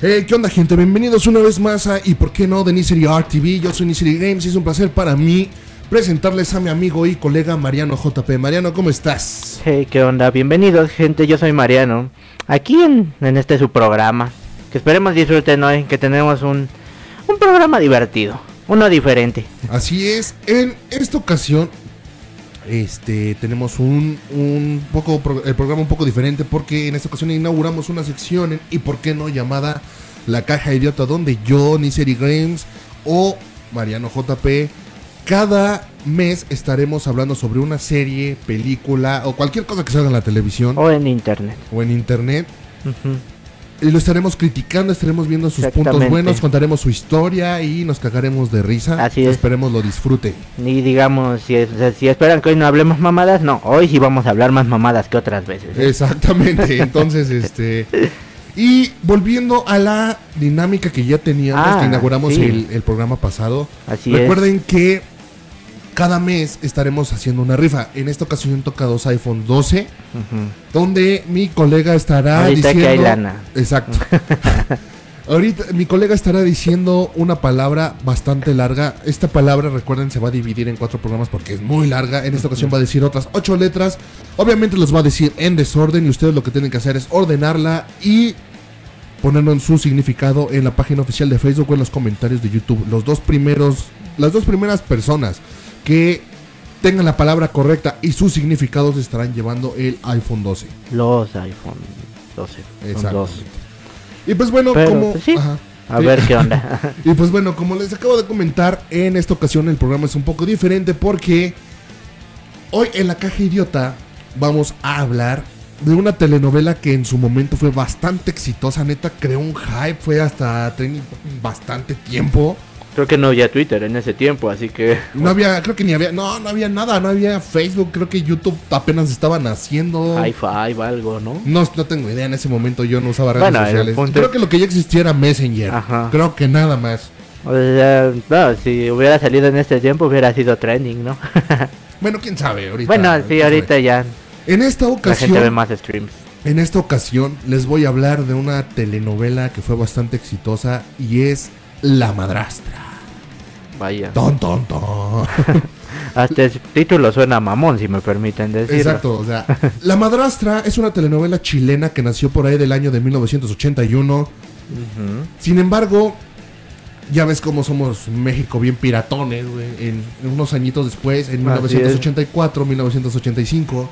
Hey, ¿qué onda gente? Bienvenidos una vez más a Y por qué no de Art TV. Yo soy Nisery Games y es un placer para mí presentarles a mi amigo y colega Mariano JP. Mariano, ¿cómo estás? Hey, ¿qué onda? Bienvenidos gente, yo soy Mariano. Aquí en, en este su programa. Que esperemos disfruten hoy, que tenemos un, un programa divertido. Uno diferente. Así es, en esta ocasión este tenemos un, un poco pro- el programa un poco diferente porque en esta ocasión inauguramos una sección en- y por qué no llamada La Caja Idiota donde yo, Nisery Games o Mariano JP cada mes estaremos hablando sobre una serie, película o cualquier cosa que salga en la televisión. O en internet. o en internet. Y lo estaremos criticando, estaremos viendo sus puntos buenos, contaremos su historia y nos cagaremos de risa. Así es. Esperemos lo disfruten. Y digamos, si, es- si esperan que hoy no hablemos mamadas, no, hoy sí vamos a hablar más mamadas que otras veces. ¿eh? Exactamente. Entonces, este. Y volviendo a la dinámica que ya teníamos, Ah, que inauguramos sí. el, el programa pasado. Así recuerden que cada mes estaremos haciendo una rifa. En esta ocasión toca dos iPhone 12, es. Ujú. donde mi colega estará Ahorita diciendo. que hay lana. Exacto. Ahorita mi colega estará diciendo una palabra bastante larga. Esta palabra, recuerden, se va a dividir en cuatro programas porque es muy larga. En esta ocasión va a decir otras ocho letras. Obviamente los va a decir en desorden y ustedes lo que tienen que hacer es ordenarla y ponerlo en su significado en la página oficial de Facebook o en los comentarios de YouTube. Los dos primeros, las dos primeras personas que tengan la palabra correcta y sus significados estarán llevando el iPhone 12. Los iPhone 12. Son Exacto. Y pues bueno, Pero, como pues sí. ajá. A Sí. ver qué onda. Y pues bueno, como les acabo de comentar, en esta ocasión el programa es un poco diferente porque hoy en la caja idiota vamos a hablar de una telenovela que en su momento fue bastante exitosa, neta, creó un hype, fue hasta bastante tiempo. Creo que no había Twitter en ese tiempo, así que... No había, creo que ni había, no, no había nada, no había Facebook, creo que YouTube apenas estaba naciendo. High five, algo, ¿no? No, no tengo idea, en ese momento yo no usaba redes Bueno, sociales. Creo que lo que ya existía era Messenger. Ajá. Creo que nada más. O sea, no, si hubiera salido en este tiempo hubiera sido trending, ¿no? Bueno, quién sabe, ahorita. bueno, sí, sabe. ahorita ya En esta la gente ve ocasión, más streams. en esta ocasión les voy a hablar de una telenovela que fue bastante exitosa y es La Madrastra. Vaya. Ton, ton, ton. Hasta el título suena mamón, si me permiten decirlo. Exacto, o sea, La Madrastra es una telenovela chilena que nació por ahí del año de 1981. Ujú. Sin embargo, ya ves cómo somos México bien piratones, güey. En, en unos añitos después, en Así 1984, 1985,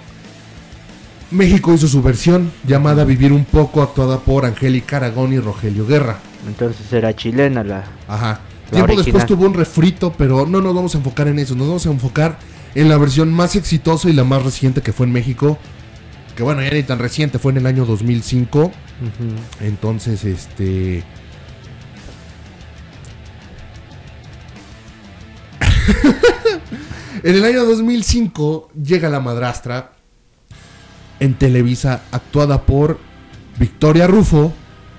México hizo su versión llamada Vivir un poco, actuada por Angélica Aragón y Rogelio Guerra. Entonces era chilena la... Ajá. Tiempo original. después tuvo un refrito, pero no nos vamos a enfocar en eso. Nos vamos a enfocar en la versión más exitosa y la más reciente que fue en México. Que bueno, ya ni tan reciente, fue en el año 2005. Ujú. Entonces, este. en el año 2005 llega La Madrastra en Televisa, actuada por Victoria Rufo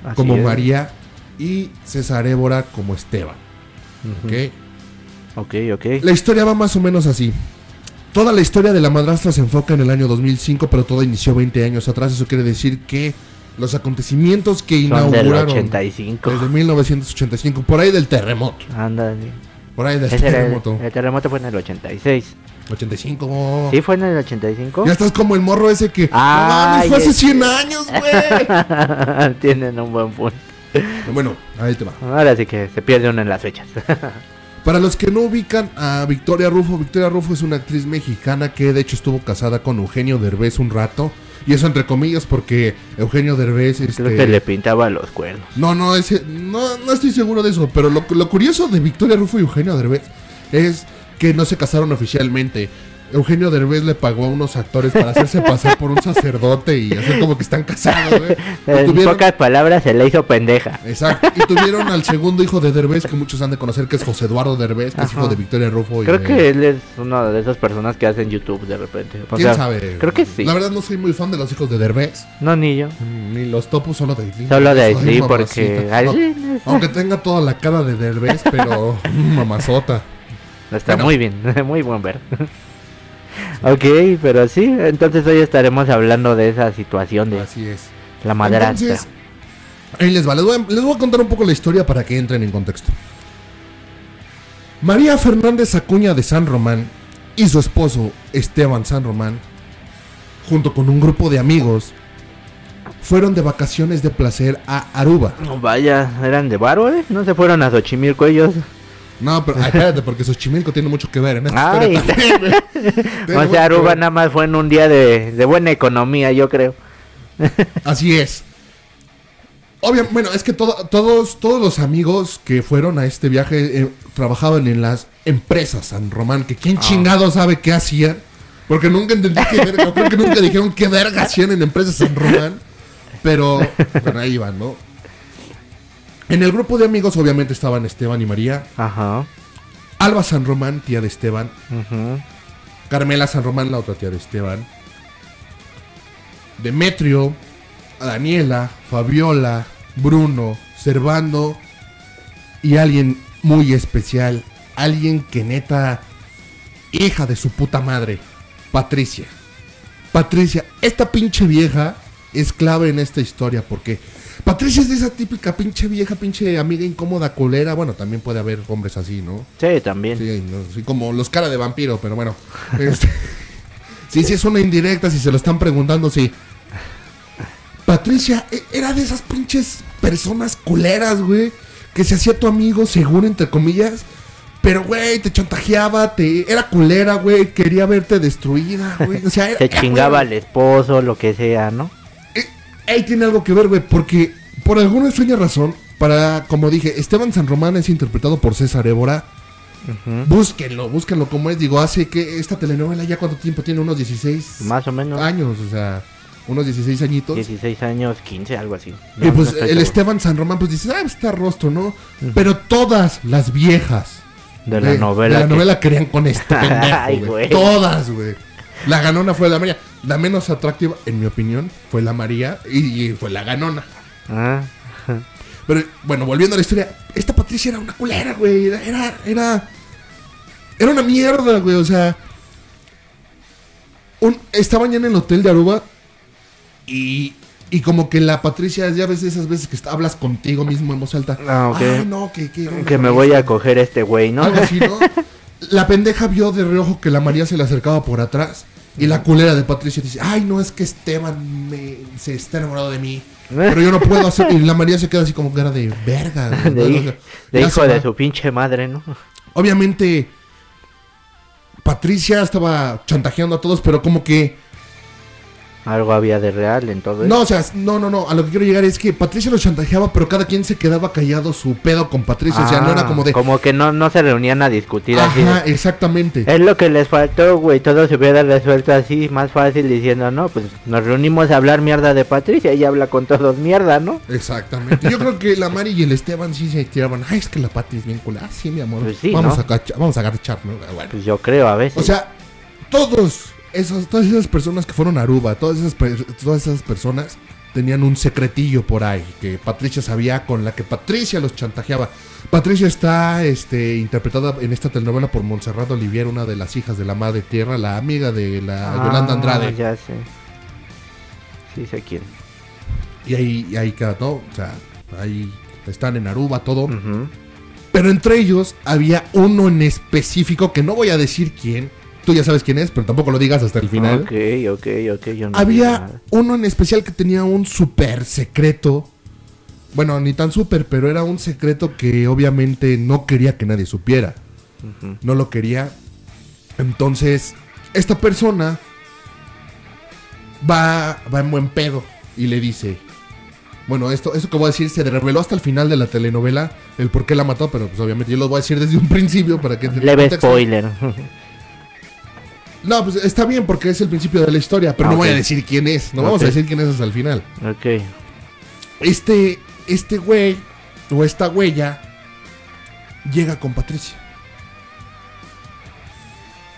Así como es. María y César Évora como Esteban. Ujú. ¿ok? Ok, ok. La historia va más o menos así. Toda la historia de la madrastra se enfoca en el año 2005, pero todo inició 20 años atrás. Eso quiere decir que los acontecimios que Son del inauguraron 85. desde 1985, por ahí del terremoto, Ándale. por ahí del el, terremoto, el terremoto fue en el 86. 85. ¿Sí fue en el 85? Ya estás como el morro ese que no mames, Ay, fue hace es- 100 años, güey. Tienen un buen punto. bueno, ahí te va. Ahora sí que se pierde uno en las fechas. Para los que no ubican a Victoria Rufo, Victoria Rufo es una actriz mexicana que de hecho estuvo casada con Eugenio Derbez un rato. Y eso entre comillas porque Eugenio Derbez este, Creo que le pintaba los cuernos. No, no, ese, no, no estoy seguro de eso, pero lo, lo curioso de Victoria Rufo y Eugenio Derbez es que no se casaron oficialmente. Eugenio Derbez le pagó a unos actores para hacerse pasar por un sacerdote y hacer como que están casados, güey. En tuvieron- pocas palabras se le hizo pendeja. Exacto. Y tuvieron al segundo hijo de Derbez, que muchos han de conocer, que es José Eduardo Derbez, que es hijo de Victoria Rufo. y Creo de- que él es una de esas personas que hacen YouTube de repente. O ¿Quién sea, sabe? Creo que sí. La verdad no soy muy fan de los hijos de Derbez. No, ni yo. Ni los topos, solo de Aislinn. Solo de mamacita. porque No, Aunque tenga toda la cara de Derbez, pero mamazota. está Bueno. muy bien, muy buen ver. Ok, pero sí, entonces hoy estaremos hablando de esa situación de Así es. la madrastra. Entonces, Ahí les va, les voy, a, les voy a contar un poco la historia para que entren en contexto. María Fernández Acuña de San Román y su esposo Esteban San Román, junto con un grupo de amigos, fueron de vacaciones de placer a Aruba. No, vaya, eran de Baro, ¿eh? No se fueron a Xochimilco ellos. No, pero ay, espérate, porque Xochimilco tiene mucho que ver en esta Ay. historia también, O sea, Aruba nada más fue en un día de, de buena economía, yo creo. Así es. Obviamente, bueno, es que todo- todos, todos los amigos que fueron a este viaje eh, trabajaban en las empresas San Román, que Ah. quién chingado sabe qué hacían. Porque nunca entendí qué verga, creo que nunca dijeron qué verga hacían en empresas San Román. Pero, bueno, ahí van, ¿no? En el grupo de amigos obviamente estaban Esteban y María, Ajá. Alba San Román, tía de Esteban, ujú. Carmela San Román, la otra tía de Esteban. Demetrio, Daniela, Fabiola, Bruno, Servando y alguien muy especial, alguien que neta, hija de su puta madre, Patricia. Patricia, esta pinche vieja es clave en esta historia porque Patricia es de esa típica pinche vieja, pinche amiga incómoda, colera. Bueno, también puede haber hombres así, ¿no? Sí, también. Sí, no, sí, como los cara de vampiro, pero bueno. Este, sí, sí, es una indirecta, si se lo están preguntando, sí. Patricia e- era de esas pinches personas culeras, güey, que se hacía tu amigo, según entre comillas, pero, güey, te chantajeaba, te era culera, güey, quería verte destruida, güey. O sea, era, era, chingaba güey, al esposo, lo que sea, ¿no? Ahí tiene algo que ver, güey, porque por alguna extraña razón, para, como dije, Esteban San Román es interpretado por César Évora. Ujú. Búsquenlo, búsquenlo como es. Digo, hace que esta telenovela ya cuánto tiempo tiene, unos 16 Más o menos. años, o sea, unos 16 añitos. 16 años, 15, algo así. y pues no el seguro. Esteban San Román, pues dices, ah, está rostro, ¿no? Pero todas las viejas De la novela. de la que- novela querían con este pendejo, Ay, güey. Todas, güey. La ganona fue la María. La menos atractiva, en mi opinión, fue la María y, y fue la ganona. Ah, Pero bueno, volviendo a la historia, esta Patricia era una culera, güey. Era, era, era, era una mierda, güey. O sea, un, estaban ya en el hotel de Aruba y, y como que la Patricia, ya ves esas veces que está- hablas contigo mismo en voz alta. Ah, ok. Ay, no, que, que, que me voy a coger este güey, ¿no? Algo así, ¿no? La pendeja vio de reojo que la María se le acercaba por atrás. Y la culera de Patricia dice, ay, no, es que Esteban me- se está enamorado de mí. Pero yo no puedo hacer... Y la María se queda así como cara de verga. de, de hijo de su pinche madre, ¿no? Obviamente, Patricia estaba chantajeando a todos, pero como que... Algo había de real en todo No, o sea, no, no, no. A lo que quiero llegar es que Patricia los chantajeaba, pero cada quien se quedaba callado su pedo con Patricia. o sea, no era Ah, como de... Como que no, no se reunían a discutir así. Ajá, de- exactamente. Es lo que les faltó, güey. Todo se hubiera resuelto así, más fácil, diciendo, no, pues nos reunimos a hablar mierda de Patricia y ella habla con todos mierda, ¿no? Exactamente. Yo creo que la Mari y el Esteban sí se tiraban. Ay, es que la Pati es bien cool. Ah, sí, mi amor. Pues sí, vamos, ¿no? a vamos a agachar, ¿no? Bueno. Pues yo creo a veces. O sea, todos esos, todas esas personas que fueron a Aruba, todas esas, todas esas personas tenían un secretillo por ahí que Patricia sabía con la que Patricia los chantajeaba. Patricia está este, interpretada en esta telenovela por Montserrat Olivier, una de las hijas de la Madre Tierra, la amiga de la Ah, Yolanda Andrade. Ya sé. Sí sé quién. Y ahí, y ahí queda, ¿no? O sea, ahí están en Aruba, todo. Pero entre ellos había uno en específico que no voy a decir quién. Tú ya sabes quién es, pero tampoco lo digas hasta el final. Ok, ok, ok. Yo no digo había uno en especial que tenía un súper secreto. Bueno, ni tan súper, pero era un secreto que obviamente no quería que nadie supiera. No lo quería. Entonces, esta persona va, va en buen pedo y le dice... Bueno, esto, esto que voy a decir se reveló hasta el final de la telenovela, el por qué la mató, pero pues obviamente yo lo voy a decir desde un principio para que Leve spoiler. No, pues está bien porque es el principio de la historia, pero Ah, no voy a decir quién es, no vamos a decir quién es hasta el final. ok. Este, este güey o esta huella llega con Patricia.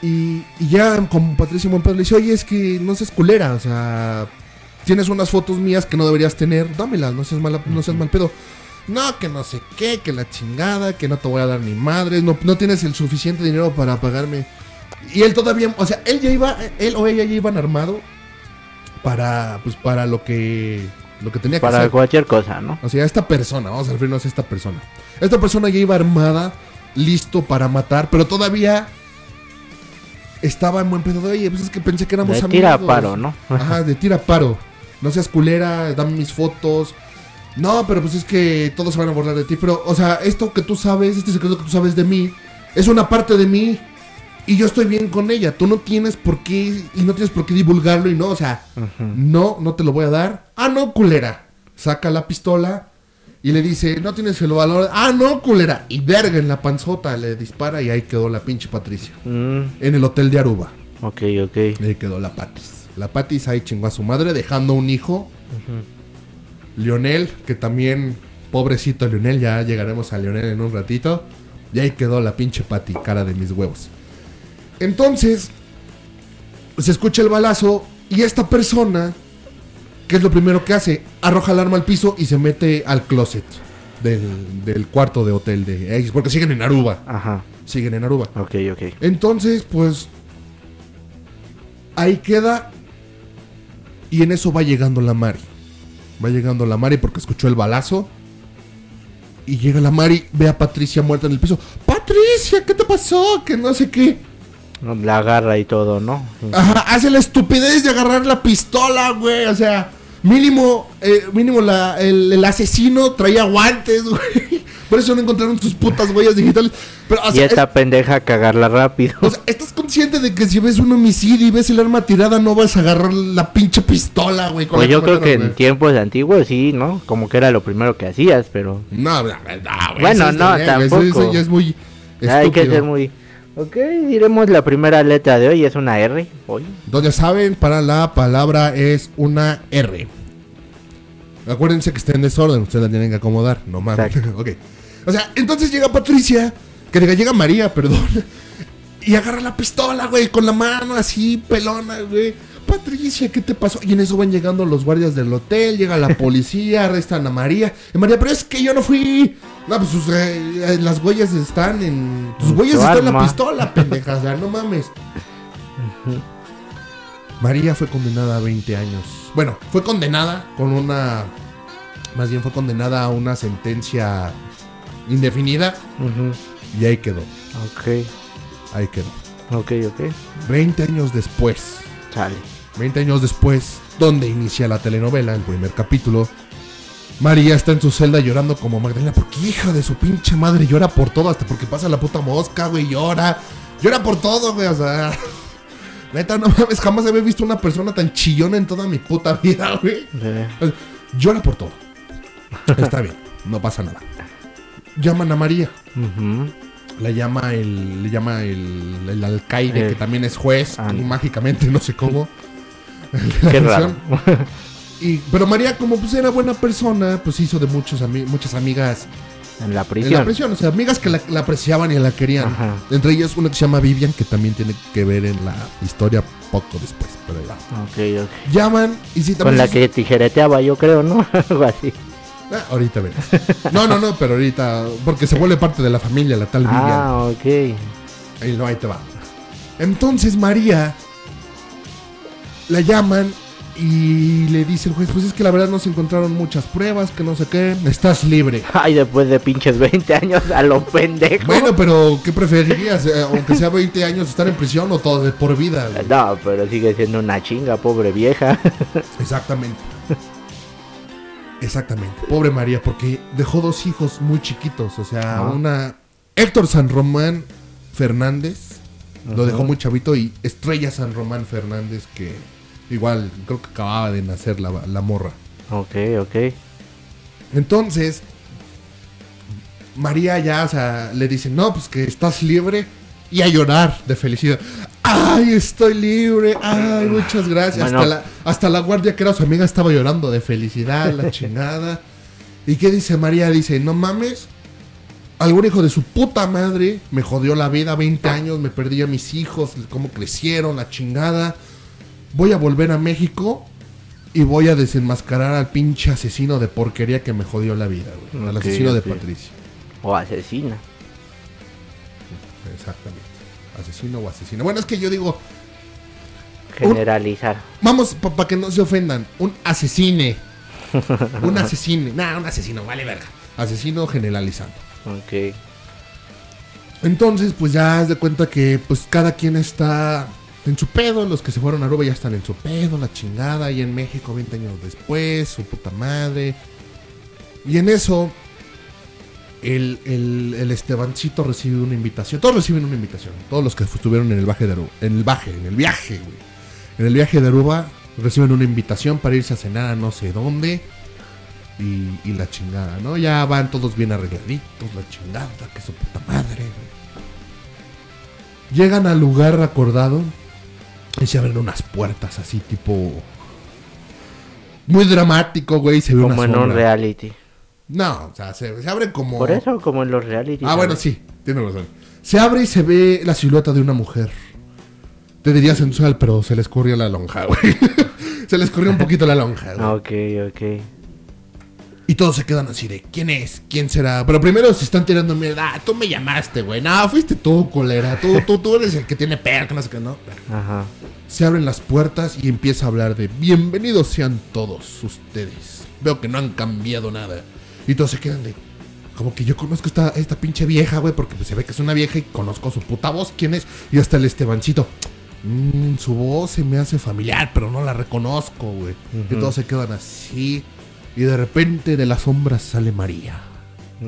Y, y ya con Patricia en buen pedo le dice, oye, es que no seas culera, o sea, tienes unas fotos mías que no deberías tener, dámelas, no seas, mala, no seas mal pedo. No, que no sé qué, que la chingada, que no te voy a dar ni madres, no, no tienes el suficiente dinero para pagarme. Y él todavía, o sea, él ya iba, él o ella ya iban armado para, pues, para lo que lo que tenía que Para hacer. cualquier cosa, ¿no? O sea, esta persona, vamos a referirnos a esta persona. Esta persona ya iba armada, listo para matar, pero todavía estaba en buen pedo de, oye, pues es que pensé que éramos De amigos. tira a paro, ¿no? Ajá, de tira a paro. No seas culera, dame mis fotos. No, pero pues es que todos se van a burlar de ti. Pero, o sea, esto que tú sabes, este secreto que tú sabes de mí, es una parte de mí. Y yo estoy bien con ella. Tú no tienes por qué, y no tienes por qué divulgarlo y no, o sea, no, no te lo voy a dar. Ah, no, culera. Saca la pistola y le dice, no tienes el valor. Ah, no, culera. Y verga en la panzota le dispara y ahí quedó la pinche Patricia. Mm, En el hotel de Aruba. ok, ok. Ahí quedó la Patis. La Patis ahí chingó a su madre dejando un hijo. Lionel, que también, pobrecito Lionel, ya llegaremos a Lionel en un ratito. Y ahí quedó la pinche Pati, cara de mis huevos. Entonces, se escucha el balazo y esta persona, ¿qué es lo primero que hace? Arroja el arma al piso y se mete al closet del, del cuarto de hotel de X, porque siguen en Aruba. Ajá, Siguen en Aruba. ok, ok. Entonces, pues. Ahí queda. Y en eso va llegando la Mari. Va llegando la Mari porque escuchó el balazo. Y llega la Mari, ve a Patricia muerta en el piso. Patricia, ¿qué te pasó? Que no sé qué. La agarra y todo, ¿no? Ajá, hace la estupidez de agarrar la pistola, güey. O sea, mínimo, eh, mínimo la, el, el asesino traía guantes, güey. Por eso no encontraron sus putas huellas digitales. Pero, o Y esta pendeja cagarla rápido. O sea, ¿estás consciente de que si ves un homicidio y ves el arma tirada no vas a agarrar la pinche pistola, güey? Pues yo creo que en tiempos antiguos sí, ¿no? Como que era lo primero que hacías, pero... No, no, no, güey, Bueno, no, tampoco. Eso, eso ya es muy Hay que estúpido. ser muy... Ok, diremos la primera letra de hoy, es una R, hoy. Donde saben, para la palabra es una R. Acuérdense que está en desorden, ustedes la tienen que acomodar, no mames. Exacto. ok. O sea, entonces llega Patricia, que diga, llega María, perdón. Y agarra la pistola, güey, con la mano así, pelona, güey. Patricia, ¿qué te pasó? Y en eso van llegando los guardias del hotel, llega la policía, arrestan a María. Y María, pero es que yo no fui. No, pues sus, eh, las huellas están en. Tus huellas tu están en la pistola, pendeja. O sea, no mames. María fue condenada a 20 años. Bueno, fue condenada con una. Más bien fue condenada a una sentencia indefinida. Y ahí quedó. Ok, Ahí quedó. ok, ok. 20 años después. Sale. 20 años después, donde inicia la telenovela, el primer capítulo. María está en su celda llorando como Magdalena. Porque hija de su pinche madre llora por todo, hasta porque pasa la puta mosca, güey, llora. Llora por todo, güey, o sea. Neta, no mames, jamás había visto una persona tan chillona en toda mi puta vida, güey. Sí. Llora por todo. Está bien, no pasa nada. Llaman a María. La llama el, le llama el, el alcaide, Eh. que también es juez, Ah. mágicamente, no sé cómo. Qué raro. Y, pero María, como pues era buena persona, pues hizo de muchos ami- muchas amigas en la en prisión. la prisión. O sea, amigas que la, la apreciaban y la querían. Ajá. Entre ellas una que se llama Vivian, que también tiene que ver en la historia poco después. Pero. Ok, ok. Llaman y sí, Con también... la se- que tijereteaba, yo creo, ¿no? Algo así. Ah, ahorita verás. No, no, no, pero ahorita... Porque se vuelve parte de la familia, la tal Vivian. Ah, ok. Ahí no, ahí te va. Entonces María la llaman y le dice el juez, pues es que la verdad no se encontraron muchas pruebas, que no sé qué, estás libre. Ay, después de pinches 20 años a lo pendejo. Bueno, pero ¿qué preferirías? Eh, aunque sea 20 años, estar en prisión o todo de por vida. güey? No, pero sigue siendo una chinga, pobre vieja. Exactamente. Exactamente. Pobre María, porque dejó dos hijos muy chiquitos. O sea, Ah. una... Héctor San Román Fernández. Lo dejó muy chavito. Y Estrella San Román Fernández, que igual creo que acababa de nacer la, la morra. ok, ok. Entonces, María ya, o sea, le dice, no, pues que estás libre. Y a llorar de felicidad. ¡Ay, estoy libre! ¡Ay, muchas gracias! Bueno. Hasta, la, hasta la guardia que era su amiga estaba llorando de felicidad, la chingada. ¿Y qué dice María? Dice, no mames. Algún hijo de su puta madre me jodió la vida 20 años, me perdí a mis hijos, cómo crecieron, la chingada. Voy a volver a México y voy a desenmascarar al pinche asesino de porquería que me jodió la vida, güey. Al asesino de Patricia. O asesina. Exactamente. Asesino o asesina. Bueno, es que yo digo, Generalizar. vamos, para que no se ofendan, un asesine. un asesino. Nah, un asesino, vale verga. Asesino generalizando. Ok. Entonces, pues ya haz de cuenta que pues cada quien está en su pedo. Los que se fueron a Aruba ya están en su pedo, la chingada. Y en México 20 años después, su puta madre. Y en eso, el, el, el Estebancito recibe una invitación. Todos reciben una invitación. Todos los que estuvieron en el viaje de Aruba. En el viaje, en el viaje, güey. En el viaje de Aruba reciben una invitación para irse a cenar a no sé dónde. Y, y la chingada, ¿no? Ya van todos bien arregladitos, la chingada, que su puta madre, güey. Llegan al lugar acordado y se abren unas puertas así tipo... Muy dramático, güey. Se ve Como una en un reality. No, o sea, se, se abren como... Por eso, como en los reality. Ah, bueno, sí, tiene razón. Se abre y se ve la silueta de una mujer. Te diría sensual, pero se le escurrió la lonja, güey. se le escurrió un poquito la lonja, güey. Ah, Ok, ok. Y todos se quedan así de, ¿quién es? ¿Quién será? Pero primero se están tirando mierda. Ah, tú me llamaste, güey. No, fuiste tú, colera. Tú, tú, tú eres el que tiene perro, que no sé qué, ¿no? Ajá. Se abren las puertas y empieza a hablar de, bienvenidos sean todos ustedes. Veo que no han cambiado nada. Y todos se quedan de, como que yo conozco esta, esta pinche vieja, güey, porque pues, se ve que es una vieja y conozco su puta voz. ¿Quién es? Y hasta el Estebancito. "Mm, su voz se me hace familiar, pero no la reconozco, güey. Y todos se quedan así. Y de repente de las sombras sale María.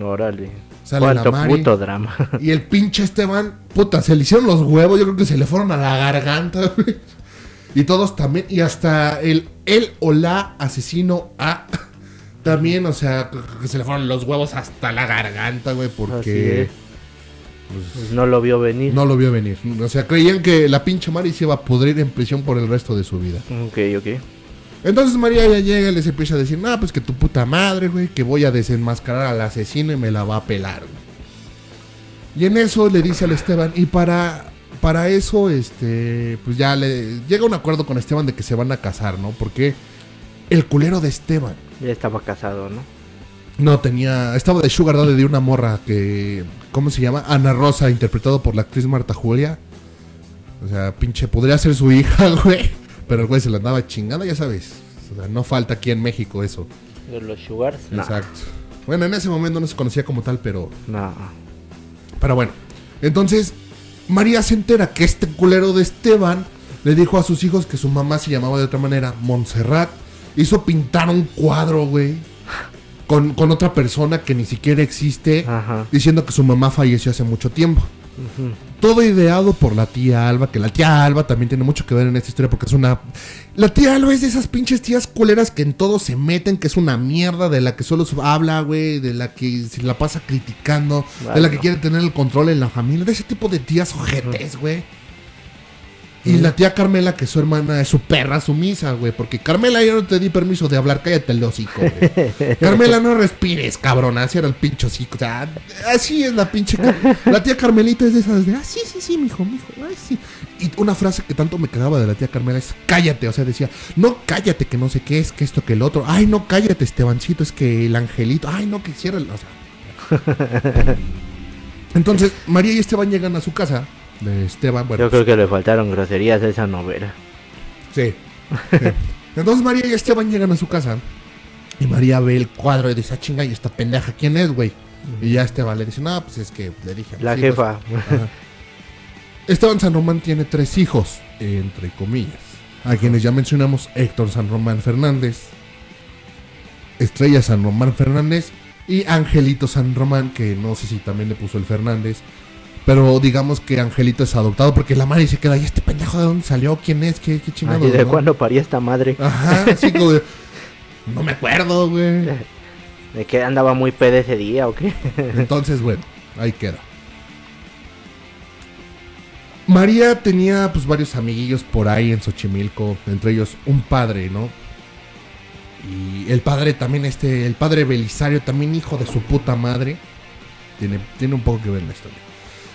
Órale. Sale la Cuánto Mari. puto drama. Y el pinche Esteban, puta, se le hicieron los huevos. Yo creo que se le fueron a la garganta, güey. Y todos también. Y hasta el, el o la asesino A. También, o sea, que se le fueron los huevos hasta la garganta, güey. Porque es. Pues no lo vio venir. no lo vio venir. O sea, creían que la pinche Mari se iba a pudrir en prisión por el resto de su vida. Ok, ok. Entonces María ya llega y les empieza a decir, no, pues que tu puta madre, güey, que voy a desenmascarar al asesino y me la va a pelar, güey. Y en eso le dice al Esteban, y para, para eso, este, pues ya le llega un acuerdo con Esteban de que se van a casar, ¿no? Porque el culero de Esteban Ya estaba casado, ¿no? no tenía, estaba de sugar daddy de una morra que, ¿cómo se llama? Ana Rosa, interpretado por la actriz Marta Julia. O sea, pinche, podría ser su hija, güey. Pero el güey se la andaba chingando, ya sabes. O sea, no falta aquí en México eso. De los Sugars. No. Exacto. Bueno, en ese momento no se conocía como tal, pero. No. Pero bueno. Entonces, María se entera que este culero de Esteban le dijo a sus hijos que su mamá se llamaba de otra manera, Montserrat. Hizo pintar un cuadro, güey. Con, con otra persona que ni siquiera existe. Ajá. Diciendo que su mamá falleció hace mucho tiempo. Todo ideado por la tía Alba, que la tía Alba también tiene mucho que ver en esta historia porque es una... La tía Alba es de esas pinches tías culeras que en todo se meten, que es una mierda, de la que solo habla, güey, de la que se la pasa criticando, de la que quiere tener el control en la familia, de ese tipo de tías ojetes, güey. Y la tía Carmela, que su hermana es su perra sumisa, güey, porque Carmela yo no te di permiso de hablar, cállate el hocico, güey. Carmela, no respires, cabrona. Así era el pinche hocico. O sea, así es la pinche. La tía Carmelita es de esas de. Ah, sí, sí, sí, mijo, mijo. Ay, sí. Y una frase que tanto me cagaba de la tía Carmela es: Cállate. O sea, decía: No, cállate, que no sé qué es, que esto, que el otro. Ay, no, cállate, Estebancito, es que el angelito. Ay, no, que el. O sea. Entonces, María y Esteban llegan a su casa de Esteban. Bueno, Yo creo que le faltaron groserías a esa novela. Sí. Sí. Entonces María y Esteban llegan a su casa. Y María ve el cuadro y dice, ah, chinga, ¿y esta pendeja quién es, güey? Y ya Esteban le dice, no, pues es que le dije. La hijos". jefa. Ajá. Esteban San Román tiene tres hijos, entre comillas. A quienes ya mencionamos, Héctor San Román Fernández, Estrella San Román Fernández y Angelito San Román, que no sé si también le puso el Fernández. Pero digamos que Angelito es adoptado porque la madre se queda, ¿y este pendejo de dónde salió? ¿Quién es? ¿Qué, qué chingado? Ay, ¿De no?". cuándo paría esta madre? Ajá, así como de, No me acuerdo, güey. ¿De qué andaba muy pede ese día o qué? Entonces, bueno, ahí queda. María tenía pues varios amiguillos por ahí en Xochimilco, entre ellos un padre, ¿no? Y el padre también, este, el padre Belisario, también hijo de su puta madre. Tiene, tiene un poco que ver en la historia.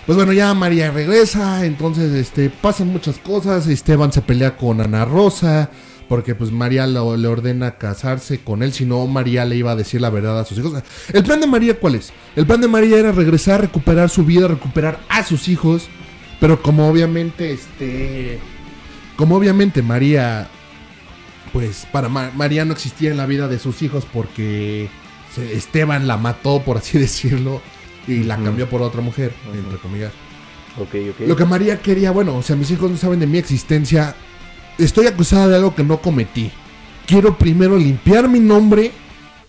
Pues bueno, ya María regresa, entonces este, pasan muchas cosas. Esteban se pelea con Ana Rosa, porque pues María le ordena casarse con él, si no María le iba a decir la verdad a sus hijos. ¿El plan de María cuál es? El plan de María era regresar, recuperar su vida, recuperar a sus hijos, pero como obviamente, este, como obviamente María pues para Ma- María no existía en la vida de sus hijos porque Esteban la mató, por así decirlo, y la cambió por otra mujer, entre comillas. Ok, ok. Lo que María quería, bueno, o sea, mis hijos no saben de mi existencia. Estoy acusada de algo que no cometí. Quiero primero limpiar mi nombre,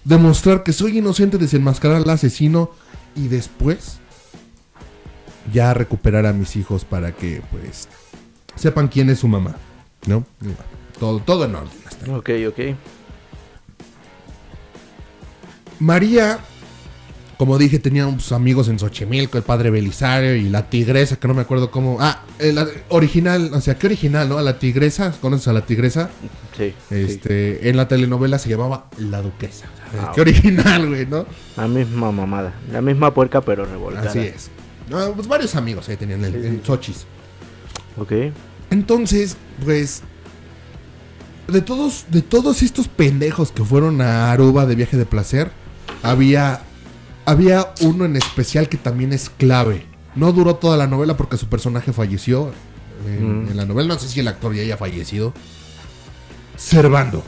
demostrar que soy inocente, desenmascarar al asesino y después ya recuperar a mis hijos para que, pues, sepan quién es su mamá, ¿no? Todo, todo en orden. hasta. Ok, ok. María, como dije, tenía unos amigos en Xochimilco, el padre Belisario y la tigresa, que no me acuerdo cómo. Ah, el original, o sea, ¿qué original, no? A la tigresa, ¿conoces a la tigresa? Sí. sí. Este, en la telenovela se llamaba La Duquesa. Ah, qué original, güey, ¿no? La misma mamada. La misma puerca, pero revolcada. Así es. No, pues varios amigos ahí tenían en, sí. Xochis. Ok. Entonces, pues. De todos, de todos estos pendejos que fueron a Aruba de viaje de placer, había. Había uno en especial que también es clave. No duró toda la novela porque su personaje falleció. En, Mm. en la novela, no sé si el actor ya haya fallecido. Servando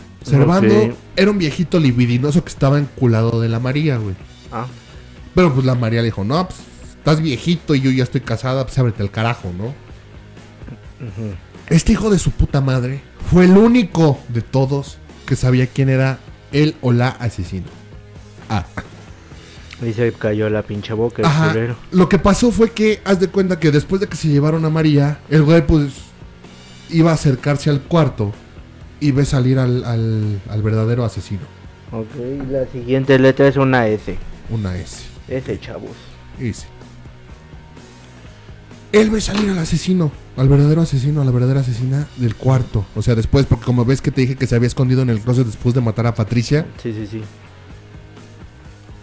Ok. era un viejito libidinoso que estaba enculado de la María, güey. Ah, Pero pues la María le dijo, no, pues estás viejito y yo ya estoy casada, pues ábrete el carajo, ¿no? Este hijo de su puta madre fue el único de todos que sabía quién era él o la asesino. Ah, Y se cayó la pinche boca el ajá. Lo que pasó fue que, haz de cuenta que después de que se llevaron a María, el güey pues iba a acercarse al cuarto y ve salir al, al- al verdadero asesino. Ok, la siguiente letra es una S. Una S. S, chavos. Dice. Él ve salir al asesino, al verdadero asesino, a la verdadera asesina del cuarto. O sea, después, porque como ves que te dije que se había escondido en el closet después de matar a Patricia, Sí, sí, sí.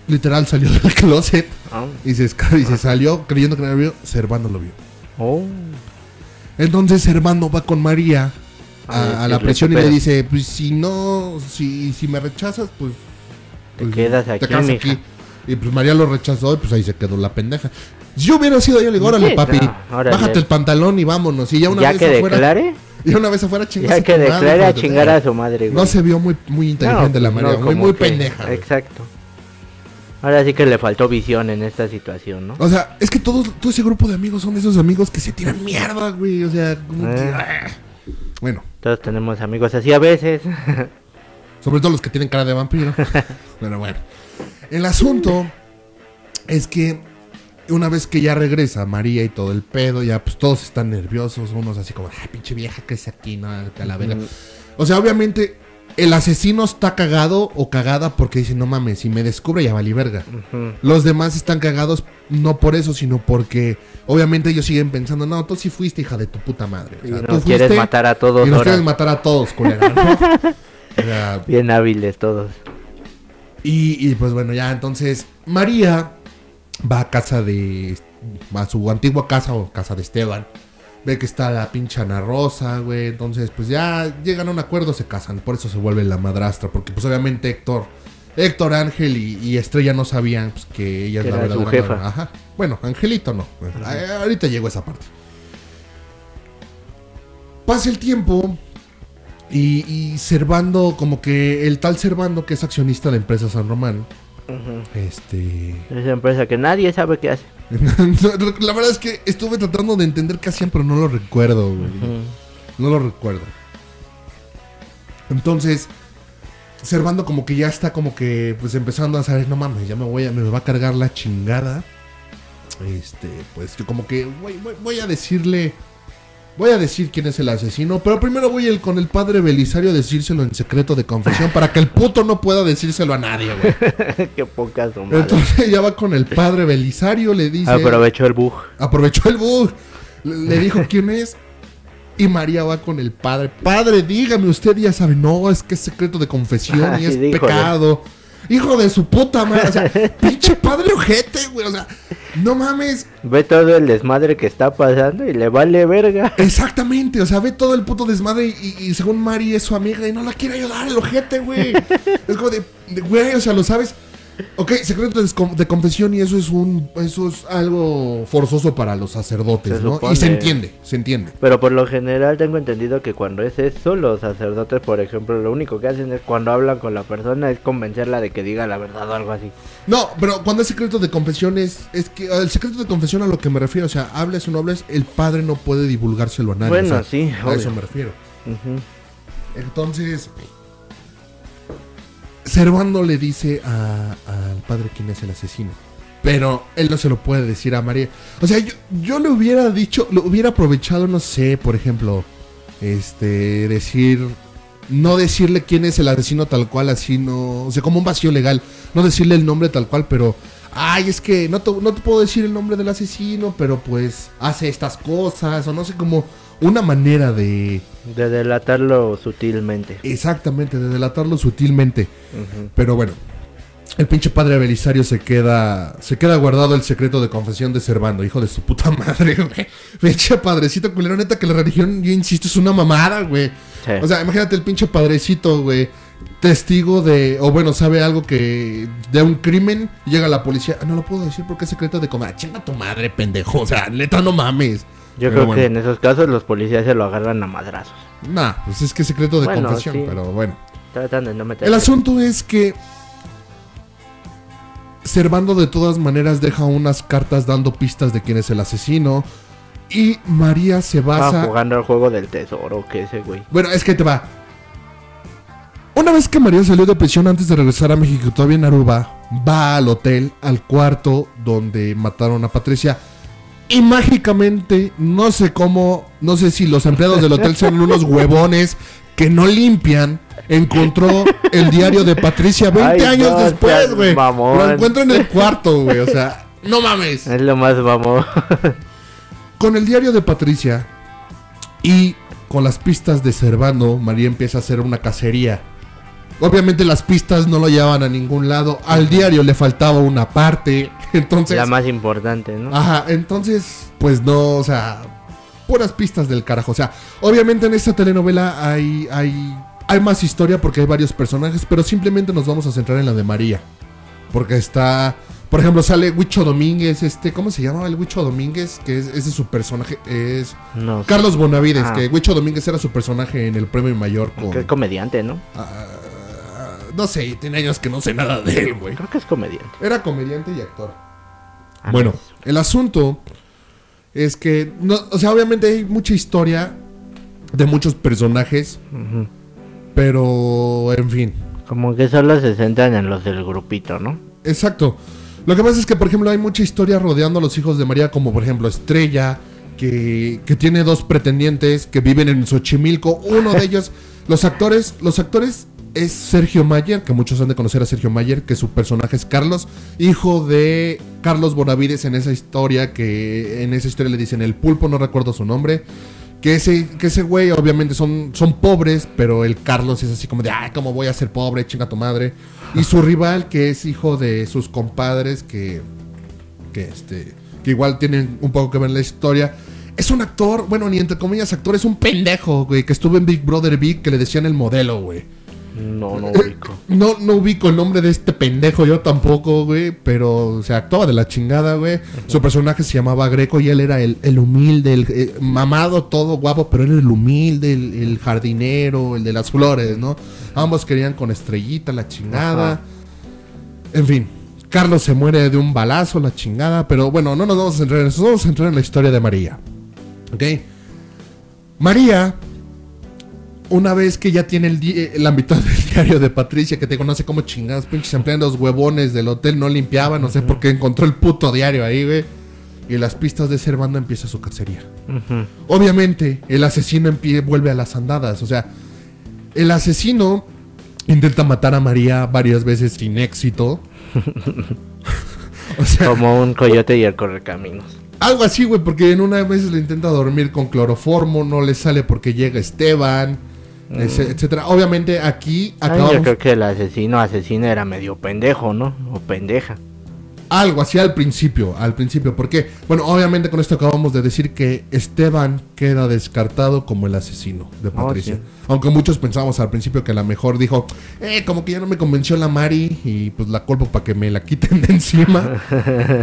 Literal salió del closet Ah. y se, y se salió creyendo que no lo vio. Servando lo vio. Oh. Entonces Servando va con María A a, la prisión y le dice, pues si no, si, si me rechazas, pues... Te pues, quedas aquí, mija". Y pues María lo rechazó y pues ahí se quedó la pendeja. Si yo hubiera sido yo, le digo, órale papi, no, órale. bájate el pantalón y vámonos. Y ya una ya vez que afuera... declare, Y una vez afuera chingas ya que declare a chingar a su madre, güey. No se vio muy, muy inteligente No, la María, no, muy, como muy que- pendeja. güey. Ahora sí que le faltó visión en esta situación, ¿no? O sea, es que todos, todo ese grupo de amigos son esos amigos que se tiran mierda, güey. O sea, como que, Eh. ah. Bueno, Todos tenemos amigos así a veces. sobre todo los que tienen cara de vampiro. Pero bueno. El asunto es que una vez que ya regresa María y todo el pedo, ya pues todos están nerviosos, unos así como, ay, pinche vieja, que es aquí? No, a la verga. Mm, O sea, obviamente el asesino está cagado o cagada porque dice, no mames, si me descubre ya valí verga. Los demás están cagados no por eso, sino porque obviamente ellos siguen pensando, no, tú sí fuiste hija de tu puta madre. O Y nos tú quieres fuiste matar a todos y nos quieres matar a todos, culera, ¿no? O sea, Bien hábiles todos. y, y, pues bueno, ya entonces María va a casa de. va a su antigua casa o casa de Esteban. Ve que está la pinche Ana Rosa, güey. Entonces, pues ya llegan a un acuerdo, se casan. Por eso se vuelve la madrastra. Porque, pues obviamente, Héctor, Héctor, Ángel y, y Estrella no sabían pues, que ella es la verdadera. jefa. madre. Ajá. Bueno, Angelito no. Ah, Ahorita llegó esa parte. Pasa el tiempo. Y, y Servando, como que el tal Servando, que es accionista de Empresa San Román, Ujú. este. Esa empresa que nadie sabe qué hace. la verdad es que estuve tratando de entender qué hacían, pero no lo recuerdo, güey. No lo recuerdo. Entonces, Servando como que ya está como que pues empezando a saber, no mames, ya me voy a, me va a cargar la chingada. Este, pues yo como que voy, voy- voy a decirle, voy a decir quién es el asesino, pero primero voy el, con el padre Belisario a decírselo en secreto de confesión para que el puto no pueda decírselo a nadie, güey. qué pocas. Entonces ya va con el padre Belisario, le dice... Aprovechó el bug. Aprovechó el bug. Le, le dijo quién es. Y María va con el padre. Padre, dígame, usted ya sabe. No, es que es secreto de confesión Ah, y sí, es díjole. pecado. Hijo de su puta madre. O sea, pinche padre ojete, güey. O sea, no mames. Ve todo el desmadre que está pasando y le vale verga. Exactamente. O sea, ve todo el puto desmadre y, y según Mari es su amiga y no la quiere ayudar el ojete, güey. Es como de, de, güey, o sea, lo sabes. Ok, secreto de, confesión y eso es un eso es algo forzoso para los sacerdotes, Se ¿no? supone. Y se entiende, se entiende. Pero por lo general tengo entendido que cuando es eso, los sacerdotes, por ejemplo, lo único que hacen es cuando hablan con la persona es convencerla de que diga la verdad o algo así. No, pero cuando es secreto de confesión es, es que el secreto de confesión a lo que me refiero, o sea, hables o no hables, el padre no puede divulgárselo a nadie. Bueno, o sea, sí, A eso me refiero. Entonces, Servando le dice al padre quién es el asesino. Pero él no se lo puede decir a María. O sea, yo, yo le hubiera dicho, lo hubiera aprovechado, no sé, por ejemplo, este, decir, no decirle quién es el asesino tal cual, así no, o sea, como un vacío legal, no decirle el nombre tal cual, pero, ay, es que no te, no te puedo decir el nombre del asesino, pero pues hace estas cosas, o no sé, como una manera de, De delatarlo sutilmente. exactamente, de delatarlo sutilmente. Pero bueno, el pinche padre Belisario se queda se queda guardado el secreto de confesión de Servando, hijo de su puta madre, güey. Pinche padrecito culero, neta que la religión, yo insisto, es una mamada, güey. Sí. O sea, imagínate el pinche padrecito, güey. Testigo de, o bueno, sabe algo que de un crimen, llega la policía, "Ah, no lo puedo decir porque es secreto de comer. Chinga tu madre, pendejo. O sea, neta, no mames. Yo Pero creo bueno. que en esos casos los policías se lo agarran a madrazos. Nah, pues es que es secreto de Bueno, confesión, sí. pero bueno. Tratan de no meter. El asunto es que Servando de todas maneras deja unas cartas dando pistas de quién es el asesino. Y María se basa... jugando al juego del tesoro, que ese güey. Bueno, es que te va. Una vez que María salió de prisión antes de regresar a México, todavía en Aruba, va al hotel, al cuarto donde mataron a Patricia. Y mágicamente, no sé cómo, no sé si los empleados del hotel son unos huevones que no limpian. Encontró el diario de Patricia 20 Ay, años no después, güey. mamón. Lo encuentro en el cuarto, güey. O sea, no mames. Es lo más vamos. Con el diario de Patricia y con las pistas de Servando, María empieza a hacer una cacería. Obviamente las pistas no lo llevaban a ningún lado. Al diario le faltaba una parte. Entonces, la más importante, ¿no? ajá, entonces, pues no, o sea, puras pistas del carajo. O sea, obviamente en esta telenovela hay, hay, hay más historia porque hay varios personajes, pero simplemente nos vamos a centrar en la de María. Porque está, por ejemplo, sale Huicho Domínguez, este, ¿cómo se llama el Huicho Domínguez? Que es, ese es su personaje, es No. Carlos Bonavides, Ah. que Huicho Domínguez era su personaje en el premio mayor con... Que es comediante, ¿no? ah, no sé, tiene años que no sé nada de él, güey. Creo que es comediante. Era comediante y actor. Ah, Bueno, el asunto es que, no, o sea, obviamente hay mucha historia de muchos personajes, pero en fin, Como que solo se centran en los del grupito, ¿no? exacto. Lo que pasa es que, por ejemplo, hay mucha historia rodeando a los hijos de María, como por ejemplo Estrella, que, que tiene dos pretendientes que viven en Xochimilco. Uno de ellos, los actores, los actores es Sergio Mayer, que muchos han de conocer a Sergio Mayer, que su personaje es Carlos, hijo de Carlos Bonavides en esa historia, que en esa historia le dicen el pulpo, no recuerdo su nombre. Que ese, que ese güey, obviamente, son, son pobres, pero el Carlos es así como de, ay, ¿cómo voy a ser pobre? Chinga tu madre. Y su rival, que es hijo de sus compadres, que, que, este, que igual tienen un poco que ver en la historia. Es un actor, bueno, ni entre comillas actor, es un pendejo, güey, que estuvo en Big Brother Big, que le decían el modelo, güey. No, no ubico. No, no ubico el nombre de este pendejo, yo tampoco, güey. Pero, o sea, actuaba de la chingada, güey. Su personaje se llamaba Greco y él era el, el humilde, el eh, mamado, todo guapo, pero él era el humilde, el, el jardinero, el de las flores, ¿no? Ambos querían con estrellita, la chingada. Ajá. En fin, Carlos se muere de un balazo, la chingada. Pero bueno, no nos vamos a centrar en eso, vamos a centrar en la historia de María. ¿Ok? María una vez que ya tiene el, di- eh, la mitad del diario de Patricia, que te conoce como chingados, pinches empleados huevones del hotel no limpiaban, no sé por qué encontró el puto diario ahí, güey. Y las pistas de Servando empieza su cacería. Obviamente, el asesino vuelve a las andadas. O sea, el asesino intenta matar a María varias veces sin éxito. o sea, Como un coyote y el correcaminos. algo así, güey, porque en una vez le intenta dormir con cloroformo, no le sale porque llega Esteban, ese- etcétera. Obviamente aquí Ay, acabamos. yo creo que el asesino asesino era medio pendejo, ¿no? O pendeja. Algo así al principio, al principio. Porque, bueno, obviamente con esto acabamos de decir que Esteban queda descartado como el asesino de Patricia. sí. Aunque muchos pensábamos al principio que a la mejor dijo, eh, como que ya no me convenció la Mari y pues la culpo para que me la quiten de encima.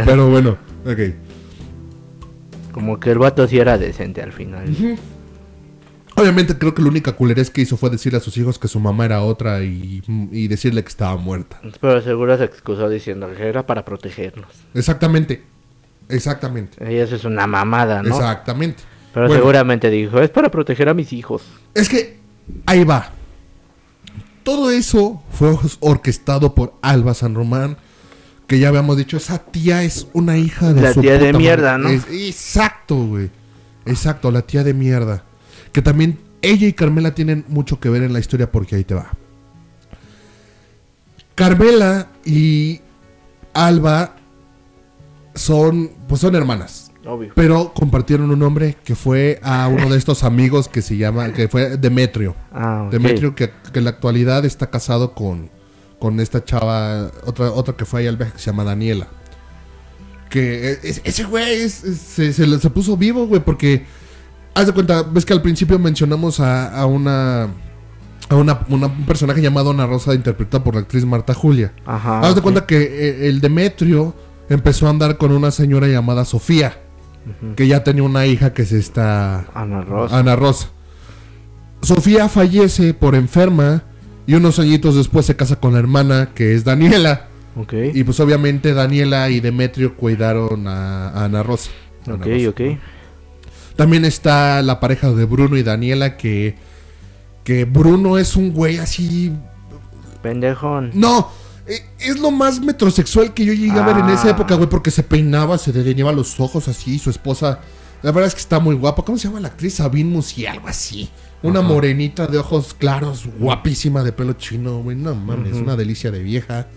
Pero bueno, ok. Como que el vato sí era decente al final. Obviamente creo que la única culerez que hizo fue decirle a sus hijos que su mamá era otra y, y decirle que estaba muerta. Pero seguro se excusó diciendo que era para protegernos. Exactamente. Exactamente. Y eso es una mamada, ¿no? Exactamente. Pero Bueno, seguramente dijo, es para proteger a mis hijos. Es que ahí va. Todo eso fue orquestado por Alba San Román. Que ya habíamos dicho, esa tía es una hija de La su tía de mierda, madre. ¿no? Es- exacto, güey. Exacto, la tía de mierda. Que también ella y Carmela tienen mucho que ver en la historia porque ahí te va. Carmela y Alba son, pues son hermanas. Obvio. Pero compartieron un nombre que fue a uno de estos amigos que se llama, que fue Demetrio. Ah. Demetrio que, que en la actualidad está casado con, con esta chava, otra, otra que fue ahí al viaje que se llama Daniela. Que e- es- ese güey es- es- se, se se puso vivo, güey, porque haz de cuenta, ves que al principio mencionamos a, a una a una, una- un personaje llamado Ana Rosa interpretada por la actriz Marta Julia. Ajá. Haz de cuenta que eh, el Demetrio empezó a andar con una señora llamada Sofía, que ya tenía una hija que se está Ana Rosa. Ana Rosa. Sofía fallece por enferma y unos añitos después se casa con la hermana que es Daniela. Ok. Y pues obviamente Daniela y Demetrio cuidaron a, a Ana Rosa. Ok, Rosa. ok. También está la pareja de Bruno y Daniela que, que Bruno es un güey así... Pendejón. No, eh, es lo más metrosexual que yo llegué a ver en esa Ah. época, güey, porque se peinaba, se delineaba los ojos así, su esposa... La verdad es que está muy guapa. ¿Cómo se llama la actriz? Sabine Musi, algo así. Una morenita de ojos claros, guapísima de pelo chino, güey. No mames, una delicia de vieja.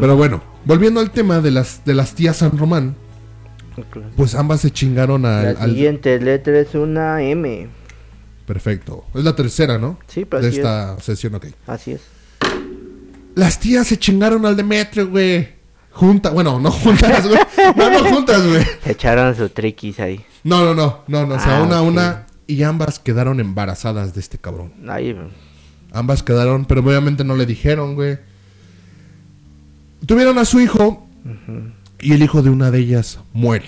Pero bueno, volviendo al tema de las, de las tías San Román, Pues ambas se chingaron al... La al- siguiente letra es una M. Perfecto. Es la tercera, ¿no? Sí, pues de así esta sesión, ok. es. Así es. Las tías se chingaron al Demetrio, güey. Juntas, bueno, no juntas, güey. No, no juntas, güey. Se echaron su triquis ahí. No, no, no, no, no. O sea, Ah, una, una. Y ambas quedaron embarazadas de este cabrón. Ahí. Ambas quedaron, pero obviamente no le dijeron, güey. Tuvieron a su hijo ujú, y el hijo de una de ellas muere.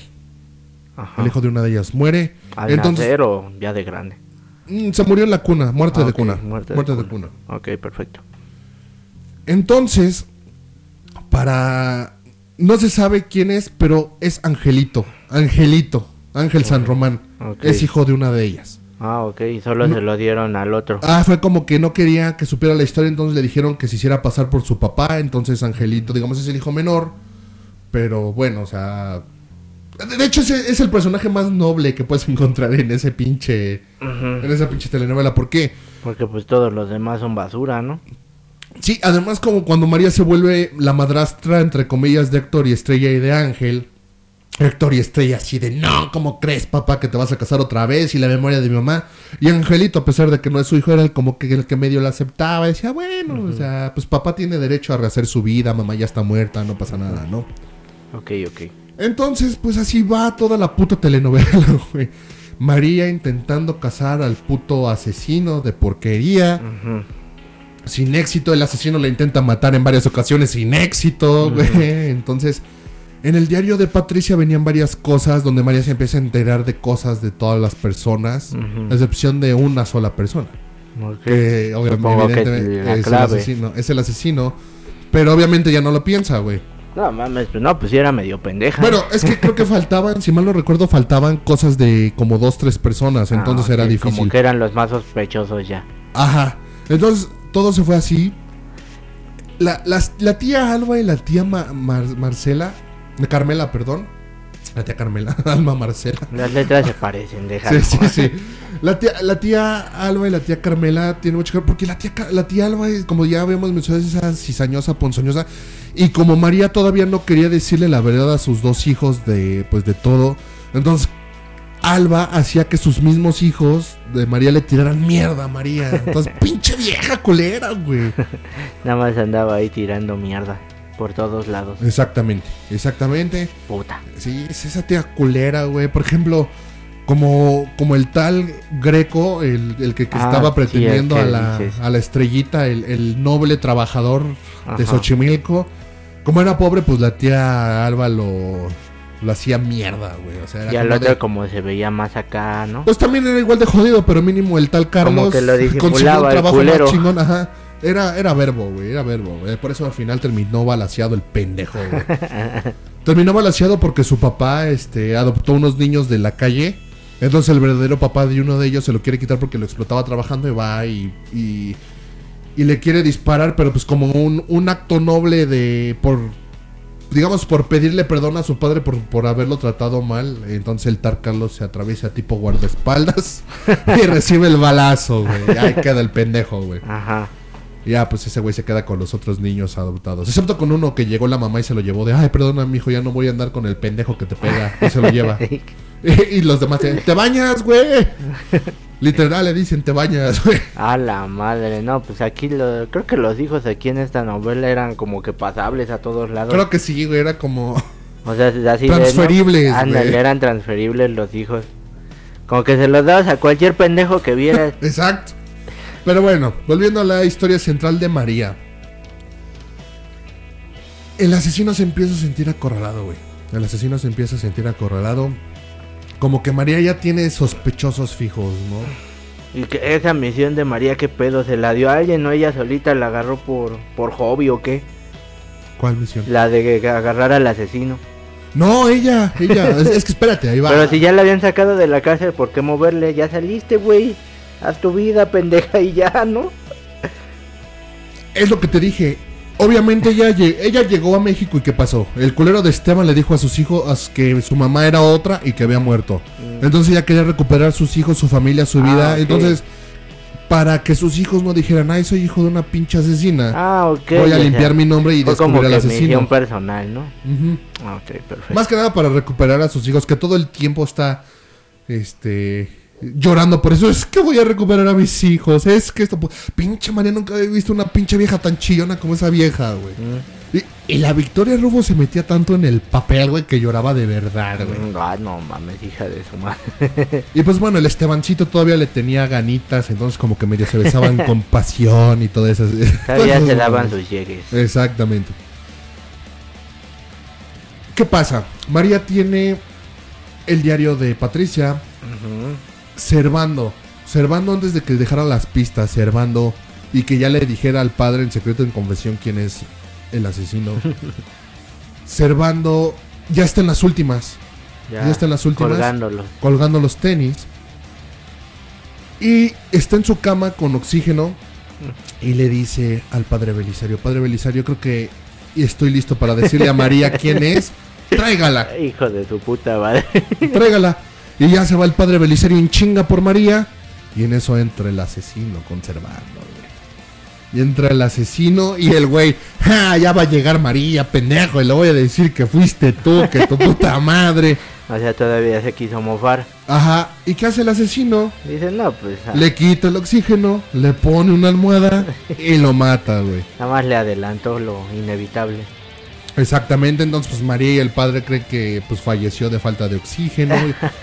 Ajá. El hijo de una de ellas muere. ¿Al Entonces, nacer o ya de grande? mm, se murió en la cuna, muerte Ah, de cuna. muerte Muerte, de de, cuna. cuna. Ok, perfecto. Entonces, para. No se sabe quién es, pero es Angelito. Angelito. Ángel San Román. Es hijo de una de ellas. Ah, ok. Solo se lo dieron al otro. Ah, fue como que no quería que supiera la historia, entonces le dijeron que se hiciera pasar por su papá. Entonces Angelito, digamos, es el hijo menor. Pero bueno, o sea. De hecho, ese es el personaje más noble que puedes encontrar en ese pinche. En esa pinche telenovela. ¿Por qué? Porque pues todos los demás son basura, ¿no? Sí, además como cuando María se vuelve la madrastra, entre comillas, de Héctor y Estrella y de Ángel. Héctor y Estrella así de, no, ¿cómo crees, papá, que te vas a casar otra vez? Y la memoria de mi mamá. Y Angelito, a pesar de que no es su hijo, era el como que el que medio la aceptaba. Decía, bueno, o sea, pues papá tiene derecho a rehacer su vida, mamá ya está muerta, no pasa nada, ¿no? Ok, ok. Entonces, pues así va toda la puta telenovela, güey. María intentando casar al puto asesino de porquería. Ujú, Sin éxito, el asesino le intenta matar en varias ocasiones sin éxito, güey. Entonces, en el diario de Patricia venían varias cosas donde María se empieza a enterar de cosas de todas las personas, Ujú. a excepción de una sola persona. Que obviamente que es la el asesino, es el asesino, pero obviamente ya no lo piensa, güey. No mames, pues no, pues sí era medio pendeja. Bueno, es que creo que faltaban, si mal no recuerdo, faltaban cosas de como dos, tres personas, Ah, entonces era difícil. Como que eran los más sospechosos ya. Ajá. Entonces, todo se fue así. La, las- la tía Alba y la tía Ma- Mar- Marcela, Carmela, perdón. La tía Carmela, Alma Marcela. Las letras se parecen, déjalo. Sí, sí, sí. La tía, la tía Alba y la tía Carmela tienen mucho que ver. Porque la tía, la tía Alba, es, como ya habíamos mencionado, es esa cizañosa, ponzoñosa. Y como María todavía no quería decirle la verdad a sus dos hijos de, pues, de todo. Entonces, Alba hacía que sus mismos hijos de María le tiraran mierda a María. Entonces, pinche vieja culera, güey. Nada más andaba ahí tirando mierda. Por todos lados. Exactamente, exactamente. Puta. Sí, es esa tía culera, güey. Por ejemplo, como, como el tal Greco, el, el que, que Ah, estaba sí, pretendiendo a, la, a la estrellita, el, el noble trabajador de. Xochimilco. Como era pobre, pues la tía Alba lo, lo hacía mierda, güey. O sea, era Y al como otro de- como se veía más acá, ¿no? Pues también era igual de jodido, pero mínimo el tal Carlos que lo consiguió disimulaba el culero. más chingón, ajá. Era, era verbo, güey, era verbo, güey. Por eso al final terminó balaseado el pendejo, güey. terminó balaseado porque su papá, este, adoptó unos niños de la calle. Entonces el verdadero papá de uno de ellos se lo quiere quitar porque lo explotaba trabajando y va y, y, y le quiere disparar, pero pues como un, un acto noble de, por, digamos, por pedirle perdón a su padre por, por haberlo tratado mal. Entonces el Tar Carlos se atraviesa tipo guardaespaldas y recibe el balazo, güey. Ahí queda el pendejo, güey. Ajá. Y Ya, pues ese güey se queda con los otros niños adoptados. Excepto con uno que llegó la mamá y se lo llevó de, ay, perdona, mijo, ya no voy a andar con el pendejo que te pega. Y se lo lleva. y, los demás, te bañas, güey. Literal le dicen, te bañas, güey. A la madre, no, pues aquí lo, creo que los hijos aquí en esta novela eran como que pasables a todos lados. Creo que sí, güey, era como... O sea, así de, ¿no? Transferibles, güey. eran transferibles los hijos. Como que se los dabas a cualquier pendejo que vieras. Exacto. Pero bueno, volviendo a la historia central de María. El asesino se empieza a sentir acorralado, güey. El asesino se empieza a sentir acorralado. Como que María ya tiene sospechosos fijos, ¿no? Y que esa misión de María, ¿qué pedo? ¿Se la dio a alguien o ella solita la agarró por, por hobby o qué? ¿Cuál misión? La de agarrar al asesino. No, ella, ella. es, es que espérate, ahí va. Pero si ya la habían sacado de la cárcel, ¿por qué moverle? Ya saliste, güey. Haz tu vida, pendeja, y ya, ¿no? Es lo que te dije. Obviamente ella, ella llegó a México y ¿qué pasó? El culero de Esteban le dijo a sus hijos que su mamá era otra y que había muerto. Entonces ella quería recuperar sus hijos, su familia, su Mm. Ah, vida. Entonces, para que sus hijos no dijeran, ay, soy hijo de una pinche asesina, Ah, ok. voy a sea, limpiar mi nombre y como descubrir que al asesino. misión personal, ¿no? Ah, perfecto. Más que nada para recuperar a sus hijos, que todo el tiempo está, este, llorando por eso. Es que voy a recuperar a mis hijos. Es que esto, pinche María, nunca había visto una pinche vieja tan chillona como esa vieja, güey. Mm. Y, y la Victoria Rufo se metía tanto en el papel, güey, que lloraba de verdad, güey. Mm, Ah, no mames, hija de su madre. Y pues bueno, el Estebancito todavía le tenía ganitas, entonces como que medio se besaban con pasión y todo eso. Todavía se daban sus llegues. Exactamente. ¿Qué pasa? María tiene el diario de Patricia, Ujú. Servando. Servando antes de que dejara las pistas, Servando. Y que ya le dijera al padre en secreto en confesión quién es el asesino. Servando ya está en las últimas. Ya está en las últimas. Colgándolo. colgando los tenis. Y está en su cama con oxígeno. Y le dice al padre Belisario: Padre Belisario, creo que estoy listo para decirle a María quién es. Tráigala, Hijo de su puta madre. tráigala. Y ya se va el padre Belisario en chinga por María. Y en eso entra el asesino conservando, güey. Y entra el asesino y el güey, "Ja, ya va a llegar María, pendejo, y le voy a decir que fuiste tú, que tu puta madre. O sea, todavía se quiso mofar. Ajá, ¿y qué hace el asesino? Dice, no, pues ah, Le quita el oxígeno, le pone una almohada y lo mata, güey. nada más le adelantó lo inevitable. Exactamente, entonces pues María y el padre creen que pues falleció de falta de oxígeno.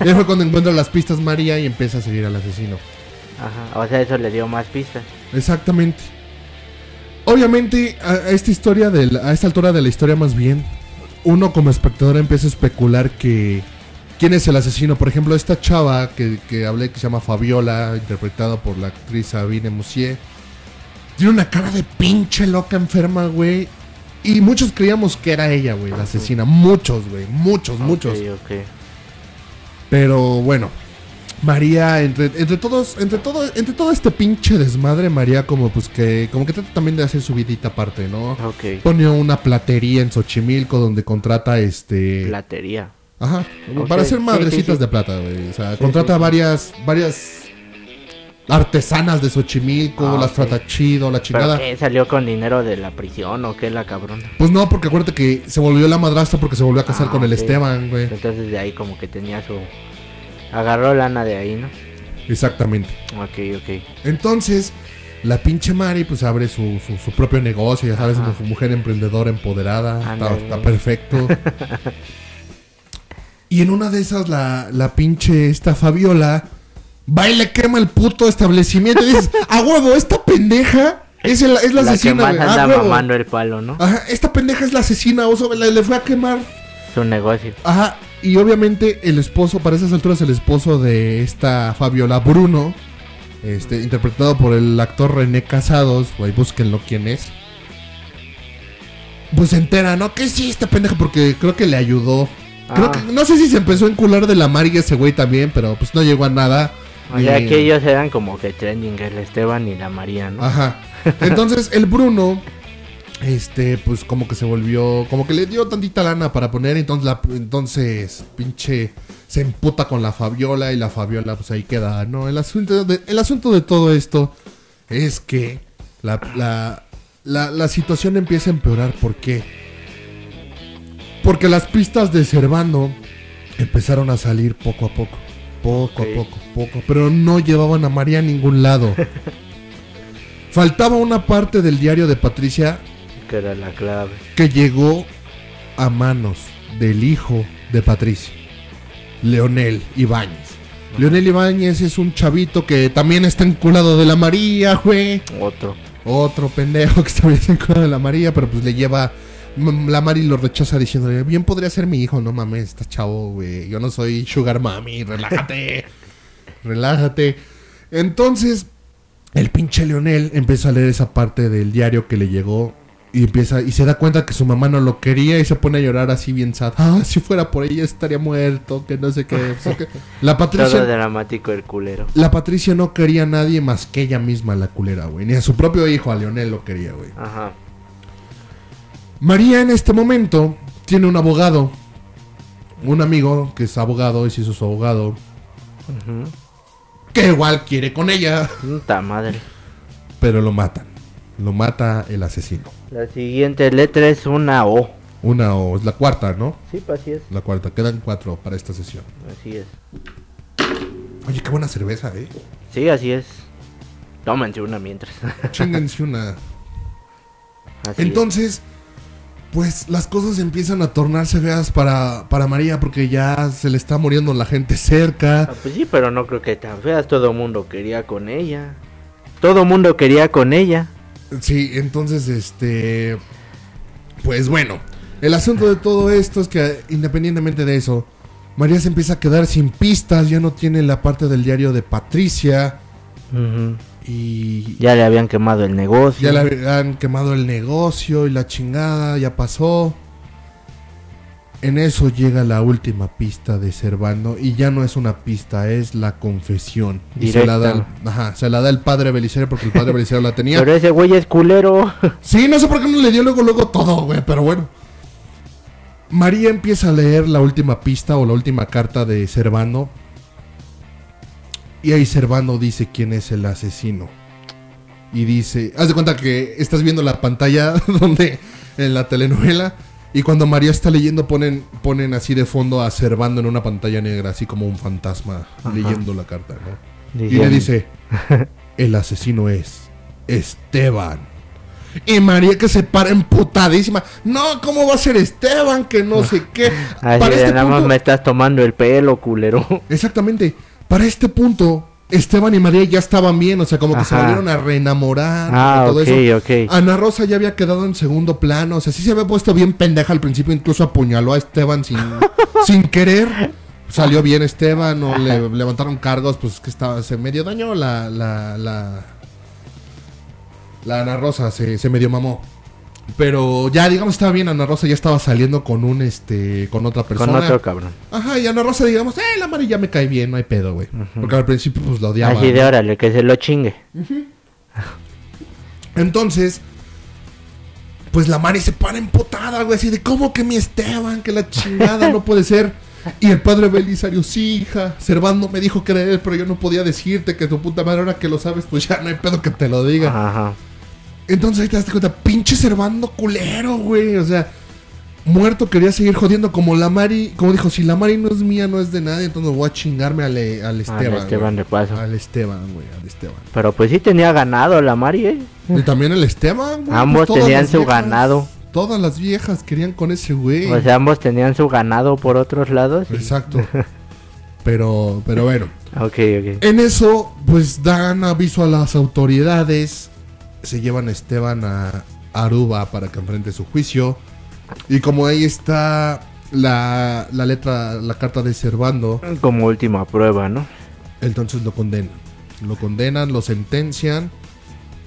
Y ahí fue cuando encuentra las pistas María y empieza a seguir al asesino. Ajá, o sea, eso le dio más pistas. Exactamente. Obviamente, a, esta historia, del- a esta altura de la historia más bien, uno como espectador empieza a especular que... ¿Quién es el asesino? Por ejemplo, esta chava que, que hablé que se llama Fabiola, interpretada por la actriz Sabine Moussier, tiene una cara de pinche loca enferma, güey. Y muchos creíamos que era ella, güey, la asesina. Muchos, güey, muchos, muchos. Ok, ok. Pero bueno, María, entre, entre todos, entre todo, entre todo este pinche desmadre, María como pues que, como que trata también de hacer su vidita aparte, ¿no? Ok. Pone una platería en Xochimilco donde contrata este. Platería. Ajá. Para hacer madrecitas sí, sí. de plata, güey. O sea, contrata varias, varias artesanas de Xochimilco, Ah, las trata chido, la ¿Pero chingada. qué? ¿Salió con dinero de la prisión o qué la cabrona? Pues no, porque acuérdate que se volvió la madrastra porque se volvió a casar Ah, con el. Esteban, güey. Entonces de ahí como que tenía su... Agarró lana de ahí, ¿no? Exactamente. Ok, ok. Entonces, La pinche Mari, pues abre su, su, su propio negocio, ya sabes, como su mujer emprendedora, empoderada. Está, está perfecto. y en una de esas, la, la pinche esta Fabiola va y le quema el puto establecimiento. Y dices, a huevo, esta pendeja es, el- es la, La que asesina. más güey. anda A huevo. mamando el palo, ¿no? Ajá, esta pendeja es la asesina, oso, le, le fue a quemar. Su negocio. Ajá, y obviamente el esposo, para esas alturas, el esposo de esta Fabiola Bruno, este, interpretado por el actor René Casados, güey, búsquenlo quién es. Pues se entera, ¿no? Que sí, esta pendeja, porque creo que le ayudó. Creo Ah. que, no sé si se empezó a encular de la Mari ese güey también, pero pues no llegó a nada. O sea que ellos eran como que trending, el Esteban y la María, ¿no? Ajá. Entonces el Bruno, este, pues como que se volvió, como que le dio tantita lana para poner, entonces, la, entonces pinche se emputa con la Fabiola y la Fabiola pues ahí queda, ¿no? El asunto de, el asunto de todo esto es que la, la, la, la situación empieza a empeorar, ¿por qué? Porque las pistas de Servando empezaron a salir poco a poco. Poco a poco, poco. Pero no llevaban a María a ningún lado. Faltaba una parte del diario de Patricia Que era la clave. que llegó a manos del hijo de Patricia, Leonel Ibáñez. Leonel Ibáñez es un chavito que también está enculado de la María, güey. Otro. Otro pendejo que está bien enculado de la María, pero pues le lleva... La Mari lo rechaza diciéndole, bien podría ser mi hijo, no mames, está chavo, güey. Yo no soy sugar mami, relájate. relájate. Entonces, el pinche Leonel empieza a leer esa parte del diario que le llegó y empieza y se da cuenta que su mamá no lo quería y se pone a llorar así bien sad. Ah, si fuera por ella estaría muerto, que no sé qué. o sea que- La Todo Patricia dramático el culero. la Patricia no quería a nadie más que ella misma, la culera, güey. Ni a su propio hijo, a Leonel lo quería, güey. Ajá. María en este momento tiene un abogado. Un amigo que es abogado y se hizo su abogado. Ujú. Que igual quiere con ella. Puta madre. Pero lo matan. Lo mata el asesino. La siguiente letra es una O. Una o es la cuarta, ¿no? Sí, pues así es. La cuarta. Quedan cuatro para esta sesión. Así es. Oye, qué buena cerveza, eh. Sí, así es. Tómense una mientras. Chingense una. Así Entonces, pues las cosas empiezan a tornarse feas para, para María porque ya se le está muriendo la gente cerca. Ah, pues sí, pero no creo que tan feas. Todo mundo quería con ella. Todo mundo quería con ella. Sí, entonces, este... Pues bueno, el asunto de todo esto es que independientemente de eso, María se empieza a quedar sin pistas, ya no tiene la parte del diario de Patricia Ujú. Y Ya le habían quemado el negocio. ya le habían quemado el negocio y la chingada, ya pasó. En eso llega la última pista de Servando y ya no es una pista, es la confesión. Y se la, da el, ajá, se la da el padre Belisario porque el padre Belisario la tenía. Pero ese güey es culero. Sí, no sé por qué no le dio luego, luego todo, güey, pero bueno. María empieza a leer la última pista o la última carta de Servando. Y ahí Servando dice quién es el asesino. Y dice, haz de cuenta que estás viendo la pantalla donde en la telenovela y cuando María está leyendo ponen ponen así de fondo a Servando en una pantalla negra, así como un fantasma Ajá. leyendo la carta, ¿no? Y le dice, el asesino es Esteban. Y María que se para emputadísima. No, ¿cómo va a ser Esteban? Que no sé qué. Así Para este nada más punto, me estás tomando el pelo, culero. exactamente, para este punto, Esteban y María ya estaban bien, o sea, como que se volvieron a reenamorar. Ah, todo ok, eso. ok. Ana Rosa ya había quedado en segundo plano, o sea, sí se había puesto bien pendeja al principio, incluso apuñaló a Esteban sin, sin querer. Salió bien Esteban, o le levantaron cargos, pues que estaba, se medio dañó la, la, la, la Ana Rosa, se, se medio mamó. Pero ya, digamos, estaba bien, Ana Rosa ya estaba saliendo con un, este, con otra persona. Con otro cabrón. Ajá, y Ana Rosa, digamos, eh, la Mari ya me cae bien, no hay pedo, güey. Porque al principio, pues, la odiaba. Así de ¿no? órale, que se lo chingue. Entonces, pues la Mari se para empotada, güey, así de, ¿cómo que mi Esteban? Que la chingada no puede ser. Y el padre Belisario, sí, hija, Servando me dijo que era él, pero yo no podía decirte que tu puta madre, ahora que lo sabes, pues ya no hay pedo que te lo diga. Ajá. Entonces ahí te das cuenta, pinche Servando culero, güey, o sea, muerto quería seguir jodiendo como la Mari, como dijo, si la Mari no es mía, no es de nadie, entonces voy a chingarme al, eh, al Esteban. Esteban de paso. Al Esteban, güey, al Esteban. Pero pues sí tenía ganado la Mari, ¿eh? Y también el Esteban, güey. Ambos pues tenían su viejas- ganado. Todas las viejas querían con ese güey. O sea, ambos tenían su ganado por otros lados. y- Exacto. Pero, pero bueno. Ok, ok. En eso, pues dan aviso a las autoridades. Se llevan a Esteban a Aruba para que enfrente su juicio. Y como ahí está la, la letra, la carta de Servando, Como última prueba, ¿no? entonces lo condenan. Lo condenan, lo sentencian.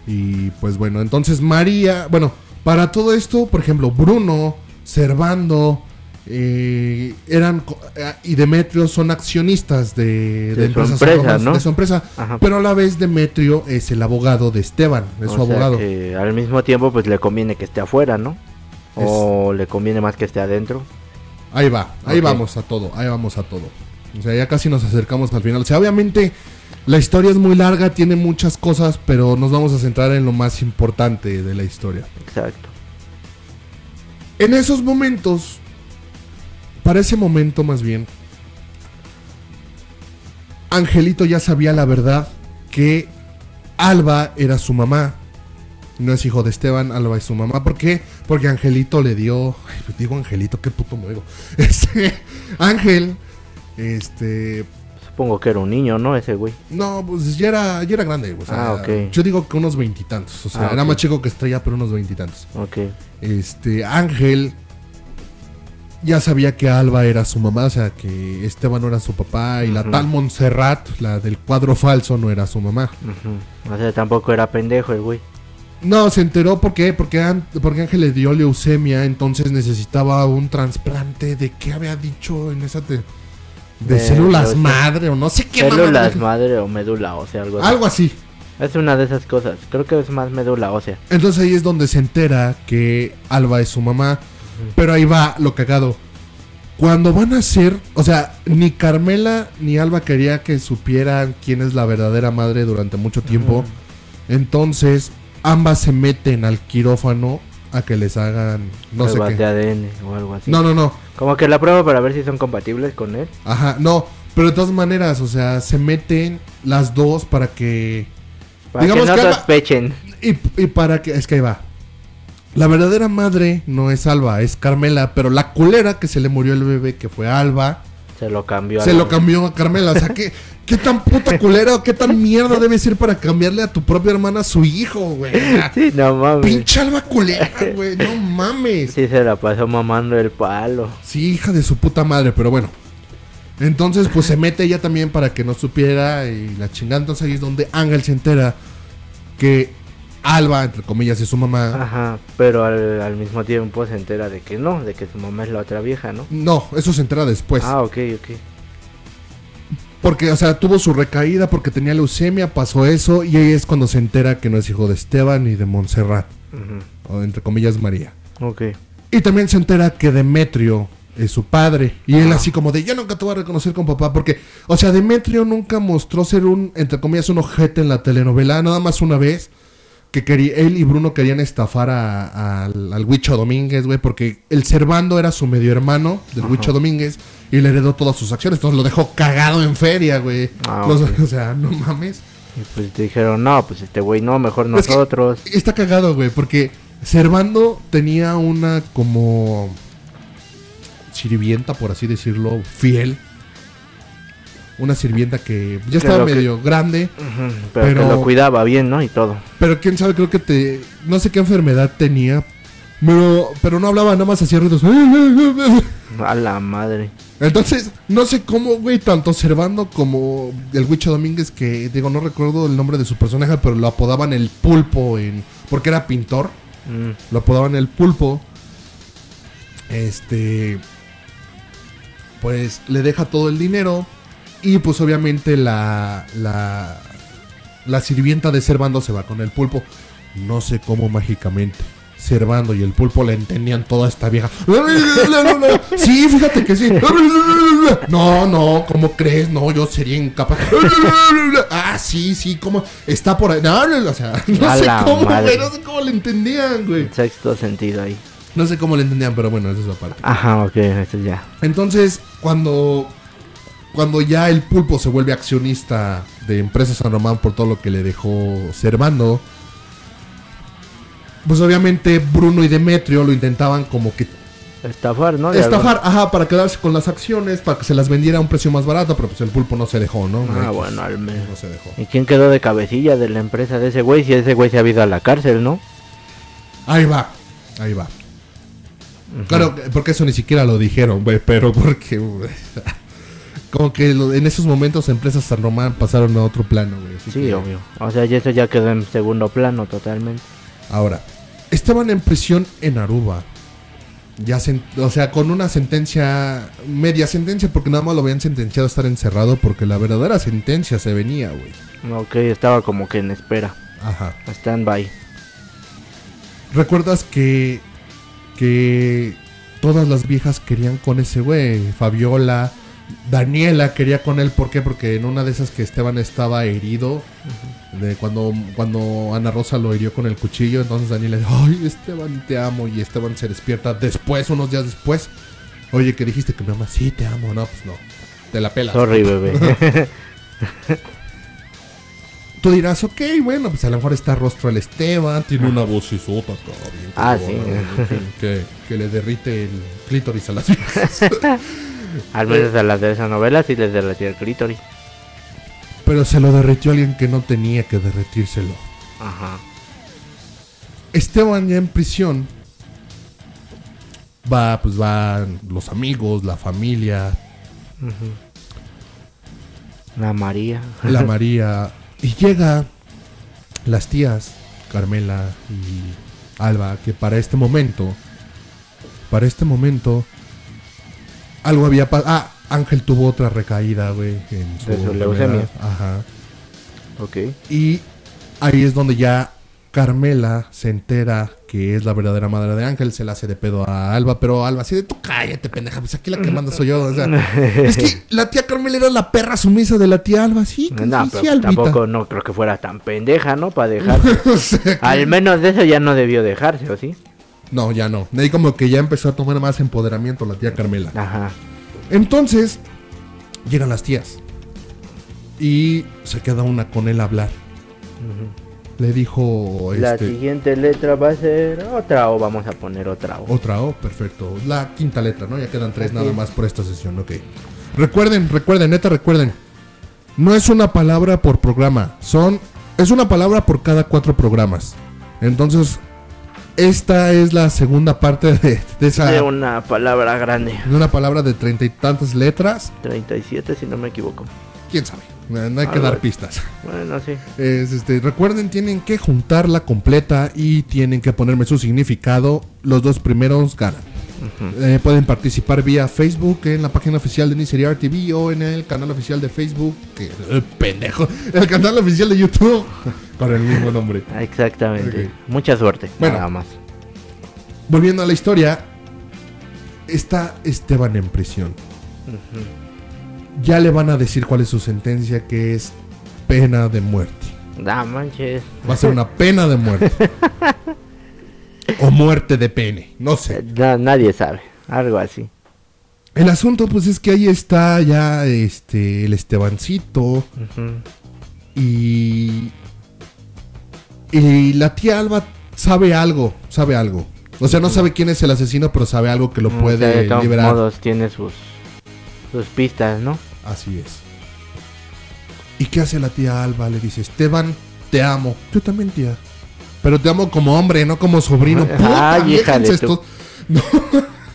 Y pues bueno, entonces María, bueno, para todo esto, por ejemplo, Bruno, Servando, eh, eran co- eh, y Demetrio son accionistas de, De su empresas empresa, ¿no? de su empresa. Ajá. Pero a la vez Demetrio es el abogado de Esteban, es su sea abogado. que al mismo tiempo, pues le conviene que esté afuera, ¿no? O le conviene más que esté adentro. Ahí va, ahí vamos a todo, ahí vamos a todo. O sea, ya casi nos acercamos al final. O sea, obviamente la historia es muy larga, tiene muchas cosas, pero nos vamos a centrar en lo más importante de la historia. Exacto. En esos momentos, para ese momento más bien, Angelito ya sabía la verdad que Alba era su mamá. No es hijo de Esteban, Alba es su mamá. ¿Por qué? Porque Angelito le dio. Ay, pues digo Angelito, qué puto me digo. Este. Ángel. Este. Supongo que era un niño, ¿no? Ese güey. No, pues ya era, ya era grande. O sea, Ah, ok. Yo digo que unos veintitantos. O sea, Ah, era más chico que Estrella, pero unos veintitantos. Ok. Este, Ángel ya sabía que Alba era su mamá, o sea, que Esteban no era su papá y la tal Montserrat, la del cuadro falso, no era su mamá. O sea, tampoco era pendejo el güey. No, se enteró ¿por qué? Porque, porque Ángel le dio leucemia, entonces necesitaba un trasplante de qué había dicho en esa te- de, De células madre o no sé qué Células madre o médula ósea, algo así. Algo así. Es una de esas cosas. Creo que es más médula ósea. Entonces ahí es donde se entera que Alba es su mamá. Pero ahí va lo cagado. Cuando van a ser, o sea, ni Carmela ni Alba quería que supieran quién es la verdadera madre durante mucho tiempo. Entonces, ambas se meten al quirófano a que les hagan no sé qué. de ADN o algo así. No, no, no. Como que la prueba para ver si son compatibles con él. Ajá, no. Pero de todas maneras, o sea, se meten las dos para que Para Digamos que no que Alba- sospechen. Y, y para que. Es que ahí va. La verdadera madre no es Alba, es Carmela. Pero la culera que se le murió el bebé, que fue Alba, Se lo cambió. a se la- lo cambió a Carmela. O sea, ¿qué, qué tan puta culera o qué tan mierda debe ser para cambiarle a tu propia hermana a su hijo, güey? Sí, no mames. Pinche Alba culera, güey. No mames. Sí, se la pasó mamando el palo. Sí, hija de su puta madre, pero bueno. Entonces, pues se mete ella también para que no supiera y la chingada. Entonces ahí es donde Ángel se entera que Alba, entre comillas, es su mamá. Ajá, pero al, al mismo tiempo se entera de que no, de que su mamá es la otra vieja, ¿no? No, eso se entera después. ah, ok, ok. Porque, o sea, tuvo su recaída porque tenía leucemia, pasó eso, y ahí es cuando se entera que no es hijo de Esteban ni de Montserrat, o entre comillas María. Ok. Y también se entera que Demetrio es su padre. Y él así como de, yo nunca te voy a reconocer con papá. Porque, o sea, Demetrio nunca mostró ser un, entre comillas, un ojete en la telenovela. Nada más una vez que quería, él y Bruno querían estafar a- a- al, al Huicho Domínguez, güey. Porque el Servando era su medio hermano del Ajá. Huicho Domínguez. Y le heredó todas sus acciones. Entonces lo dejó cagado en feria, güey. Ah, o sea, no mames. Y pues te dijeron, no, pues este güey no, mejor Es que- nosotros. Está cagado, güey, porque Servando tenía una como sirvienta, por así decirlo, fiel. Una sirvienta que ya estaba que- medio grande, pero, pero- que lo cuidaba bien, ¿no? Y todo. pero quién sabe, creo que te... No sé qué enfermedad tenía, pero, pero no hablaba, nada más hacía ruidos. A la madre. Entonces, no sé cómo, güey, tanto Servando como el Huicho Domínguez, que digo, no recuerdo el nombre de su personaje, pero lo apodaban el pulpo en... Porque era pintor. Mm, lo apodaban el pulpo. Este. Pues le deja todo el dinero. Y pues obviamente la. La. La sirvienta de Servando se va con el pulpo. No sé cómo mágicamente. Servando y el pulpo le entendían toda esta vieja. Sí, fíjate que sí. No, no, ¿cómo crees? No, yo sería incapaz. Ah, sí, sí, ¿cómo? Está por ahí. No, no, o sea, no sé cómo, güey, no sé cómo le entendían, güey. sexto sentido ahí. No sé cómo le entendían, pero bueno, esa es la parte. Ajá, ok, eso ya. Entonces, cuando, cuando ya el pulpo se vuelve accionista de Empresa San Román por todo lo que le dejó Servando, pues obviamente Bruno y Demetrio lo intentaban como que Estafar, ¿no? De estafar, ajá, para quedarse con las acciones, para que se las vendiera a un precio más barato, pero pues el pulpo no se dejó, ¿no? Ah, bueno, al menos. No se dejó. ¿Y quién quedó de cabecilla de la empresa de ese güey? Si ese güey se ha ido a la cárcel, ¿no? Ahí va, ahí va. Claro, porque eso ni siquiera lo dijeron, güey, pero porque... Como que en esos momentos empresas San Román pasaron a otro plano, güey. así Sí, que- obvio. O sea, ya eso ya quedó en segundo plano totalmente. Ahora, estaban en prisión en Aruba. Ya sen- o sea, con una sentencia, media sentencia, porque nada más lo habían sentenciado a estar encerrado, porque la verdadera sentencia se venía, güey. Ok, estaba como que en espera. Ajá. Stand-by. ¿Recuerdas que, que todas las viejas querían con ese güey? Fabiola, Daniela quería con él, ¿por qué? Porque en una de esas que Esteban estaba herido, de cuando, cuando Ana Rosa lo hirió con el cuchillo, entonces Daniela dice, ay Esteban, te amo, y Esteban se despierta después, unos días después, oye, que dijiste que me amas, sí, te amo, no, pues no, te la pelas. Sorry, bebé. Tú dirás, ok, bueno, pues a lo mejor está rostro el Esteban, tiene una acá, bien Ah, cabrona, que, que le derrite el clítoris a las viejas. Al menos a las de esa novela sí les derretía el clítoris. Pero se lo derritió alguien que no tenía que derretírselo. Ajá. Esteban ya en prisión. Va, pues van los amigos, la familia, La María. la María. Y llega las tías, Carmela y Alba, que para este momento, para este momento, algo había pasado. Ah, Ángel tuvo otra recaída, güey. en De su leucemia. Ajá. Ok. Y ahí es donde ya Carmela se entera que es la verdadera madre de Ángel, se la hace de pedo a Alba, pero Alba así de tú cállate, pendeja, pues aquí la que manda soy yo. O sea, es que la tía Carmela era la perra sumisa de la tía Alba, sí, que No, sí, pero sí, Albita. tampoco no creo que fuera tan pendeja, ¿no? Para dejar. O sea, que- Al menos de eso ya no debió dejarse, ¿o sí? No, ya no. Ahí como que ya empezó a tomar más empoderamiento la tía Carmela. Ajá. Entonces, llegan las tías. Y se queda una con él a hablar. Le dijo La este, siguiente letra va a ser otra o vamos a poner otra O. Otra O, perfecto. La quinta letra, ¿no? Ya quedan tres Así nada es. más por esta sesión, ok. Recuerden, recuerden, neta, recuerden. No es una palabra por programa. Son. Es una palabra por cada cuatro programas. Entonces, esta es la segunda parte de, de esa. De una palabra grande. de una palabra de treinta y tantas letras. 37 si no me equivoco. Quién sabe. No no hay que dar pistas. Bueno, sí. Es, este, recuerden, tienen que juntarla completa y tienen que ponerme su significado. Los dos primeros ganan. Eh, pueden participar vía Facebook en la página oficial de Niseriar TV o en el canal oficial de Facebook. Que, eh, pendejo. El canal oficial de YouTube. Con el mismo nombre. Exactamente. Mucha suerte. Bueno. Nada más. Volviendo a la historia. Está Esteban en prisión. Ya le van a decir cuál es su sentencia, que es pena de muerte. Da manches. Va a ser una pena de muerte. o muerte de pene. No sé. Na- nadie sabe. Algo así. El asunto, pues, es que ahí está ya este el Estebancito. Y. Y la tía Alba sabe algo. Sabe algo. O sea, no sabe quién es el asesino, pero sabe algo que lo O sea, puede de todos liberar. modos tiene sus sus pistas, ¿no? Así es. ¿Y qué hace la tía Alba? Le dice, Esteban, te amo. Yo también, tía. Pero te amo como hombre, no como sobrino. Puta, Ay, hija de esto.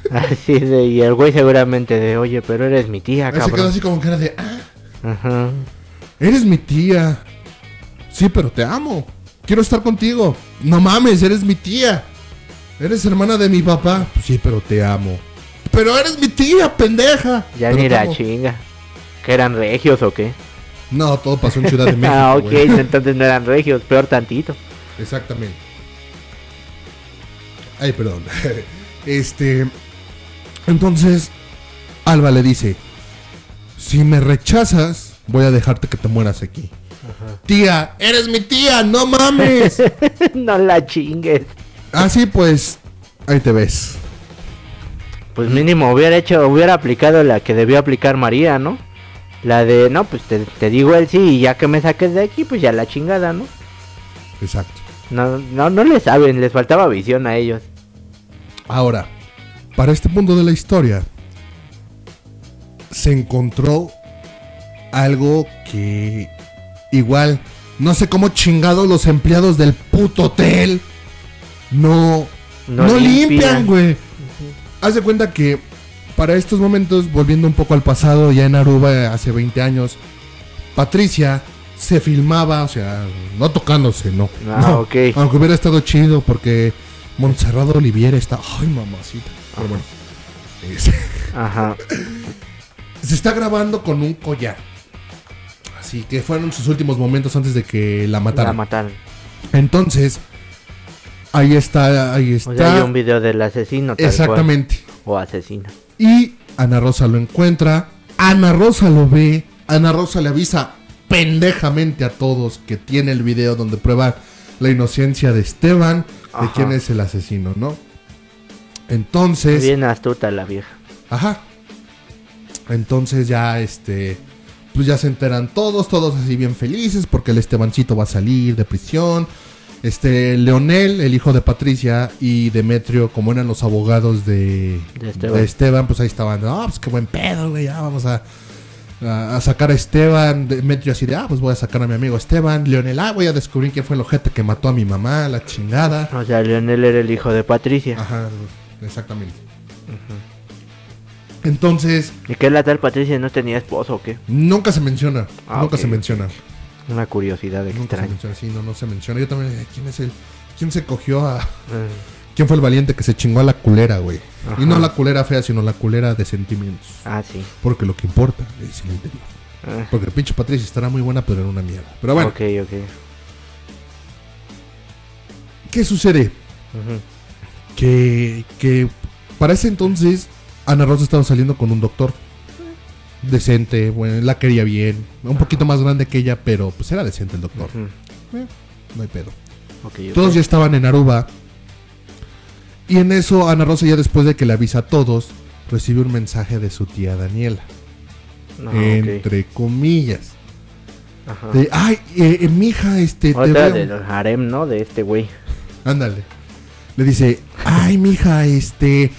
Así de, y el güey seguramente de, oye, pero eres mi tía, Se quedó cabrón. así como cara de, ah, Ajá. eres mi tía. Sí, pero te amo. Quiero estar contigo. No mames, eres mi tía. Eres hermana de mi papá. Pues sí, pero te amo. Pero eres mi tía, pendeja. Ya Pero ni la amo. chinga. ¿Que eran regios o qué? No, todo pasó en Ciudad de México. ah, ok, entonces no eran regios, peor tantito. Exactamente. Ay, perdón. Este. Entonces, Alba le dice: Si me rechazas, voy a dejarte que te mueras aquí. Tía, eres mi tía, no mames. no la chingues. Así pues, Ahí te ves. Pues mínimo hubiera hecho, hubiera aplicado la que debió aplicar María, ¿no? La de, no, pues te, te digo el sí y ya que me saques de aquí, pues ya la chingada, ¿no? Exacto. No, no, no le saben, les faltaba visión a ellos. Ahora, para este punto de la historia, se encontró algo que igual, no sé cómo chingados los empleados del puto hotel no, No no, limpian, güey. Haz de cuenta que para estos momentos, volviendo un poco al pasado, ya en Aruba hace 20 años, Patricia se filmaba, o sea, no tocándose, no. Ah, no, ok. Aunque hubiera estado chido porque Montserrat Oliviera está, ay mamacita. Pero bueno, es- Ajá. se está grabando con un collar. Así que fueron sus últimos momentos antes de que la La mataran. mataron. Entonces, ahí está, ahí está. O sea, hay un video del asesino. tal Exactamente. cual. O asesina. Y Ana Rosa lo encuentra. Ana Rosa lo ve. Ana Rosa le avisa pendejamente a todos que tiene el video donde prueba la inocencia de Esteban, de quién es el asesino, ¿no? Entonces, Bien astuta la vieja. ajá. Entonces ya este pues ya se enteran todos, todos así bien felices porque el Estebancito va a salir de prisión. Este Leonel, el hijo de Patricia y Demetrio, como eran los abogados de, De Esteban. de Esteban, pues ahí estaban, ah, pues qué buen pedo, güey, ya vamos a, a, a sacar a Esteban. Demetrio así de, ah, pues voy a sacar a mi amigo Esteban. Leonel, ah, voy a descubrir quién fue el ojete que mató a mi mamá, la chingada. O sea, Leonel era el hijo de Patricia. Ajá, exactamente. Entonces, ¿Y qué la tal Patricia no tenía esposo o qué? nunca se menciona, Ah, nunca se menciona. Una curiosidad Nunca se extraña. menciona, sí, no, no se menciona. Yo también, eh, ¿quién es el, quién se cogió a, Mm. Quién fue el valiente que se chingó a la culera, güey? Ajá. Y no la culera fea, sino la culera de sentimientos. Ah, sí. Porque lo que importa es el interior. Ah, Porque el pinche Patricia estará muy buena, pero en una mierda. Pero bueno, Ok, ok. ¿qué sucede? Que, que para ese entonces Ana Rosa estaba saliendo con un doctor decente, bueno, la quería bien, un poquito más grande que ella, pero pues era decente el doctor. Eh, no hay pedo. Todos ya estaban en Aruba. Y en eso Ana Rosa ya después de que le avisa a todos, recibe un mensaje de su tía Daniela. No, ok. entre comillas. Ajá. De, ay, eh, eh, mija, este, te veo". del harem, ¿no? De este güey. Ándale. Le dice, ay, mija, este.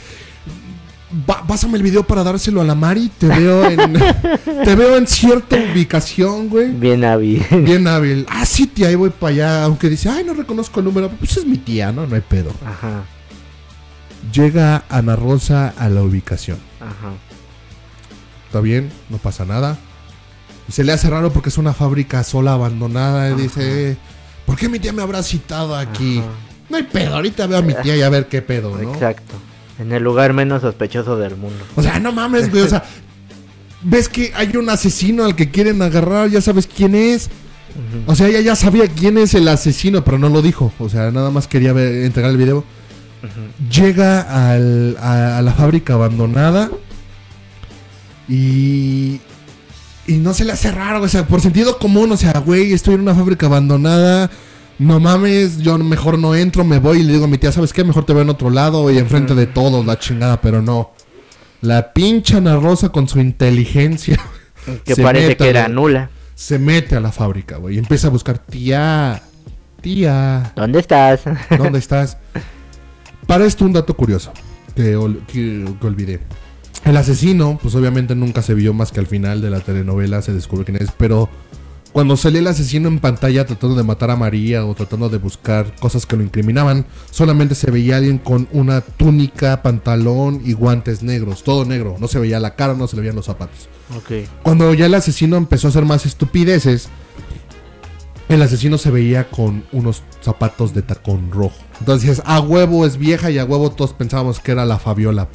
pásame el video para dárselo a la Mari. Te veo en. te veo en cierta ubicación, güey. Bien hábil. Bien hábil. Ah, sí, tía, ahí voy para allá. Aunque dice, ay, no reconozco el número. Pues es mi tía, ¿no? No hay pedo. Ajá. Llega Ana Rosa a la ubicación. Ajá. Está bien, no pasa nada. Y se le hace raro porque es una fábrica sola, abandonada. Y dice, ¿por qué mi tía me habrá citado aquí? Ajá. No hay pedo, ahorita veo a mi tía y a ver qué pedo, ¿no? Exacto. En el lugar menos sospechoso del mundo. O sea, no mames, güey. O sea, ves que hay un asesino al que quieren agarrar, ya sabes quién es. O sea, ella ya sabía quién es el asesino, pero no lo dijo. O sea, nada más quería ver- entregar el video. Llega al- a, a la fábrica abandonada y, y no se le hace raro. O sea, por sentido común, o sea, güey, estoy en una fábrica abandonada. No mames, yo mejor no entro, me voy y le digo a mi tía, ¿sabes qué? Mejor te veo en otro lado y enfrente de todos, la chingada, pero no. La pincha Ana Rosa con su inteligencia Que Se parece meta, que era güey. nula. se mete a la fábrica, güey, y empieza a buscar, tía, tía, ¿Dónde estás? ¿Dónde estás? Para esto un dato curioso que, ol- que- que olvidé. El asesino, pues obviamente nunca se vio más que al final de la telenovela se descubrió quién es, pero cuando salía el asesino en pantalla tratando de matar a María o tratando de buscar cosas que lo incriminaban, solamente se veía alguien con una túnica, pantalón y guantes negros, todo negro, no se veía la cara, no se le veían los zapatos. ok. Cuando ya el asesino empezó a hacer más estupideces, el asesino se veía con unos zapatos de tacón rojo. Entonces, a huevo es vieja y a huevo todos pensábamos que era la Fabiola.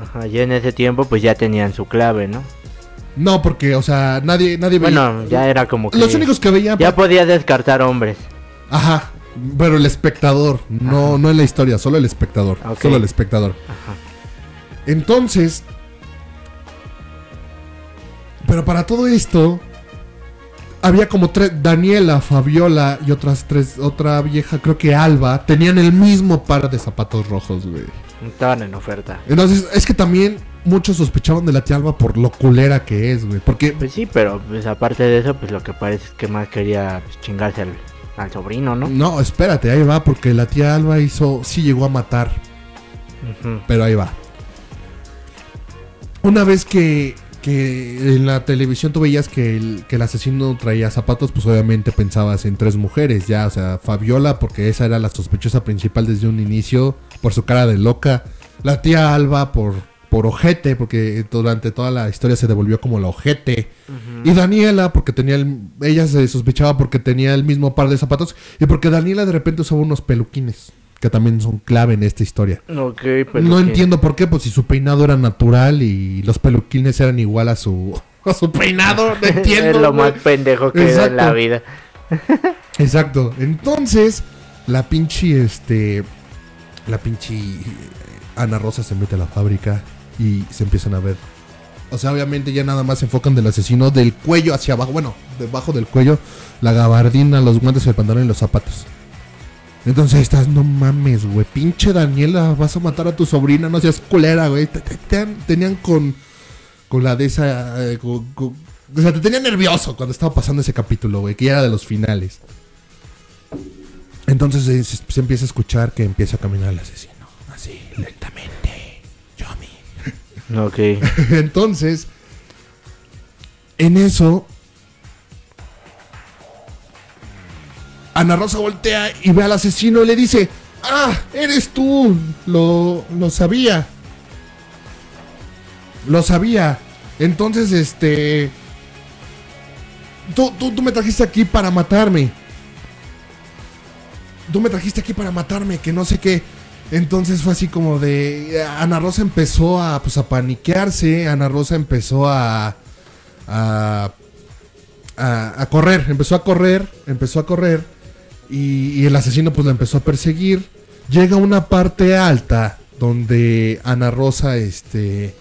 Ajá. Y en ese tiempo pues ya tenían su clave, ¿no? No, porque, o sea, nadie, nadie veía. Bueno, ya era como que... Los únicos que veían. Ya podía descartar hombres. Ajá. Pero el espectador, no, no en la historia, solo el espectador. Solo el espectador. Ajá. Entonces. Pero para todo esto. Había como tres, Daniela, Fabiola y otras tres, otra vieja, creo que Alba, tenían el mismo par de zapatos rojos, güey. Estaban en oferta. Entonces, es que también muchos sospechaban de la tía Alba por lo culera que es, güey. Porque, Pues sí, pero pues aparte de eso, pues lo que parece es que más quería pues, chingarse al, al sobrino, ¿no? no, espérate, ahí va, porque la tía Alba hizo, sí llegó a matar, pero ahí va. Una vez que, que en la televisión tú veías que el, que el asesino traía zapatos, pues obviamente pensabas en tres mujeres, ya, o sea, Fabiola, porque esa era la sospechosa principal desde un inicio, por su cara de loca. La tía Alba por, por ojete, porque durante toda la historia se devolvió como la ojete. Y Daniela, porque tenía el, ella se sospechaba porque tenía el mismo par de zapatos, y porque Daniela de repente usaba unos peluquines, que también son clave en esta historia. No entiendo por qué, pues si su peinado era natural y los peluquines eran igual a su, a su peinado, no entiendo. es lo más pendejo que hay en la Exacto. vida. Exacto. Entonces, la pinche, este, la pinche eh, Ana Rosa se mete a la fábrica y se empiezan a ver. O sea, obviamente ya nada más se enfocan del asesino del cuello hacia abajo, bueno, debajo del cuello, la gabardina, los guantes, el pantalón y los zapatos. Entonces estás, no mames, güey, pinche Daniela, vas a matar a tu sobrina, no seas culera, güey. Te- te- te- tenían con, con la de esa, eh, con- con- o sea, te tenía nervioso cuando estaba pasando ese capítulo, güey, que ya era de los finales. Entonces eh, se, se empieza a escuchar que empieza a caminar el asesino, así, lentamente. Yomi. Ok. Entonces, en eso, Ana Rosa voltea y ve al asesino y le dice, ah, eres tú, lo, lo sabía. Lo sabía. Entonces, este... Tú, tú, tú me trajiste aquí para matarme. Tú me trajiste aquí para matarme, que no sé qué. Entonces fue así como de. Ana Rosa empezó a, pues, a paniquearse. Ana Rosa empezó a, a. a. a correr. Empezó a correr. Empezó a correr. Y, y el asesino, pues la empezó a perseguir. Llega a una parte alta. Donde Ana Rosa, este.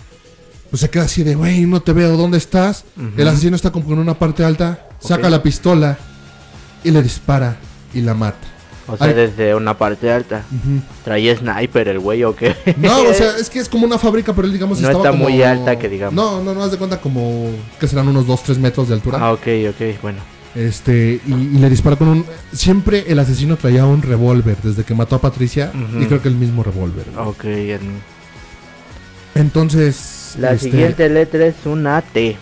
Pues se queda así de, güey, no te veo, ¿dónde estás? El asesino está como en una parte alta. Saca la pistola. Y le dispara. Y la mata. O sea, Ay. desde una parte alta. Ujú. Traía sniper el güey o qué. No, o sea, es que es como una fábrica, pero él, digamos, No estaba está como- muy alta, que digamos. No, no, no, haz de cuenta como que serán unos 2, 3 metros de altura. Ah, ok, ok, bueno. Este, y, y le dispara con un... Siempre el asesino traía un revólver desde que mató a Patricia, y creo que el mismo revólver. Ok, en- Entonces, la este, siguiente letra es una T.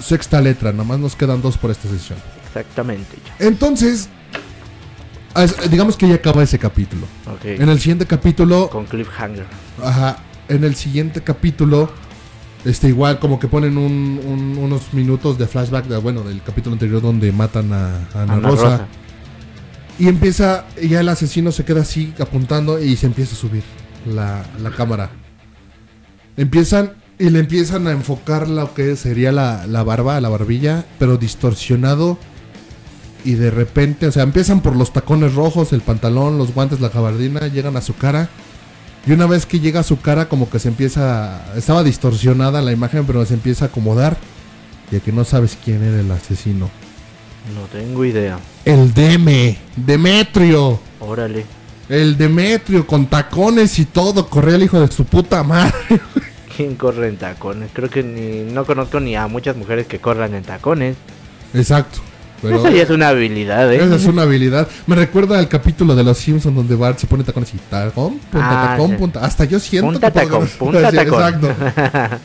sexta letra, nomás nos quedan dos por esta sesión. Exactamente. ya. Entonces, digamos que ya acaba ese capítulo. Ok. En el siguiente capítulo, Con cliffhanger. Ajá. En el siguiente capítulo, este igual como que ponen un- un- unos minutos de flashback, de, bueno, del capítulo anterior donde matan a, a Ana, Ana Rosa, Rosa. Y empieza, ya el asesino se queda así apuntando y se empieza a subir la, la cámara. Empiezan y le empiezan a enfocar lo que sería la, la barba, la barbilla, pero distorsionado. Y de repente, o sea, empiezan por los tacones rojos, el pantalón, los guantes, la gabardina, llegan a su cara. Y una vez que llega a su cara, como que se empieza. Estaba distorsionada la imagen, pero se empieza a acomodar. Ya que no sabes quién era el asesino. No tengo idea. El Deme, Demetrio. Órale. El Demetrio con tacones y todo. Corría el hijo de su puta madre. ¿Quién corre en tacones? Creo que ni, no conozco ni a muchas mujeres que corran en tacones. Exacto. Pero Eso ya es una habilidad, ¿eh? esa es una habilidad. Me recuerda al capítulo de los Simpsons donde Bart se pone tacones y tacón, punta, Ah, tacón, sí. punta. Hasta yo siento Punta que tacón, punta tacón. Exacto.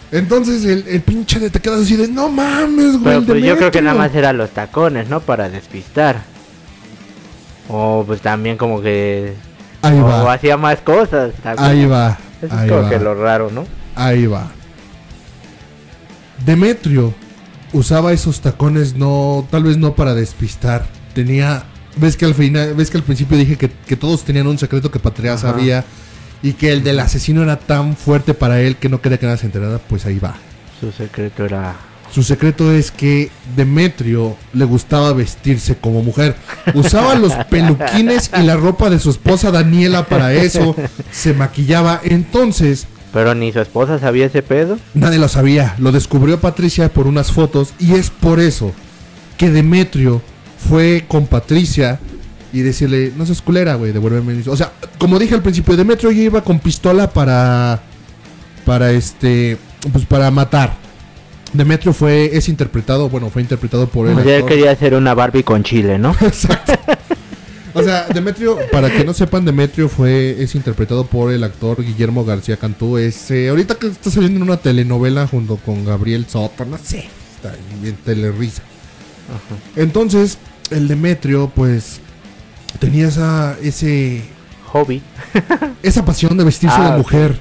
Entonces el, el pinche de te quedas así de no mames, güey. Pero pues yo creo que Demetrio". nada más eran los tacones, ¿no? Para despistar. O pues también como que... Ahí o va. hacía más cosas. también. Ahí va. Eso ahí es como va. que lo raro, ¿no? Ahí va. Demetrio usaba esos tacones no, tal vez no para despistar. Tenía, ves que al final, ves que al principio dije que, que todos tenían un secreto que Patria Ajá. sabía y que el del asesino era tan fuerte para él que no quería que nadie se enterara, pues ahí va. Su secreto era... Su secreto es que Demetrio le gustaba vestirse como mujer. Usaba los peluquines y la ropa de su esposa Daniela para eso. Se maquillaba. Entonces, Pero ni su esposa sabía ese pedo. Nadie lo sabía, lo descubrió Patricia por unas fotos y es por eso que Demetrio fue con Patricia y decirle, no seas culera, güey, devuélveme. mis-". O sea, como dije al principio, Demetrio ya iba con pistola para, para este, pues para matar. Demetrio fue, es interpretado, bueno, fue interpretado por el Como ya actor- quería hacer una Barbie con chile, ¿no? Exacto. O sea, Demetrio, para que no sepan, Demetrio fue, es interpretado por el actor Guillermo García Cantú. Es, eh, ahorita que está saliendo en una telenovela junto con Gabriel Soto, no sé, está ahí en Telerisa. Entonces, el Demetrio, pues, tenía esa, ese, Hobby. esa pasión de vestirse Ah, de ok. mujer.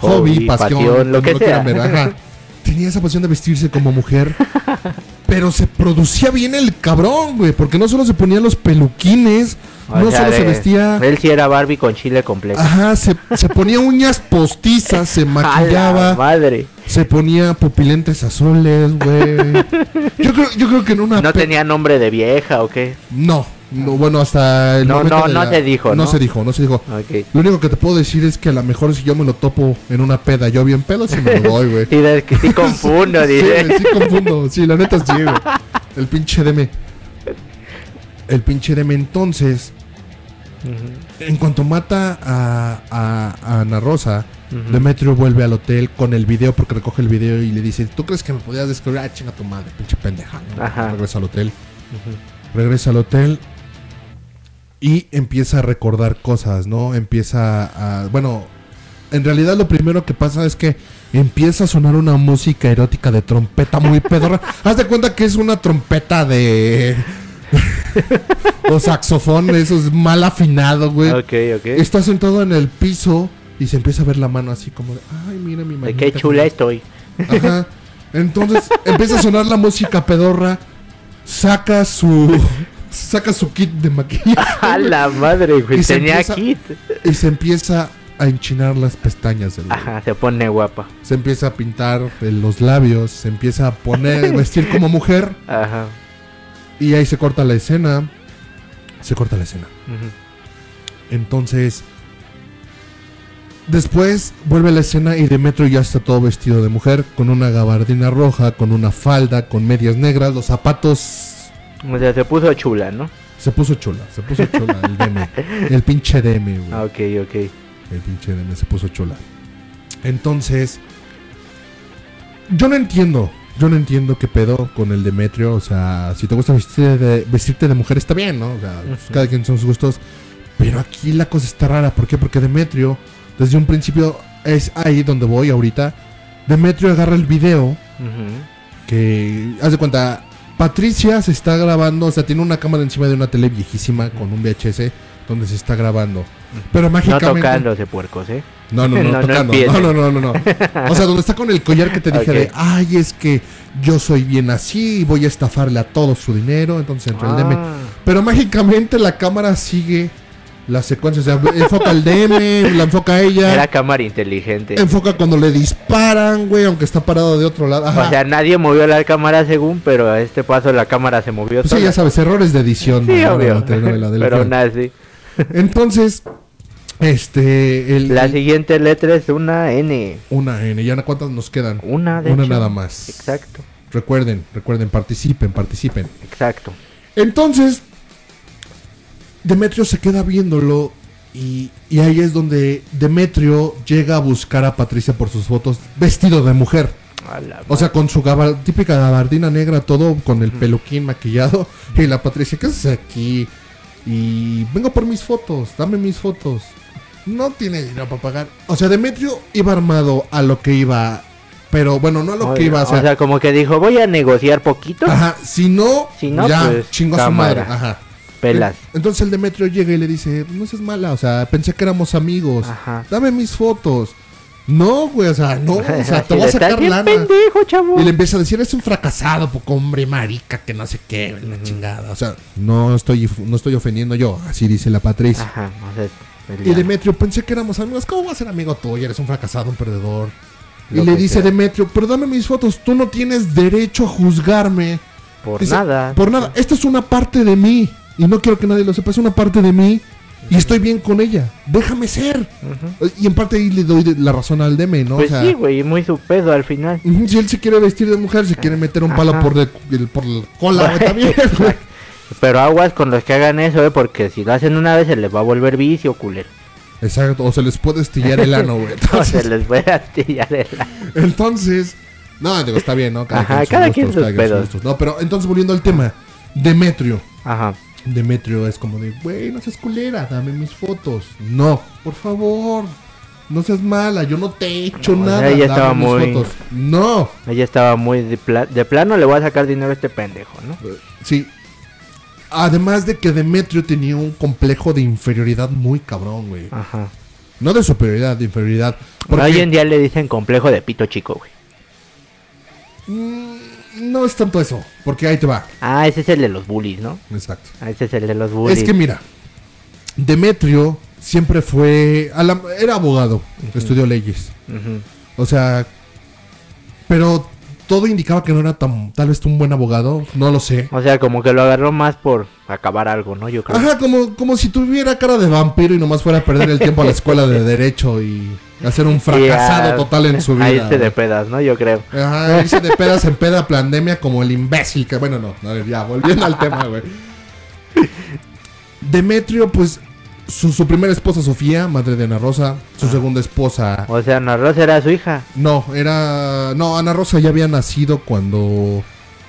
Hobby, Hobby, pasión, pasión, lo que quieran sea. ver, ajá. Tenía esa pasión de vestirse como mujer. pero se producía bien el cabrón, güey. Porque no solo se ponía los peluquines, O no sea, solo se vestía. Él sí era Barbie con chile completo. Ajá, se, se ponía uñas postizas, se ¡A la maquillaba, madre! se ponía pupilentes azules, güey. Yo creo, yo creo que en una ¿No tenía nombre de vieja o qué? No, no, bueno, hasta el No, momento no, no la- se dijo, No ¿no? se dijo, no se dijo. Lo único que te puedo decir es que a lo mejor si yo me lo topo en una peda, yo bien pedo, sí me lo doy, güey. Sí, es que sí confundo, Sí, dice. sí confundo. Sí, la neta sí, güey. El pinche Deme. El pinche Deme. Entonces, en cuanto mata a, a- a Ana Rosa. Demetrio vuelve al hotel con el video porque recoge el video y le dice, ¿tú crees que me podías descubrir? Ah, chinga tu madre, pinche pendeja. Regresa al hotel. Regresa al hotel y empieza a recordar cosas, ¿no? Empieza a... Bueno, en realidad lo primero que pasa es que empieza a sonar una música erótica de trompeta muy pedorra. Haz de cuenta que es una trompeta de... o saxofón, eso es mal afinado, güey. Ok, ok. Está sentado en el piso y se empieza a ver la mano así como de, ay, mira mi manita. qué chula estoy. Ajá. Entonces empieza a sonar la música pedorra, saca su saca su kit de maquillaje A la madre, güey. Y Tenía empieza- kit. y se empieza a enchinar las pestañas güey. Ajá, se pone guapa. Se empieza a pintar los labios, se empieza a poner vestir como mujer Ajá. y ahí se corta la escena. Se corta la escena. Entonces, después vuelve la escena y Demetrio ya está todo vestido de mujer, con una gabardina roja, con una falda, con medias negras, los zapatos. O sea, se puso chula, ¿no? Se puso chula, se puso chula el Deme. El pinche Deme, güey. Ah, ok, ok. El pinche Deme se puso chula. Entonces, yo no entiendo. Yo no entiendo qué pedo con el Demetrio. O sea, si te gusta vestirte de, vestirte de mujer, está bien, ¿no? O sea, pues, cada quien son sus gustos. Pero aquí la cosa está rara. ¿Por qué? Porque Demetrio, desde un principio, es ahí donde voy ahorita. Demetrio agarra el video que, haz de cuenta, Patricia se está grabando, o sea, tiene una cámara encima de una tele viejísima con un VHS donde se está grabando. Pero No mágicamente... tocándose puercos, ¿eh? No, no, no, No, no tocando. No, no, no, no, no. O sea, donde está con el collar que te dije de, ay, es que yo soy bien así y voy a estafarle a todo su dinero. Entonces entra el DM. Ah, Pero mágicamente la cámara sigue la secuencia. O sea, enfoca el DM, la enfoca a ella. Era cámara inteligente. Enfoca cuando le disparan, güey, aunque está parado de otro lado. Ajá. O sea, nadie movió la cámara según, pero a este paso la cámara se movió Pues sí, ya sabes, errores de edición. Sí, obvio. la Pero nada, sí. Entonces, este, el, La siguiente letra es una N. una N. ¿Ya cuántas nos quedan? Una de Una hecho. nada más. Exacto, Recuerden, recuerden, participen, participen. exacto. Entonces, Demetrio se queda viéndolo y, y ahí es donde Demetrio llega a buscar a Patricia por sus fotos vestido de mujer. A O sea, con su típica gabardina negra, todo con el peluquín maquillado. Y la Patricia, ¿qué haces aquí? Y vengo por mis fotos, dame mis fotos. No tiene dinero para pagar. O sea, Demetrio iba armado a lo que iba. Pero bueno, no a lo que iba. O sea, como que dijo, voy a negociar poquito. ajá, si no, Si no, ya pues, chingó a su madre. Ajá. Pelas. Entonces el Demetrio llega y le dice, no seas mala, o sea, pensé que éramos amigos. Ajá. Dame mis fotos. No, güey, o sea, no, o sea, te voy a de, "Estás sacar lana. pendejo, chavo. Y le empieza a decir, es un fracasado, poco hombre, marica, que no sé qué, la chingada. O sea, no estoy, no estoy ofendiendo yo, así dice la Patricia. Ajá, o sea, Y Demetrio, pensé que éramos amigos, ¿cómo vas a ser amigo tuyo? Eres un fracasado, un perdedor. Lo y le dice sea. Demetrio, pero dame mis fotos, tú no tienes derecho a juzgarme. por Dice, nada. Por nada, esta es una parte de mí. Y no quiero que nadie lo sepa, es una parte de mí Y estoy bien con ella. Déjame ser. Ujú. Y en parte ahí le doy la razón al Deme, ¿no? Pues o sea, sí, güey, muy su pedo al final. si él se quiere vestir de mujer, se quiere meter un palo por, el, por la cola, güey, también, güey. Pero aguas con los que hagan eso, eh, porque si lo hacen una vez se les va a volver vicio, culero. Exacto, o se les puede estillar el ano, güey. O se Entonces, les puede astillar el entonces, no, digo, está bien, ¿no? Ajá, sus cada quien sus cada quien pedos. No, pero entonces volviendo al tema, Demetrio. Ajá. Demetrio es como de, güey, no seas culera, dame mis fotos. No, por favor, no seas mala, yo no te he hecho No, nada. ella estaba mis muy- fotos. No, Ella estaba muy de, pla- de plano, le voy a sacar dinero a este pendejo, ¿no? sí. Además de que Demetrio tenía un complejo de inferioridad muy cabrón, güey. Ajá. No de superioridad, de inferioridad. Porque Hoy en día le dicen complejo de pito chico, güey. mm, no es tanto eso, porque ahí te va. Ah, ese es el de los bullies, ¿no? Exacto. Ah, ese es el de los bullies. Es que mira, Demetrio siempre fue, a la- era abogado, estudió leyes. O sea, pero todo indicaba que no era tan, tal vez un buen abogado, no lo sé. O sea, como que lo agarró más por acabar algo, ¿no? Yo creo. Ajá, como, como si tuviera cara de vampiro y nomás fuera a perder el tiempo a la escuela de derecho y hacer un fracasado a- total en su vida. A irse de pedas, ¿no? Yo creo. Ajá, irse de pedas en peda pandemia como el imbécil que, bueno, no, a ver, ya, volviendo al tema, güey. Demetrio, pues, su, su primera esposa Sofía, madre de Ana Rosa, su segunda esposa O sea, Ana Rosa era su hija. No, era. No, Ana Rosa ya había nacido cuando.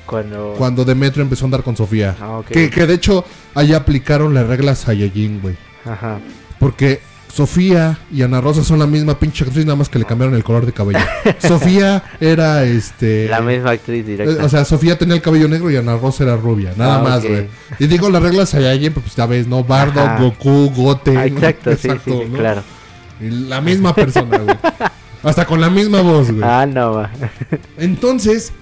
Cuando. Cuando Demetrio empezó a andar con Sofía. Ah, ok. Que, que de hecho, allá aplicaron las reglas Saiyajin, güey. Ajá. Porque Sofía y Ana Rosa son la misma pinche actriz, nada más que le cambiaron el color de cabello. Sofía era este. La misma actriz eh, directa. O sea, Sofía tenía el cabello negro y Ana Rosa era rubia, nada Ah, más, güey. Y digo las reglas Saiyajin, pues ya ves, ¿no? Bardo, Ajá. Goku, Gote. Ah, ¿no? exacto, sí, sí, sí, ¿no? claro. Y La misma persona, güey. Hasta con la misma voz, güey. Ah, no, va. Entonces,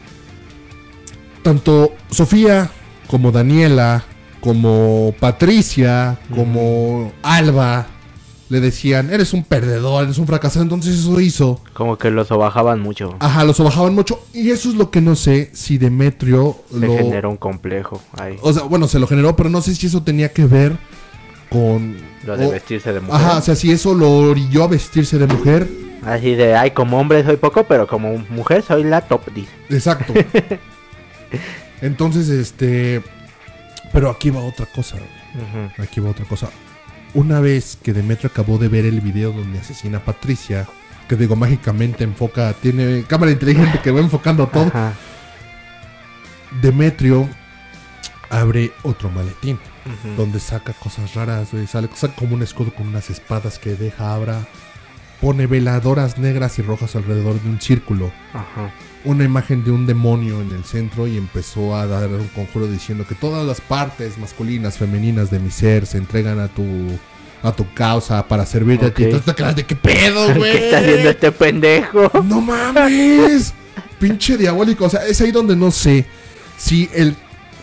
tanto Sofía como Daniela, como Patricia, como Alba, le decían, eres un perdedor, eres un fracasado. Entonces eso hizo, Como que lo sobajaban mucho. ajá, los bajaban mucho. Y eso es lo que no sé si Demetrio Se lo... generó un complejo ahí. O sea, bueno, se lo generó, pero no sé si eso tenía que ver con... Lo de o- vestirse de mujer. Ajá, o sea, si eso lo orilló a vestirse de mujer. Así de, ay, como hombre soy poco, pero como mujer soy la top, dice. Exacto. Entonces, este... Pero aquí va otra cosa. Ujú. Aquí va otra cosa. Una vez que Demetrio acabó de ver el video donde asesina a Patricia, que digo, mágicamente enfoca, tiene cámara inteligente que va enfocando todo, Ajá. Demetrio abre otro maletín, donde saca cosas raras, güey, sale saca como un escudo con unas espadas que deja abra, pone veladoras negras y rojas alrededor de un círculo, Ajá. Una imagen de un demonio en el centro y empezó a dar un conjuro diciendo que todas las partes masculinas, femeninas de mi ser se entregan a tu a tu causa para servirte a ti. Entonces te de qué pedo, güey. ¿Qué está haciendo este pendejo? No mames. Pinche diabólico. O sea, es ahí donde no sé si el.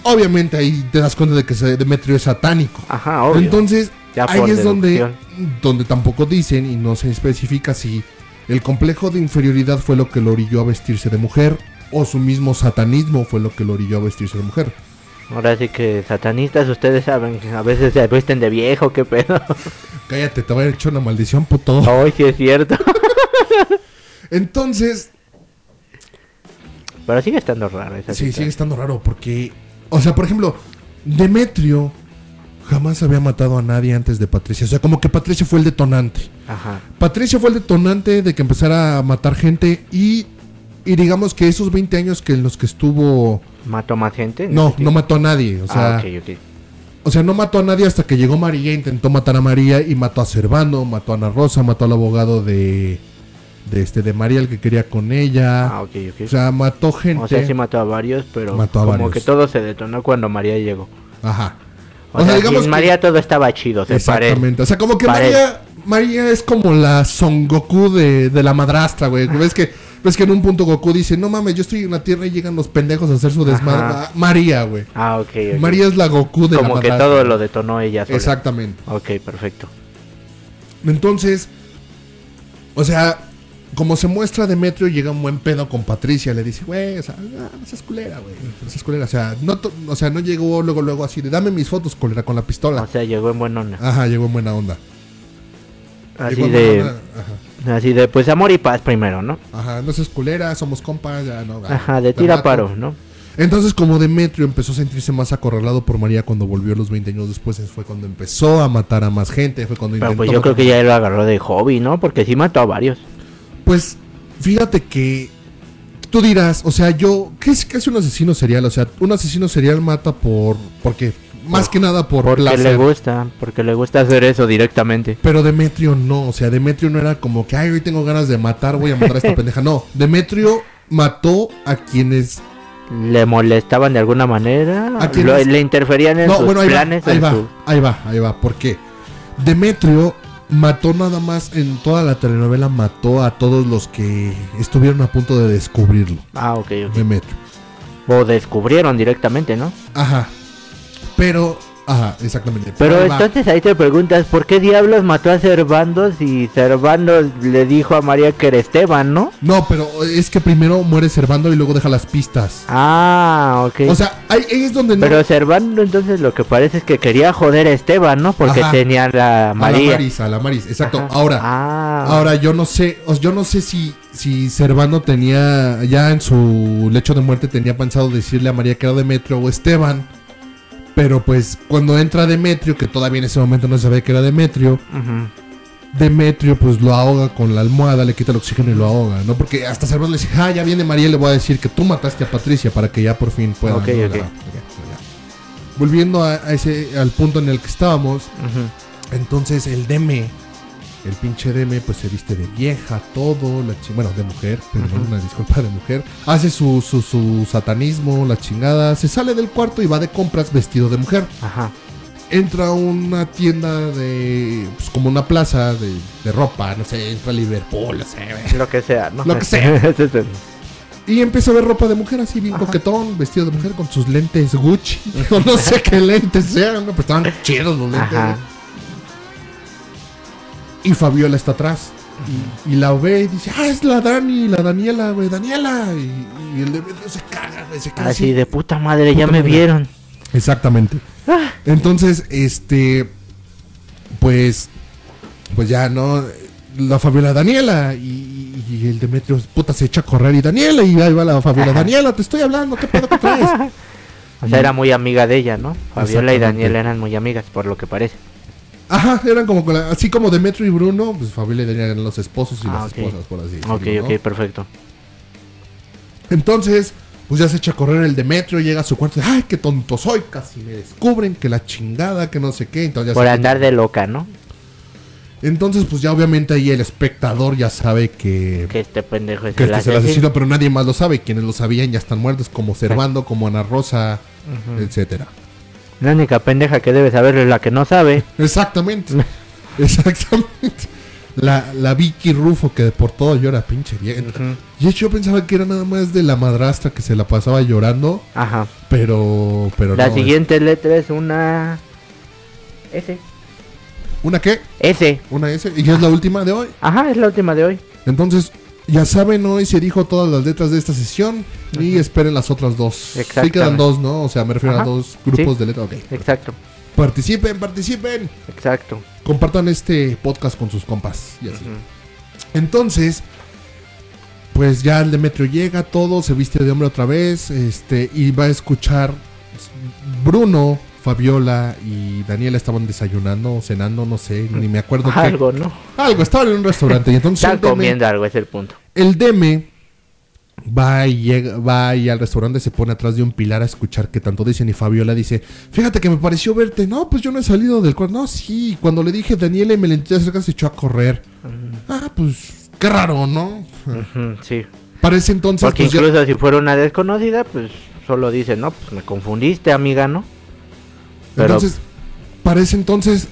Obviamente ahí te das cuenta de que Demetrio es satánico. Ajá, obvio. Entonces, Ya ahí es donde, donde tampoco dicen y no se especifica si el complejo de inferioridad fue lo que lo orilló a vestirse de mujer o su mismo satanismo fue lo que lo orilló a vestirse de mujer. Ahora sí que satanistas, ustedes saben, que a veces se visten de viejo, qué pedo. Cállate, te voy a echar una maldición, puto. Ay, sí es cierto. Entonces, Pero sigue estando raro esa sí, sigue estando raro porque, o sea, por ejemplo, Demetrio jamás había matado a nadie antes de Patricia. O sea, como que Patricia fue el detonante. Ajá. Patricia fue el detonante de que empezara a matar gente y, y digamos que esos 20 años que en los que estuvo... ¿Mató más gente? en No, no mató a nadie. O sea, ah, ok, ok. o sea, no mató a nadie hasta que llegó María, intentó matar a María y mató a Servando, mató a Ana Rosa, mató al abogado de, de este de María, el que quería con ella. Ah, ok, ok. O sea, mató gente. O sea, sí mató a varios, pero Mató a como varios. que todo se detonó cuando María llegó. Ajá. O, sea, sin María todo estaba chido, se. Exactamente. O sea, como que Pared. María, María es como la Son Goku de, de la madrastra, güey. ¿Ves que, ves que en un punto Goku dice, no mames, yo estoy en la tierra y llegan los pendejos a hacer su desmadre. Ah, María, güey. Ah, ok, ok. María es la Goku de la Como que madrastra. todo lo detonó ella sola. Exactamente. Ok, perfecto. Entonces, o sea, como se muestra Demetrio, llega un buen pedo con Patricia. Le dice, güey, o sea, ah, no seas culera, güey. No seas culera. O sea, no, o sea, no llegó luego, luego así de, dame mis fotos, culera, con la pistola. O sea, llegó en buena onda. Ajá, llegó en buena onda. Así de, así de, pues amor y paz primero, ¿no? Ajá, no seas culera, somos compas, ya no. Ajá, de tira paro, ¿no? Entonces, como Demetrio empezó a sentirse más acorralado por María cuando volvió los 20 años después, fue cuando empezó a matar a más gente, fue cuando Pero intentó pues yo creo que ya él lo agarró de hobby, ¿no? Porque sí mató a varios. Pues, fíjate que tú dirás, o sea, yo, ¿qué es, qué es un asesino serial? O sea, un asesino serial mata por, porque, más Por- que nada por Porque le placer. gusta, porque le gusta hacer eso directamente. Pero Demetrio no, o sea, Demetrio no era como que, ay, hoy tengo ganas de matar, voy a matar a esta pendeja. No, Demetrio mató a quienes Le molestaban de alguna manera, ¿A lo- le interferían en No, sus bueno, ahí va, planes. ahí en va, su- ahí va, ahí va. ¿Por qué? Demetrio mató nada más en toda la telenovela, mató a todos los que estuvieron a punto de descubrirlo. Ah, ok, ok. Demetrio. O descubrieron directamente, ¿no? Ajá. Pero, ajá, exactamente. Pero entonces ahí te preguntas, ¿por qué diablos mató a Servandos y Servandos le dijo a María que era Esteban, ¿no? No, pero es que primero muere Servando y luego deja las pistas. Ah, ok. O sea, ahí, ahí es donde no. Pero Servando entonces lo que parece es que quería joder a Esteban, ¿no? Porque Ajá. tenía la a la María. Maris, a la Maris, exacto. Ajá. Ahora, Ah. ahora yo no sé, yo no sé si, si Servando tenía, ya en su lecho de muerte tenía pensado decirle a María que era Demetrio o Esteban. Pero pues cuando entra Demetrio, que todavía en ese momento no se sabía que era Demetrio. Demetrio pues lo ahoga con la almohada, le quita el oxígeno y lo ahoga, ¿no? Porque hasta Servando le dice, ah, ya viene María y le voy a decir que tú mataste a Patricia para que ya por fin pueda. Ok, ¿no? ok. Ya, ya, ya. Volviendo a, a ese, al punto en el que estábamos, entonces el Deme, el pinche Deme, pues se viste de vieja, todo, la chi- bueno, de mujer, perdón, una disculpa de mujer, hace su, su, su satanismo, la chingada, se sale del cuarto y va de compras vestido de mujer. Ajá. Entra a una tienda de, pues como una plaza de, de ropa, no sé, entra a Liverpool, no sé. Lo que sea, ¿no? Lo que sea. Y empieza a ver ropa de mujer así bien Ajá. coquetón, vestido de mujer con sus lentes Gucci. no sé qué lentes sean, ¿no? pero estaban chidos los lentes. Ajá. Y Fabiola está atrás. Y, y la ve y dice, ah, es la Dani, la Daniela, güey, Daniela. Y, y el de se caga, güey, se queda Así así. de puta madre, ya me vieron. Exactamente. Ah. Entonces, este, pues, pues ya, ¿no? La Fabiola Daniela y, y el Demetrio, puta, se echa a correr y Daniela y ahí va la Fabiola Ajá. Daniela, te estoy hablando, ¿qué pedo que traes? O sea, era muy amiga de ella, ¿no? Fabiola y. Daniela eran muy amigas, por lo que parece. Ajá, eran como, con la- así como Demetrio y Bruno, pues y Daniela eran los esposos y Ah, las esposas, por así decirlo, Ok, ¿no? ok, perfecto. Entonces, pues ya se echa a correr el Demetrio, llega a su cuarto, ay, qué tonto soy, casi me descubren, que la chingada, que no sé qué, entonces ya Por andar de loca, ¿no? Entonces, pues ya obviamente ahí el espectador ya sabe que, Que este pendejo es que el este es el asesino. asesino, pero nadie más lo sabe. Quienes lo sabían ya están muertos, como Servando, como Ana Rosa, Ujú. etcétera. La única pendeja que debe saber es la que no sabe. Exactamente. Exactamente. La, la Vicky Rufo que por todo llora, pinche vieja. Ujú. Y de hecho yo pensaba que era nada más de la madrastra que se la pasaba llorando, Ajá. pero pero La no, siguiente letra es una... S. ¿Una qué? S. Una S. Y es la última de hoy. Ajá, es la última de hoy. Entonces, ya saben, hoy se dijo todas las letras de esta sesión y esperen las otras dos. Sí Exactamente. quedan dos, ¿no? O sea, me refiero a dos grupos Sí. de letras. Ok. Exacto, Participen, participen. exacto. Compartan este podcast con sus compas. Y así. Entonces, pues ya el Demetrio llega, todo, se viste de hombre otra vez, este, y va a escuchar Bruno, Fabiola y Daniela estaban desayunando, o cenando, no sé, ni me acuerdo qué. Algo, ¿no? Algo, estaban en un restaurante. Y entonces Deme- comiendo algo, es el punto. El Deme va y llega, va y al restaurante se pone atrás de un pilar a escuchar que tanto dicen y Fabiola dice, fíjate que me pareció verte, no, pues yo no he salido del cuarto, no, sí, cuando le dije Daniela y me le acercar se echó a correr. Ah, pues qué raro, ¿no? Sí. Parece entonces Porque pues, ya- incluso si fuera una desconocida, pues solo dice, no, pues me confundiste, amiga, ¿no? Pero entonces parece entonces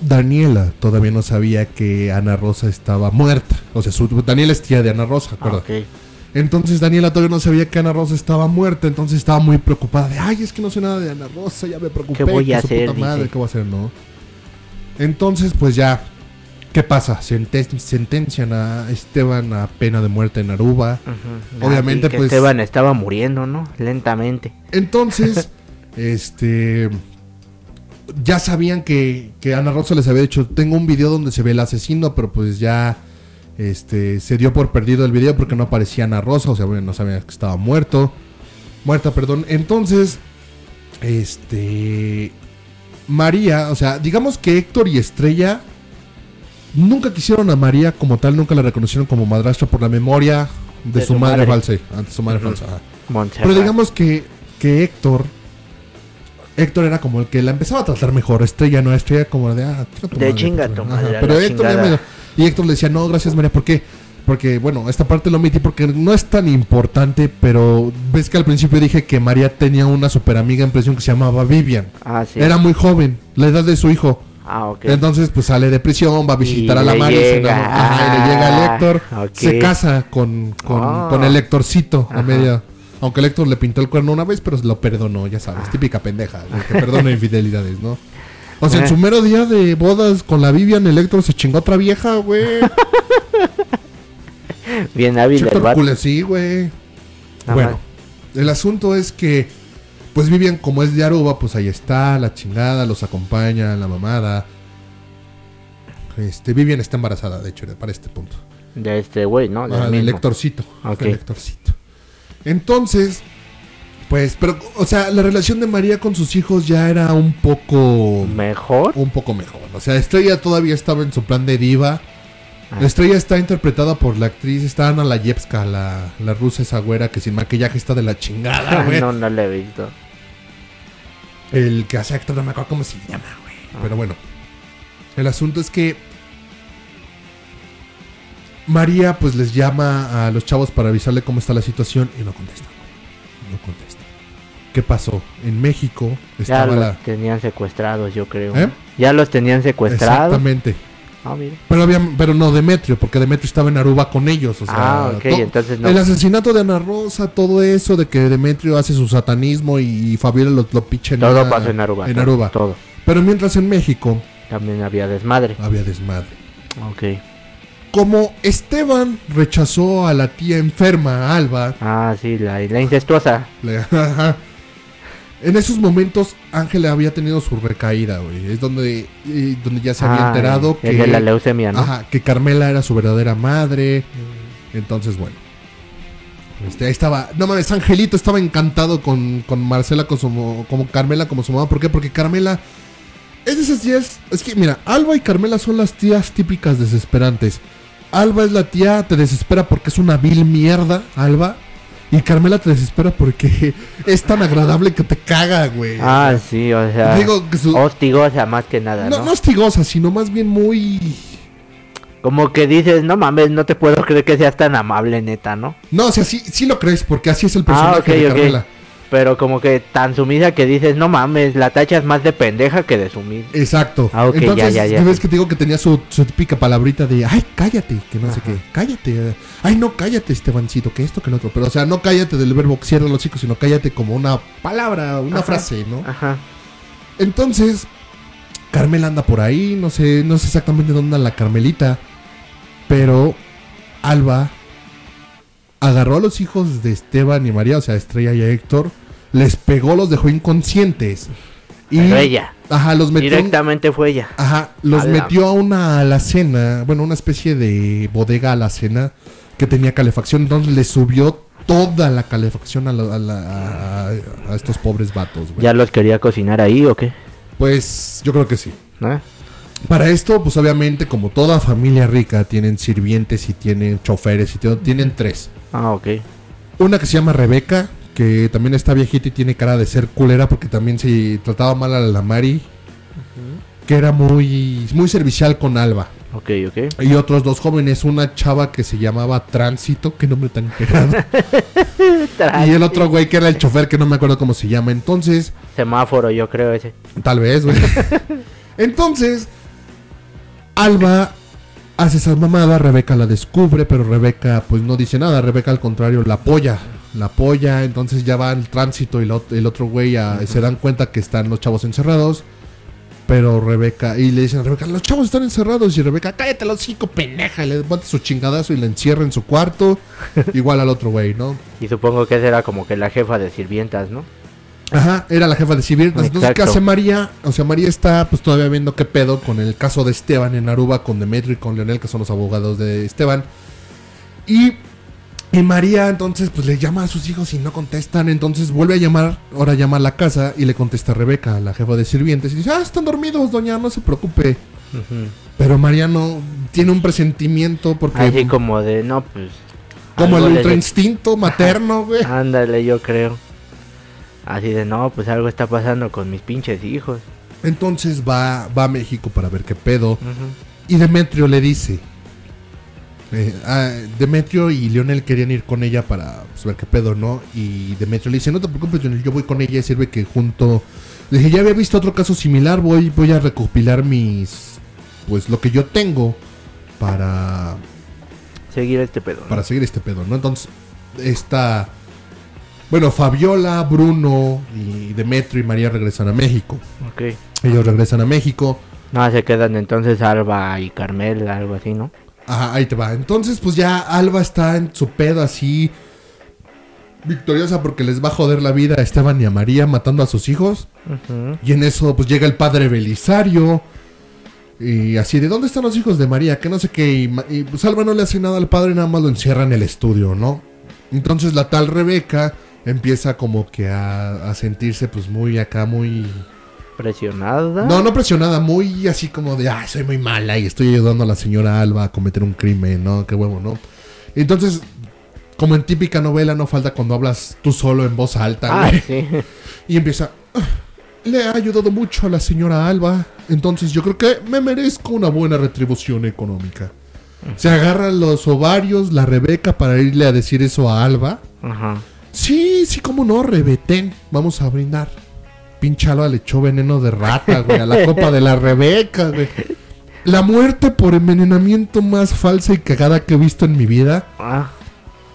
Daniela todavía no sabía que Ana Rosa estaba muerta. O sea, su, Daniela es tía de Ana Rosa, Ah, acuérdate. ok. Entonces Daniela todavía no sabía que Ana Rosa estaba muerta, entonces estaba muy preocupada de, ay, es que no sé nada de Ana Rosa, ya me preocupé. ¿Qué voy a hacer?", puta madre. ¿Qué voy a hacer? No. Entonces, pues ya, ¿Qué pasa? Senten- sentencian a Esteban a pena de muerte en Aruba. Ujú. Obviamente, que pues- Esteban estaba muriendo, ¿no? Lentamente. Entonces, este. Ya sabían que, que Ana Rosa les había dicho: Tengo un video donde se ve el asesino, pero pues ya. Este. Se dio por perdido el video porque no aparecía Ana Rosa. O sea, bueno, no sabían que estaba muerto. Muerta, perdón. Entonces. Este. María, o sea, digamos que Héctor y Estrella. Nunca quisieron a María como tal, nunca la reconocieron como madrastra por la memoria de, De su, madre, falsa. Ante su madre falsa. Pero digamos que, que Héctor. Héctor era como el que la empezaba a tratar mejor. Estrella no, Estrella como de. Ah, tu De madre, chinga ajá. Pero la Héctor ya me- Y Héctor le decía, no, gracias María, ¿por qué? Porque, bueno, esta parte lo omití porque no es tan importante, pero ves que al principio dije que María tenía una super amiga en prisión que se llamaba Vivian. Ah, sí. Era muy joven, la edad de su hijo. Ah, ok. Entonces, pues sale de prisión, va a visitar Y a la se llega. enamora- ajá, y le llega el Héctor, Ah, se casa con, con, Ah. con el Héctorcito a media. Aunque el Héctor le pintó el cuerno una vez, pero lo perdonó, ya sabes, Ah. típica pendeja, el que perdona infidelidades, ¿no? O sea, en Eh. su mero día de bodas con la Vivian, el Héctor se chingó a otra vieja, güey. Bien hábil el vato. cule, sí, güey. Bueno, el asunto es que, pues Vivian, como es de Aruba, pues ahí está, la chingada, los acompaña, la mamada. Este, Vivian está embarazada, de hecho, para este punto. De este güey, ¿no? Del Ah, del mismo. lectorcito. Ok. del lectorcito. Entonces, pues, pero, o sea, la relación de María con sus hijos ya era un poco. Mejor. Un poco mejor. O sea, Estrella todavía estaba en su plan de diva. Ah. Estrella está interpretada por la actriz, está Ana Layevska, la, la rusa esa güera que sin maquillaje está de la chingada, güey. no, no lo he visto. El que hace actor, no me acuerdo cómo se llama, güey. Ah. Pero bueno. El asunto es que María pues les llama a los chavos para avisarle cómo está la situación y no contesta. No contesta. ¿Qué pasó? En México Ya estaba los la... tenían secuestrados, yo creo. ¿Eh? Ya los tenían secuestrados. Exactamente. Ah, mira. Pero, había, pero no Demetrio, porque Demetrio estaba en Aruba con ellos. O sea, ah, ok, to- entonces no. El asesinato de Ana Rosa, todo eso de que Demetrio hace su satanismo y Fabiola lo, lo picha en Todo pasó en Aruba. En todo, Aruba. Todo. Pero mientras en México También había desmadre. había desmadre. Ok. Como Esteban rechazó a la tía enferma, Alba, Ah, sí, la, la incestuosa. en esos momentos Ángela había tenido su recaída, güey. Es donde, eh, donde ya se había Ah, enterado que, de la leucemia, ¿no? ajá, que Carmela era su verdadera madre. Entonces, bueno. Este, ahí estaba. No mames, Angelito estaba encantado con, con Marcela, con su, mo- como Carmela, como su mamá. ¿Por qué? Porque Carmela. Es de esas tías. Es que, mira, Alba y Carmela son las tías típicas desesperantes. Alba es la tía, te desespera porque es una vil mierda, Alba. Y Carmela te desespera porque es tan agradable que te caga, güey. Ah, sí, o sea. Digo que su- Hostigosa más que nada, no, ¿no? no hostigosa, sino más bien muy. Como que dices, no mames, no te puedo creer que seas tan amable, neta, ¿no? No, o sea, sí, sí lo crees, porque así es el Ah, personaje de. Carmela. Pero como que tan sumisa que dices, no mames, la tachas más de pendeja que de sumisa. Exacto. Ah, ok, Entonces, ya, ya, ya. ves que te digo que tenía su, su típica palabrita de, ay, cállate, que no sé qué, cállate. Ay, no, cállate, Estebancito, que esto, que lo otro. Pero, o sea, no cállate del verbo cierra los chicos, sino cállate como una palabra, una Ajá. frase, ¿no? Ajá. Entonces, Carmela anda por ahí, no sé, no sé exactamente dónde anda la Carmelita, pero Alba agarró a los hijos de Esteban y María, o sea, Estrella y a Héctor, les pegó, los dejó inconscientes. Y, Pero ella. Ajá, los metió. en- Directamente fue ella. Ajá, los metió a una alacena, bueno, una especie de bodega alacena que tenía calefacción, entonces le subió toda la calefacción a, la- a la- a- a estos pobres vatos, güey. ¿Ya los quería cocinar ahí o qué? Pues yo creo que sí. Para esto, pues obviamente, como toda familia rica, tienen sirvientes y tienen choferes y tienen, tres. Ah, ok. Una que se llama Rebeca, que también está viejita y tiene cara de ser culera porque también se trataba mal a la Mari, que era muy, muy servicial con Alba. Ok, ok. Y otros dos jóvenes, una chava que se llamaba Tránsito, qué nombre tan pegado. y el otro güey que era el chofer, que no me acuerdo cómo se llama. Entonces, Semáforo, yo creo ese. tal vez, güey. Entonces, Alba hace esa mamada, Rebeca la descubre, pero Rebeca pues no dice nada. Rebeca al contrario la apoya. La apoya, entonces ya va el tránsito y la el otro güey a- se dan cuenta que están los chavos encerrados. Pero Rebeca, y le dicen a Rebeca, los chavos están encerrados. Y Rebeca, cállate los cinco, pendeja. Y le mata su chingadazo y le encierra en su cuarto. igual al otro güey, ¿no? Y supongo que esa era como que la jefa de sirvientas, ¿no? Ajá, era la jefa de sirvientas. Entonces, ¿qué hace María? O sea, María está pues todavía viendo qué pedo con el caso de Esteban en Aruba, con Demetrio y con Leonel, que son los abogados de Esteban. Y, y María entonces pues le llama a sus hijos y no contestan. Entonces vuelve a llamar, ahora llama a la casa y le contesta a Rebeca, la jefa de sirvientes. Y dice, ah, están dormidos, doña, no se preocupe. Ujú. Pero María no tiene un presentimiento porque... Así como de, no, pues... como el ultra instinto materno, güey. Ándale, yo creo. Así de, no, pues algo está pasando con mis pinches hijos. Entonces va, va a México para ver qué pedo. Y Demetrio le dice. eh, ah, Demetrio y Lionel querían ir con ella para pues, ver qué pedo, ¿no? Y Demetrio le dice, no te preocupes, Lionel, yo voy con ella y sirve que junto... Le dije, ya había visto otro caso similar, voy, voy a recopilar mis... Pues lo que yo tengo para, Seguir este pedo. ¿no? para seguir este pedo, ¿no? Entonces, está... Bueno, Fabiola, Bruno y Demetrio y María regresan a México. Ok. Ellos regresan a México. No, se quedan entonces Alba y Carmel, algo así, ¿no? Ajá, ahí te va. Entonces, pues ya Alba está en su pedo así. Victoriosa porque les va a joder la vida a Esteban y a María matando a sus hijos. Y en eso, pues llega el padre Belisario. Y así, ¿de dónde están los hijos de María? Que no sé qué. Y, y, pues Alba no le hace nada al padre, nada más lo encierra en el estudio, ¿no? Entonces la tal Rebeca empieza como que a, a sentirse pues muy acá, muy... Presionada. No, no presionada, muy así como de, ay, soy muy mala y estoy ayudando a la señora Alba a cometer un crimen, ¿no? Qué huevo, ¿no? Entonces, como en típica novela, no falta cuando hablas tú solo en voz alta, Ah, sí. Y empieza, "Ah, le ha ayudado mucho a la señora Alba, entonces yo creo que me merezco una buena retribución económica. Se agarra los ovarios, la Rebeca, para irle a decir eso a Alba. Ajá. Sí, sí, cómo no, rebetén. Vamos a brindar. Pinche Alba le echó veneno de rata, güey, a la copa de la Rebeca, güey. La muerte por envenenamiento más falsa y cagada que he visto en mi vida. Ah,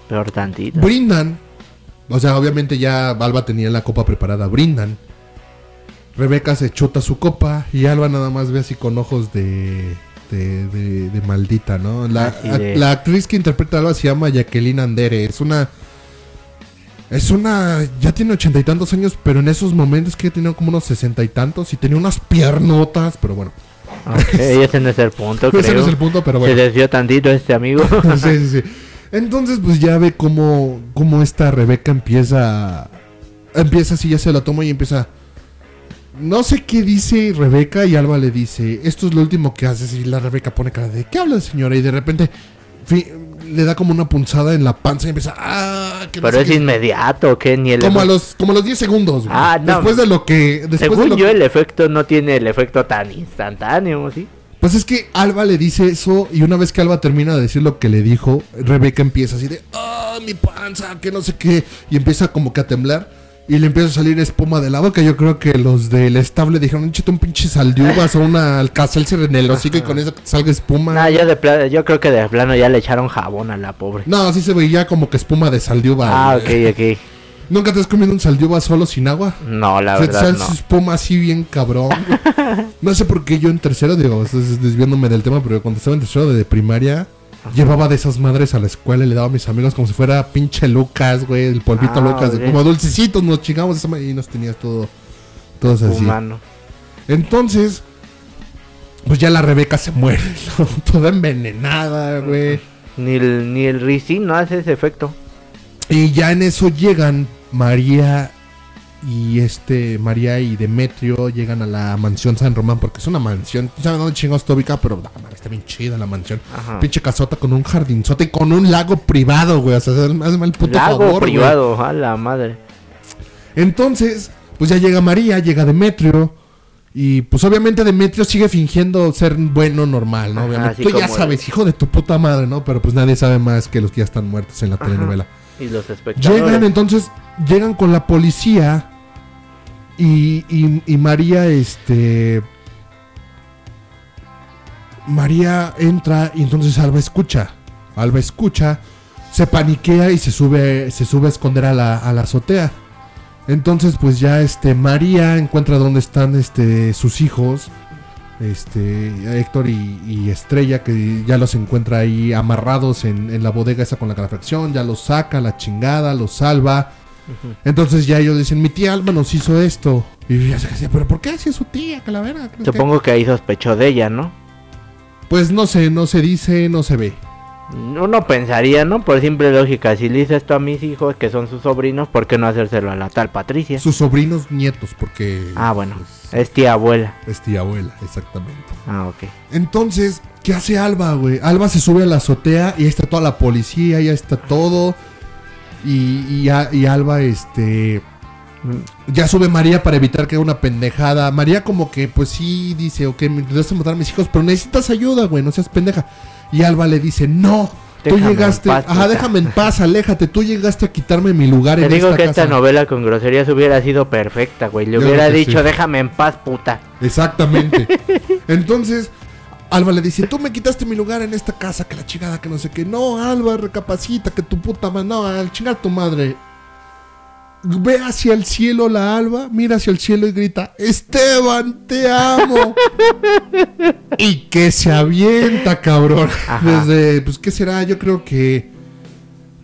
peor tantito. Brindan. O sea, obviamente ya Alba tenía la copa preparada. Brindan. Rebeca se chuta su copa y Alba nada más ve así con ojos de. de, de- de maldita, ¿no? La, de- la actriz que interpreta a Alba se llama Jacqueline Andere. Es una. Es una. Ya tiene ochenta y tantos años, pero en esos momentos que tenía como unos sesenta y tantos y tenía unas piernotas, pero bueno. Ok, ese no es el punto, creo. Ese no es el punto, pero bueno. Se desvió tantito este amigo. sí, sí, sí. Entonces, pues ya ve cómo, cómo esta Rebeca empieza. Empieza así, ya se la toma y empieza. No sé qué dice Rebeca y Alba le dice, esto es lo último que haces y la Rebeca pone cara de, ¿qué habla señora? Y de repente le da como una punzada en la panza y empieza, ah, que no Pero es qué". inmediato, que ni el como a los como a los 10 segundos. güey. Ah, no. Después de lo que después de Según lo yo, que- el efecto no tiene el efecto tan instantáneo, ¿sí? Pues es que Alba le dice eso y una vez que Alba termina de decir lo que le dijo, Rebeca empieza así de, ah, mi panza, que no sé qué, y empieza como que a temblar y le empieza a salir espuma de la boca. Yo creo que los del estable dijeron, échate un pinche sal de uvas o una alcacelcer en el hocico y con eso que salga espuma. Nah, yo, de pla- yo creo que de plano ya le echaron jabón a la pobre. No, así se veía como que espuma de sal de uva. Ah, ok, ok. ¿Nunca te has comido un sal de uva solo sin agua? No, la Se te verdad sale no. espuma así bien cabrón. no sé por qué yo en tercero, digo, desviándome del tema, pero cuando estaba en tercero de primaria, llevaba de esas madres a la escuela y le daba a mis amigos como si fuera pinche Lucas, güey, el polvito Ah, Lucas, como dulcecitos, nos chingamos esa y nos tenías todo, todos así. Humano. Entonces, pues ya la Rebeca se muere, ¿no? toda envenenada, güey. Ni el, ni el no hace ese efecto. Y ya en eso llegan María y este María y Demetrio llegan a la mansión San Román porque es una mansión, no saben dónde chingados está ubicada, pero mames, está bien chida la mansión. Ajá. Pinche casota con un jardinzote y con un lago privado, güey, o sea, hazme el puto Lago favor, güey. privado, a la madre. Entonces, pues ya llega María, llega Demetrio y pues obviamente Demetrio sigue fingiendo ser bueno normal, ¿no? Obviamente, tú ya sabes, hijo de tu puta madre, ¿no? Pero pues nadie sabe más que los que ya están muertos en la Ajá. telenovela. Y los espectadores. Llegan entonces, llegan con la policía y, y- y María, este... María entra y entonces Alba escucha. Alba escucha, se paniquea y se sube, se sube a esconder a la, azotea. Entonces pues ya este María encuentra dónde están este sus hijos este Héctor y, y Estrella, que ya los encuentra ahí amarrados en, en la bodega esa con la calefacción, ya los saca, la chingada, los salva. Entonces ya ellos dicen, mi tía Alba nos hizo esto. Y ya se decía, pero ¿por qué si es su tía, calavera? ¿Crees que-?" Supongo que ahí sospechó de ella, ¿no? Pues no sé, no se dice, no se ve. Uno pensaría, ¿no? Por simple lógica, si le hice esto a mis hijos, que son sus sobrinos, ¿por qué no hacérselo a la tal Patricia? Sus sobrinos nietos, porque Ah, bueno, pues, es tía abuela. es tía abuela, exactamente. Ah, ok. Entonces, ¿qué hace Alba, güey? Alba se sube a la azotea y ahí está toda la policía, ya está todo. Y, y, a- y Alba, este. Ya sube María para evitar que haga una pendejada. María, como que, pues sí, dice, ok, me intentaste matar a mis hijos, pero necesitas ayuda, güey, no seas pendeja. Y Alba le dice, no. Tú Déjame llegaste, paz, ajá, puta". déjame en paz, aléjate. Tú llegaste a quitarme mi lugar Te en digo esta que esta novela con groserías hubiera sido perfecta, güey. Le Yo hubiera dicho, sí. déjame en paz, puta. Exactamente. Entonces, Alba le dice, tú me quitaste mi lugar en esta casa, que la chingada, que no sé qué. No, Alba, recapacita, que tu puta madre, no, al chingar tu madre. Ve hacia el cielo la Alba, mira hacia el cielo y grita, Esteban, te amo. y que se avienta, cabrón. Ajá. Desde, pues, ¿qué será? Yo creo que...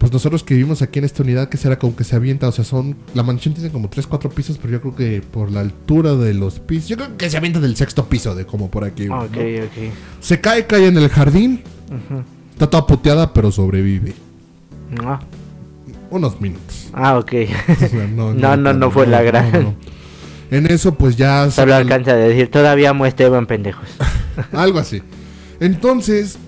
Pues nosotros que vivimos aquí en esta unidad, ¿qué será? Como que se avienta, o sea, son... La mansión tiene como 3, 4 pisos, pero yo creo que por la altura de los pisos... Yo creo que se avienta del sexto piso, de como por aquí. ¿no? Ok, ok. Se cae, cae en el jardín. Está toda puteada, pero sobrevive. Ah, Unos minutos. Ah, ok. O sea, No, no, no fue la gran- En eso, pues ya... Solo sale- alcanza a decir, todavía amo a Esteban, pendejos. Algo así. Entonces,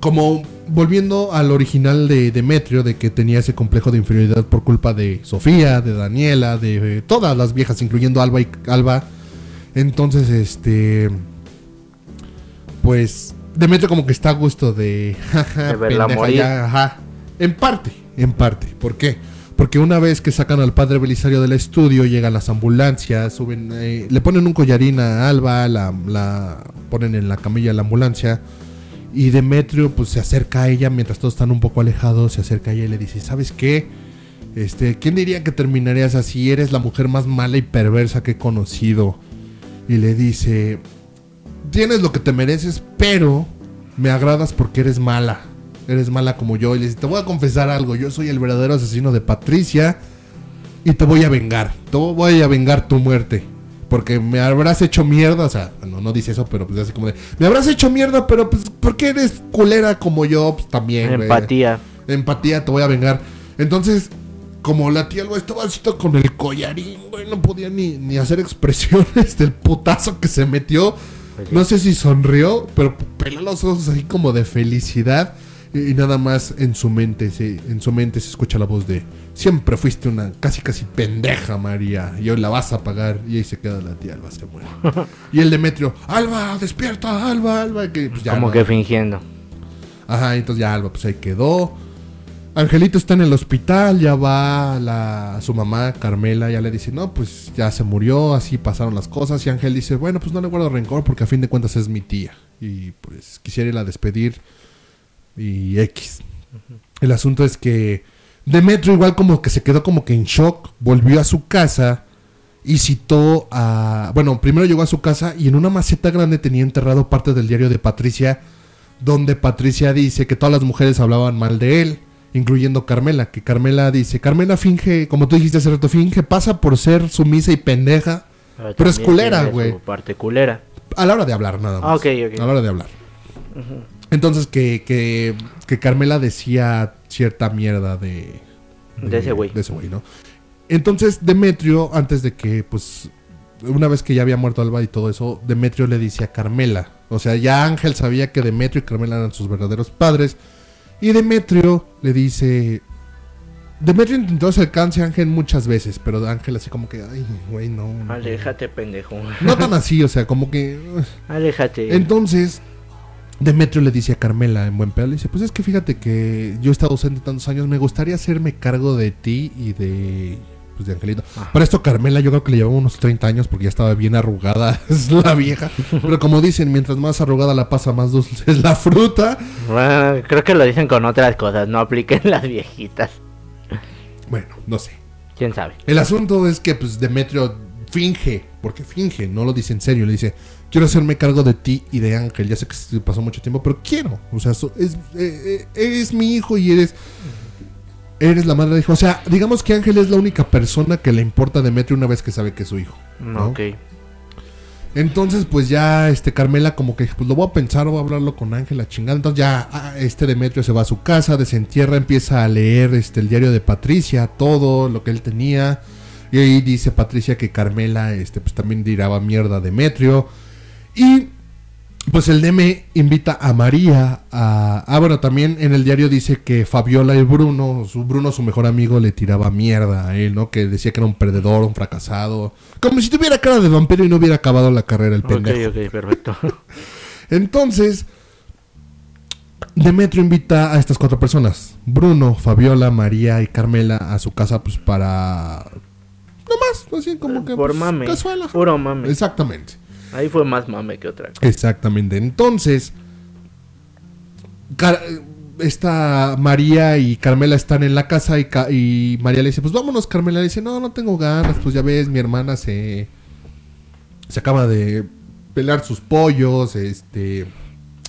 como volviendo al original de Demetrio, de que tenía ese complejo de inferioridad por culpa de Sofía, de Daniela, de todas las viejas, incluyendo Alba y Alba. Entonces, este. Pues. Demetrio como que está a gusto de. jaja, De verla pendeja, morir. ya, ajá. En parte, en parte. ¿Por qué? Porque una vez que sacan al padre Belisario del estudio, llegan las ambulancias, suben, eh, le ponen un collarín a Alba, la, la ponen en la camilla de la ambulancia. Y Demetrio pues se acerca a ella mientras todos están un poco alejados, se acerca a ella y le dice, ¿sabes qué? Este, ¿quién diría que terminarías así? Eres la mujer más mala y perversa que he conocido. Y le dice, tienes lo que te mereces, pero me agradas porque eres mala. Eres mala como yo. Y le dice, te voy a confesar algo, yo soy el verdadero asesino de Patricia y te voy a vengar. Te voy a vengar tu muerte. Porque me habrás hecho mierda, o sea, no, no dice eso, pero pues así como de, me habrás hecho mierda, pero pues, ¿por qué eres culera como yo? Pues también. Empatía. Empatía, te voy a vengar. Entonces, como la tía Alba estaba así todo con el collarín, güey, no podía ni, ni hacer expresiones del putazo que se metió. No sé si sonrió, pero peló los ojos así como de felicidad. Y, y nada más en su mente, se, en su mente se escucha la voz de siempre fuiste una casi casi pendeja, María, y hoy la vas a pagar. Y ahí se queda la tía Alba, se muere. y el Demetrio, Alba, despierta, Alba, Alba, que pues, ya Como no- que fingiendo. Ajá, entonces ya Alba pues ahí quedó. Angelito está en el hospital, ya va la, su mamá, Carmela, ya le dice, no, pues ya se murió, así pasaron las cosas. Y Ángel dice, bueno, pues no le guardo rencor porque a fin de cuentas es mi tía. Y pues quisiera irla a despedir y X. El asunto es que Demetrio igual como que se quedó como que en shock, volvió a su casa y citó a... Bueno, primero llegó a su casa y en una maceta grande tenía enterrado parte del diario de Patricia, donde Patricia dice que todas las mujeres hablaban mal de él, incluyendo Carmela, que Carmela dice, Carmela finge, como tú dijiste hace rato, finge, pasa por ser sumisa y pendeja Pero es culera, güey. parte culera. a la hora de hablar nada más. Ah. A la hora de hablar. Entonces que, que, que Carmela decía cierta mierda de... De ese güey. De ese güey, ¿no? Entonces Demetrio, antes de que, pues, una vez que ya había muerto Alba y todo eso, Demetrio le dice a Carmela. O sea, ya Ángel sabía que Demetrio y Carmela eran sus verdaderos padres. Y Demetrio le dice... Demetrio intentó acercarse a Ángel muchas veces, pero Ángel así como que, ay, güey, no. no". Aléjate, pendejo. No tan así, o sea, como que... Aléjate. Entonces, Demetrio le dice a Carmela en buen pedo, le dice, pues es que fíjate que yo he estado ausente tantos años, me gustaría hacerme cargo de ti y de... Pues de Angelito. Ajá. Para esto Carmela yo creo que le llevaba unos 30 años porque ya estaba bien arrugada, es la vieja. Pero como dicen, mientras más arrugada la pasa, más dulce es la fruta. Bueno, creo que lo dicen con otras cosas, no apliquen las viejitas. Bueno, no sé. ¿Quién sabe? El asunto es que pues Demetrio finge, porque finge, no lo dice en serio, le dice, quiero hacerme cargo de ti y de Ángel. Ya sé que se pasó mucho tiempo, pero quiero. O sea, so- es, eh, eh, eres mi hijo y eres. Eres la madre de hijo. O sea, digamos que Ángel es la única persona que le importa a Demetrio una vez que sabe que es su hijo. ¿no? Ok. Entonces, pues ya, este, Carmela como que, pues lo voy a pensar, voy a hablarlo con Ángel, la chingada. Entonces ya, ah, este Demetrio se va a su casa, desentierra, empieza a leer, este, el diario de Patricia, todo lo que él tenía. Y ahí dice Patricia que Carmela, este, pues también diraba mierda a Demetrio. Y, pues el DM invita a María a... Ah, bueno, también en el diario dice que Fabiola y Bruno, su Bruno, su mejor amigo, le tiraba mierda a él, ¿no? Que decía que era un perdedor, un fracasado. Como si tuviera cara de vampiro y no hubiera acabado la carrera el Ok, pendejo. ok, perfecto. Entonces, Demetrio invita a estas cuatro personas. Bruno, Fabiola, María y Carmela a su casa, pues para... No más, así como que... Por pues, mame. casual. Puro mame. Exactamente. Ahí fue más mame que otra cosa. Exactamente. Entonces, esta María y Carmela están en la casa y, Ca- y María le dice, pues vámonos, Carmela le dice, no, no tengo ganas, pues ya ves, mi hermana se, se acaba de pelar sus pollos, este,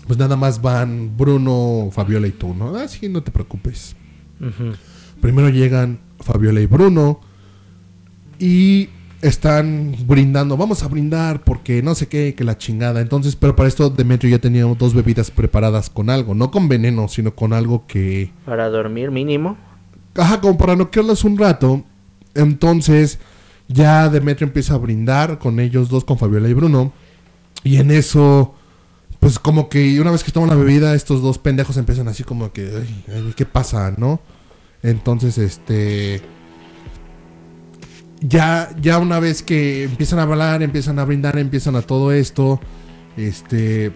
pues nada más van Bruno, Fabiola y tú, ¿no? Ah, sí, no te preocupes. Primero llegan Fabiola y Bruno y están brindando, vamos a brindar porque no sé qué, que la chingada. Entonces, pero para esto Demetrio ya tenía dos bebidas preparadas con algo, no con veneno, sino con algo que... Para dormir mínimo. Ajá, como para noquearlos un rato. Entonces, ya Demetrio empieza a brindar con ellos dos, con Fabiola y Bruno. Y en eso, pues como que una vez que toman la bebida, estos dos pendejos empiezan así como que, "Ay, ay, ¿qué pasa, no? Entonces, este... Ya, ya una vez que empiezan a hablar, empiezan a brindar, empiezan a todo esto, este...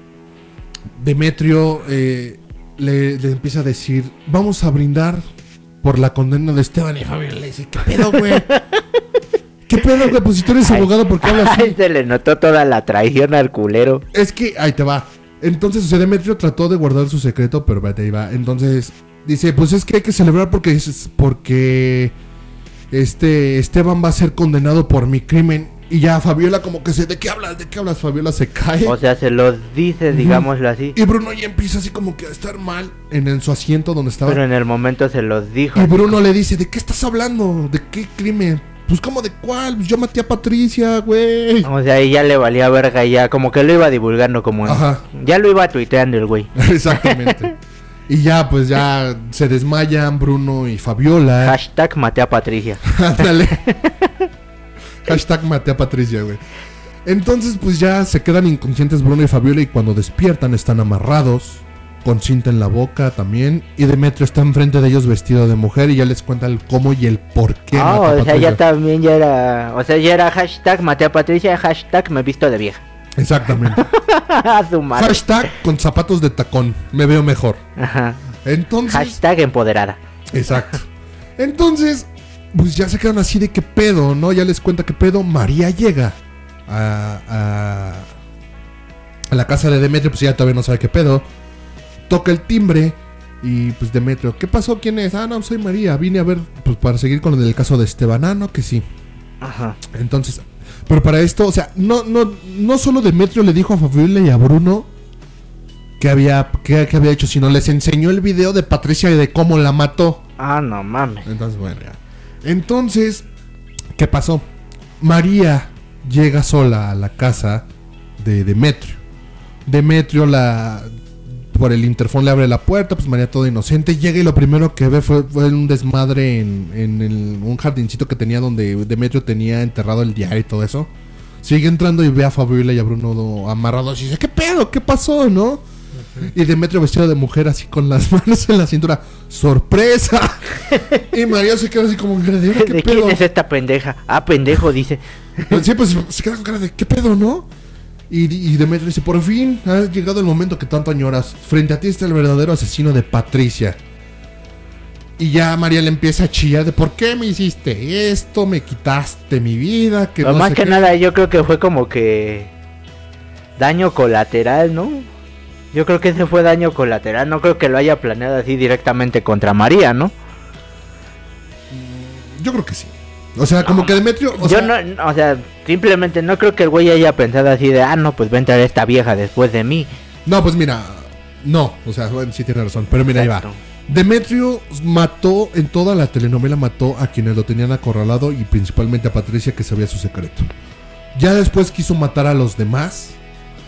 Demetrio eh, le, le empieza a decir, vamos a brindar por la condena de Esteban y Fabiola. Le dice, ¿qué pedo, güey? ¿Qué pedo, güey? Pues si tú eres Ay. abogado, ¿por qué hablas así? Se le notó toda la traición al culero. Es que, ahí te va. Entonces, o sea, Demetrio trató de guardar su secreto, pero vete, ahí va. Entonces, dice, pues es que hay que celebrar porque, es- porque este Esteban va a ser condenado por mi crimen. Y ya Fabiola como que se, ¿de qué hablas? ¿De qué hablas? Fabiola se cae. O sea, se los dice, digámoslo así. y Bruno ya empieza así como que a estar mal en, en su asiento donde estaba. Pero en el momento se los dijo. Y Bruno le dice, ¿de qué estás hablando? ¿De qué crimen? Pues como de cuál? Yo maté a Patricia, güey. O sea, ahí ya le valía verga, ya como que lo iba divulgando como... Ajá. Ya lo iba tuiteando el güey. Exactamente. y ya, pues ya se desmayan Bruno y Fabiola. Hashtag maté a Patricia. Ándale. Hashtag maté a Patricia, güey. Entonces, pues ya se quedan inconscientes Bruno y Fabiola y cuando despiertan están amarrados, con cinta en la boca también. Y Demetrio está enfrente de ellos vestido de mujer y ya les cuenta el cómo y el por qué. Ah, o sea, Patricia. ya también ya era... O sea, ya era hashtag maté a Patricia, hashtag me visto de vieja. Exactamente. a su madre. Hashtag con zapatos de tacón. Me veo mejor. Ajá. Entonces. Hashtag empoderada. Exacto. Entonces, pues ya se quedan así de qué pedo, ¿no? Ya les cuenta qué pedo. María llega a, a, a la casa de Demetrio, pues ya todavía no sabe qué pedo. Toca el timbre y pues Demetrio, ¿qué pasó? ¿Quién es? Ah, no, soy María. Vine a ver, pues para seguir con el caso de Esteban. Ah, no, que sí. Ajá. Entonces, pero para esto, o sea, no, no, no solo Demetrio le dijo a Fabiola y a Bruno que había, que, que había hecho, sino les enseñó el video de Patricia y de cómo la mató. Ah, no mames. Entonces, bueno, ya. Entonces, ¿qué pasó? María llega sola a la casa de Demetrio. Demetrio la por el interfón le abre la puerta, pues María toda inocente llega y lo primero que ve fue, fue un desmadre en, en el- un jardincito que tenía donde Demetrio tenía enterrado el diario y todo eso. Sigue entrando y ve a Fabiola y a Bruno amarrados y dice, ¿qué pedo? ¿Qué pasó? ¿No? Y Demetrio vestido de mujer así con las manos en la cintura. ¡Sorpresa! y María se queda así como ¿de ahora qué ¿De pedo? quién es esta pendeja? Ah, pendejo, dice. Pues sí, pues se queda con cara de ¿qué pedo, no? Y, y Demetrio dice, por fin ha llegado el momento que tanto añoras. Frente a ti está el verdadero asesino de Patricia. Y ya María le empieza a chillar de ¿por qué me hiciste esto? Me quitaste mi vida. Que no más sé que qué". nada, yo creo que fue como que daño colateral, ¿no? Yo creo que ese fue daño colateral. No creo que lo haya planeado así directamente contra María, ¿no? Yo creo que sí. O sea, como que Demetrio. O Yo sea, no, o sea, simplemente no creo que el güey haya pensado así de, ah, no, pues va a entrar esta vieja después de mí. no, pues mira. No, o sea, bueno, sí tiene razón. Pero mira, ahí va. Exacto. Demetrio mató, en toda la telenovela mató a quienes lo tenían acorralado y principalmente a Patricia que sabía su secreto. Ya después quiso matar a los demás.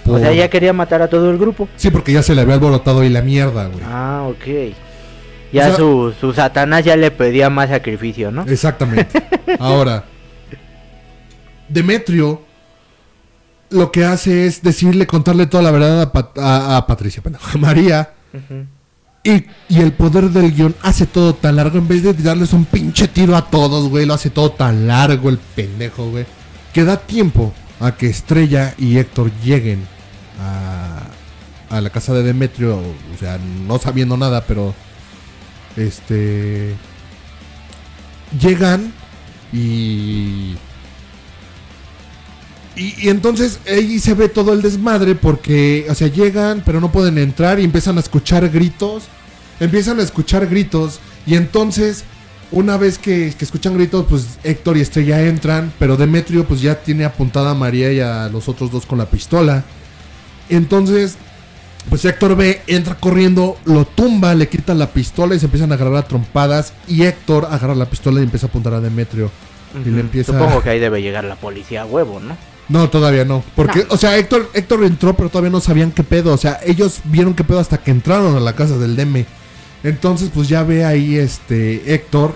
O sea, ya quería matar a todo el grupo. Sí, porque ya se le había alborotado ahí la mierda, güey. Ah, ok. Ya O sea- su, su Satanás ya le pedía más sacrificio, ¿no? Exactamente. Ahora, Demetrio lo que hace es decirle, contarle toda la verdad a, Pat- a- a Patricia, pendejo, a María. Y, y el poder del guion hace todo tan largo. En vez de darles un pinche tiro a todos, güey, lo hace todo tan largo el pendejo, güey. Que da tiempo a que Estrella y Héctor lleguen a, a la casa de Demetrio. O sea, no sabiendo nada, pero. Este. Llegan y. Y, entonces ahí se ve todo el desmadre porque, o sea, llegan, pero no pueden entrar y empiezan a escuchar gritos. Empiezan a escuchar gritos y entonces, una vez que, que escuchan gritos, pues Héctor y Estrella entran, pero Demetrio pues ya tiene apuntada a María y a los otros dos con la pistola. Entonces, pues Héctor ve, entra corriendo, lo tumba, le quita la pistola y se empiezan a agarrar a trompadas. Y Héctor agarra la pistola y empieza a apuntar a Demetrio. Y le empieza- Supongo que ahí debe llegar la policía a huevo, ¿no? No, todavía no. Porque, No. o sea, Héctor, Héctor entró, pero todavía no sabían qué pedo. O sea, ellos vieron qué pedo hasta que entraron a la casa del Deme. Entonces, pues ya ve ahí este Héctor.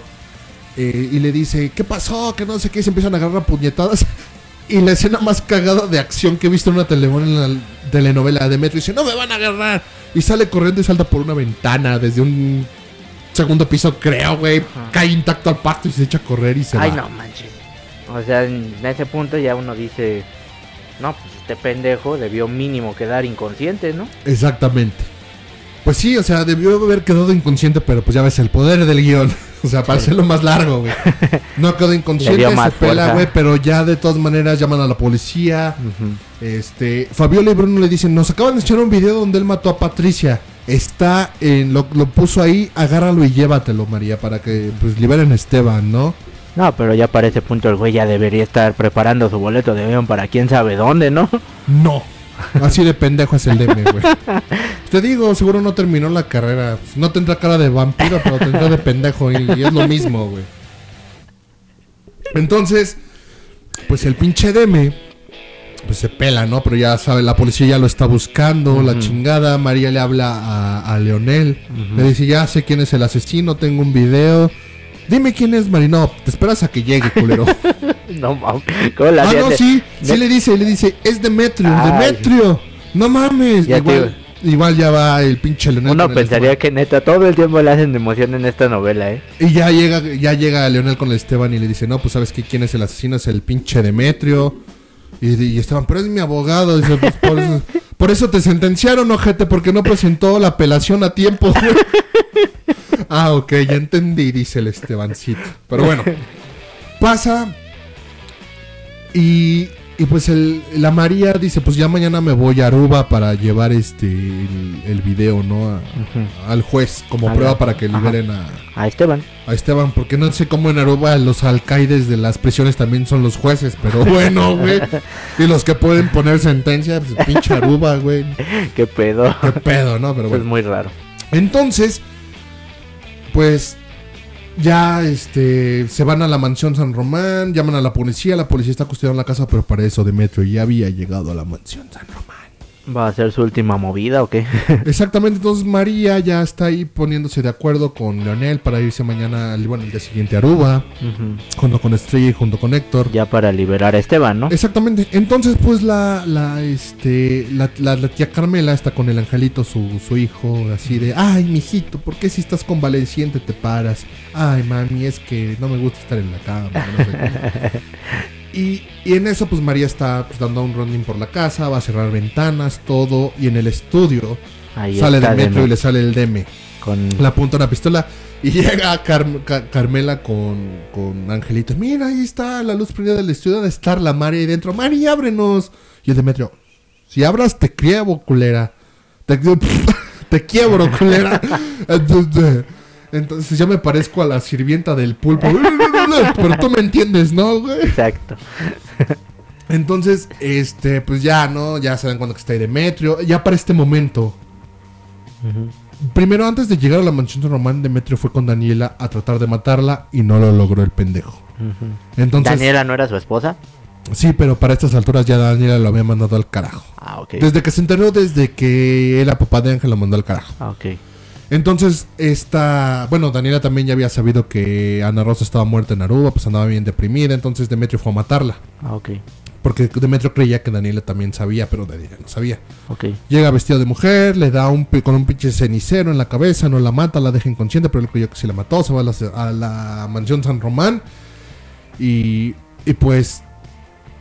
eh, y le dice, ¿qué pasó? Que no sé qué. Y se empiezan a agarrar a puñetadas. Y la escena más cagada de acción que he visto en una telenovela, en la telenovela de Metro dice, no me van a agarrar. Y sale corriendo y salta por una ventana desde un segundo piso, creo, güey. Cae intacto al pacto y se echa a correr y se Ay, va. no manches. O sea, en ese punto ya uno dice, no, pues este pendejo debió mínimo quedar inconsciente, ¿no? Exactamente. Pues sí, o sea, debió haber quedado inconsciente, pero pues ya ves el poder del guion. O sea, para hacerlo más largo, güey. No quedó inconsciente, se pela, güey, pero ya de todas maneras llaman a la policía. Este, Fabiola y Bruno le dicen, nos acaban de echar un video donde él mató a Patricia. Está en, lo, lo puso ahí, agárralo y llévatelo, María, para que pues liberen a Esteban, ¿no? No, pero ya para ese punto el güey ya debería estar preparando su boleto de avión para quién sabe dónde, ¿no? No. Así de pendejo es el DM, güey. Te digo, seguro no terminó la carrera. No tendrá cara de vampiro, pero tendrá de pendejo. Y, y es lo mismo, güey. Entonces, pues el pinche DM, pues se pela, ¿no? Pero ya sabe, la policía ya lo está buscando, la chingada. María le habla a, a Leonel. Le dice, ya sé quién es el asesino, tengo un video. Dime quién es María. No, te esperas a que llegue, culero. No mames, ¿cómo la Ah, no, de- sí, de- sí le dice, le dice, es Demetrio, Ay. Demetrio. No mames. Ya te Igual, ya va el pinche Leonel. Uno pensaría que neta todo el tiempo le hacen de emoción en esta novela, ¿eh? Y ya llega, ya llega Leonel con el Esteban y le dice, no, pues sabes que quién es el asesino, es el pinche Demetrio. Y, y Esteban, pero es mi abogado. Dice, "Pues, por, eso, por eso te sentenciaron, ojete, porque no presentó la apelación a tiempo. güey". ah, ok, ya entendí, dice el Estebancito. Pero bueno, pasa. Y, y pues el, la María dice, pues ya mañana me voy a Aruba para llevar este el, el video, ¿no? A- al juez como A la- prueba para que ajá. liberen a, A Esteban. a Esteban, porque no sé cómo en Aruba los alcaides de las prisiones también son los jueces, pero bueno, güey. Y los que pueden poner sentencia, pues pinche Aruba, güey. Qué pedo. Qué pedo, ¿no? Pero Es bueno. muy raro. Entonces, pues ya este se van a la mansión San Román, llaman a la policía, la policía está custodiando la casa, pero para eso Demetrio ya había llegado a la mansión San Román. ¿Va a ser su última movida o qué? Exactamente, entonces María ya está ahí poniéndose de acuerdo con Leonel para irse mañana, bueno, el día siguiente a Aruba, junto con Estrella y junto con Héctor. Ya para liberar a Esteban, ¿no? Exactamente. Entonces, pues la, la, este, la, la- la tía Carmela está con el angelito, su, su hijo, así de, ay, mijito, ¿por qué si estás convaleciente te paras? Ay, mami, es que no me gusta estar en la cama. no sé qué". y, y en eso, pues María está pues, dando un rondín por la casa, va a cerrar ventanas, todo, y en el estudio Ahí sale está de Demetrio nuevo, y le sale el deme. con Le apunta una pistola y llega Car- Ca- Carmela con, con Angelito. Mira, ahí está la luz prendida del estudio de estar la Mari ahí dentro. Mari, ábrenos. Y el Demetrio, si abras te quiebro, culera. Te, te quiebro, culera. Entonces, entonces ya me parezco a la sirvienta del pulpo. Pero tú me entiendes, ¿no, güey? Exacto. Entonces, este, pues ya, ¿no? Ya se dan cuenta que está ahí Demetrio. Ya para este momento. Primero, antes de llegar a la mansión de Román, Demetrio fue con Daniela a tratar de matarla y no lo logró el pendejo. Entonces, ¿Daniela no era su esposa? sí, pero para estas alturas ya Daniela lo había mandado al carajo. Ah, ok. Desde que se enteró, desde que era papá de Ángel, lo mandó al carajo. Ah, ok. Entonces, esta. Bueno, Daniela también ya había sabido que Ana Rosa estaba muerta en Aruba, pues andaba bien deprimida. Entonces, Demetrio fue a matarla. Ah, ok. Porque Demetrio creía que Daniela también sabía, pero Daniela no sabía. Ok. Llega vestido de mujer, le da un con un pinche cenicero en la cabeza, no la mata, la deja inconsciente, pero él creyó que sí la mató, se va a la, a la mansión San Román. Y, y pues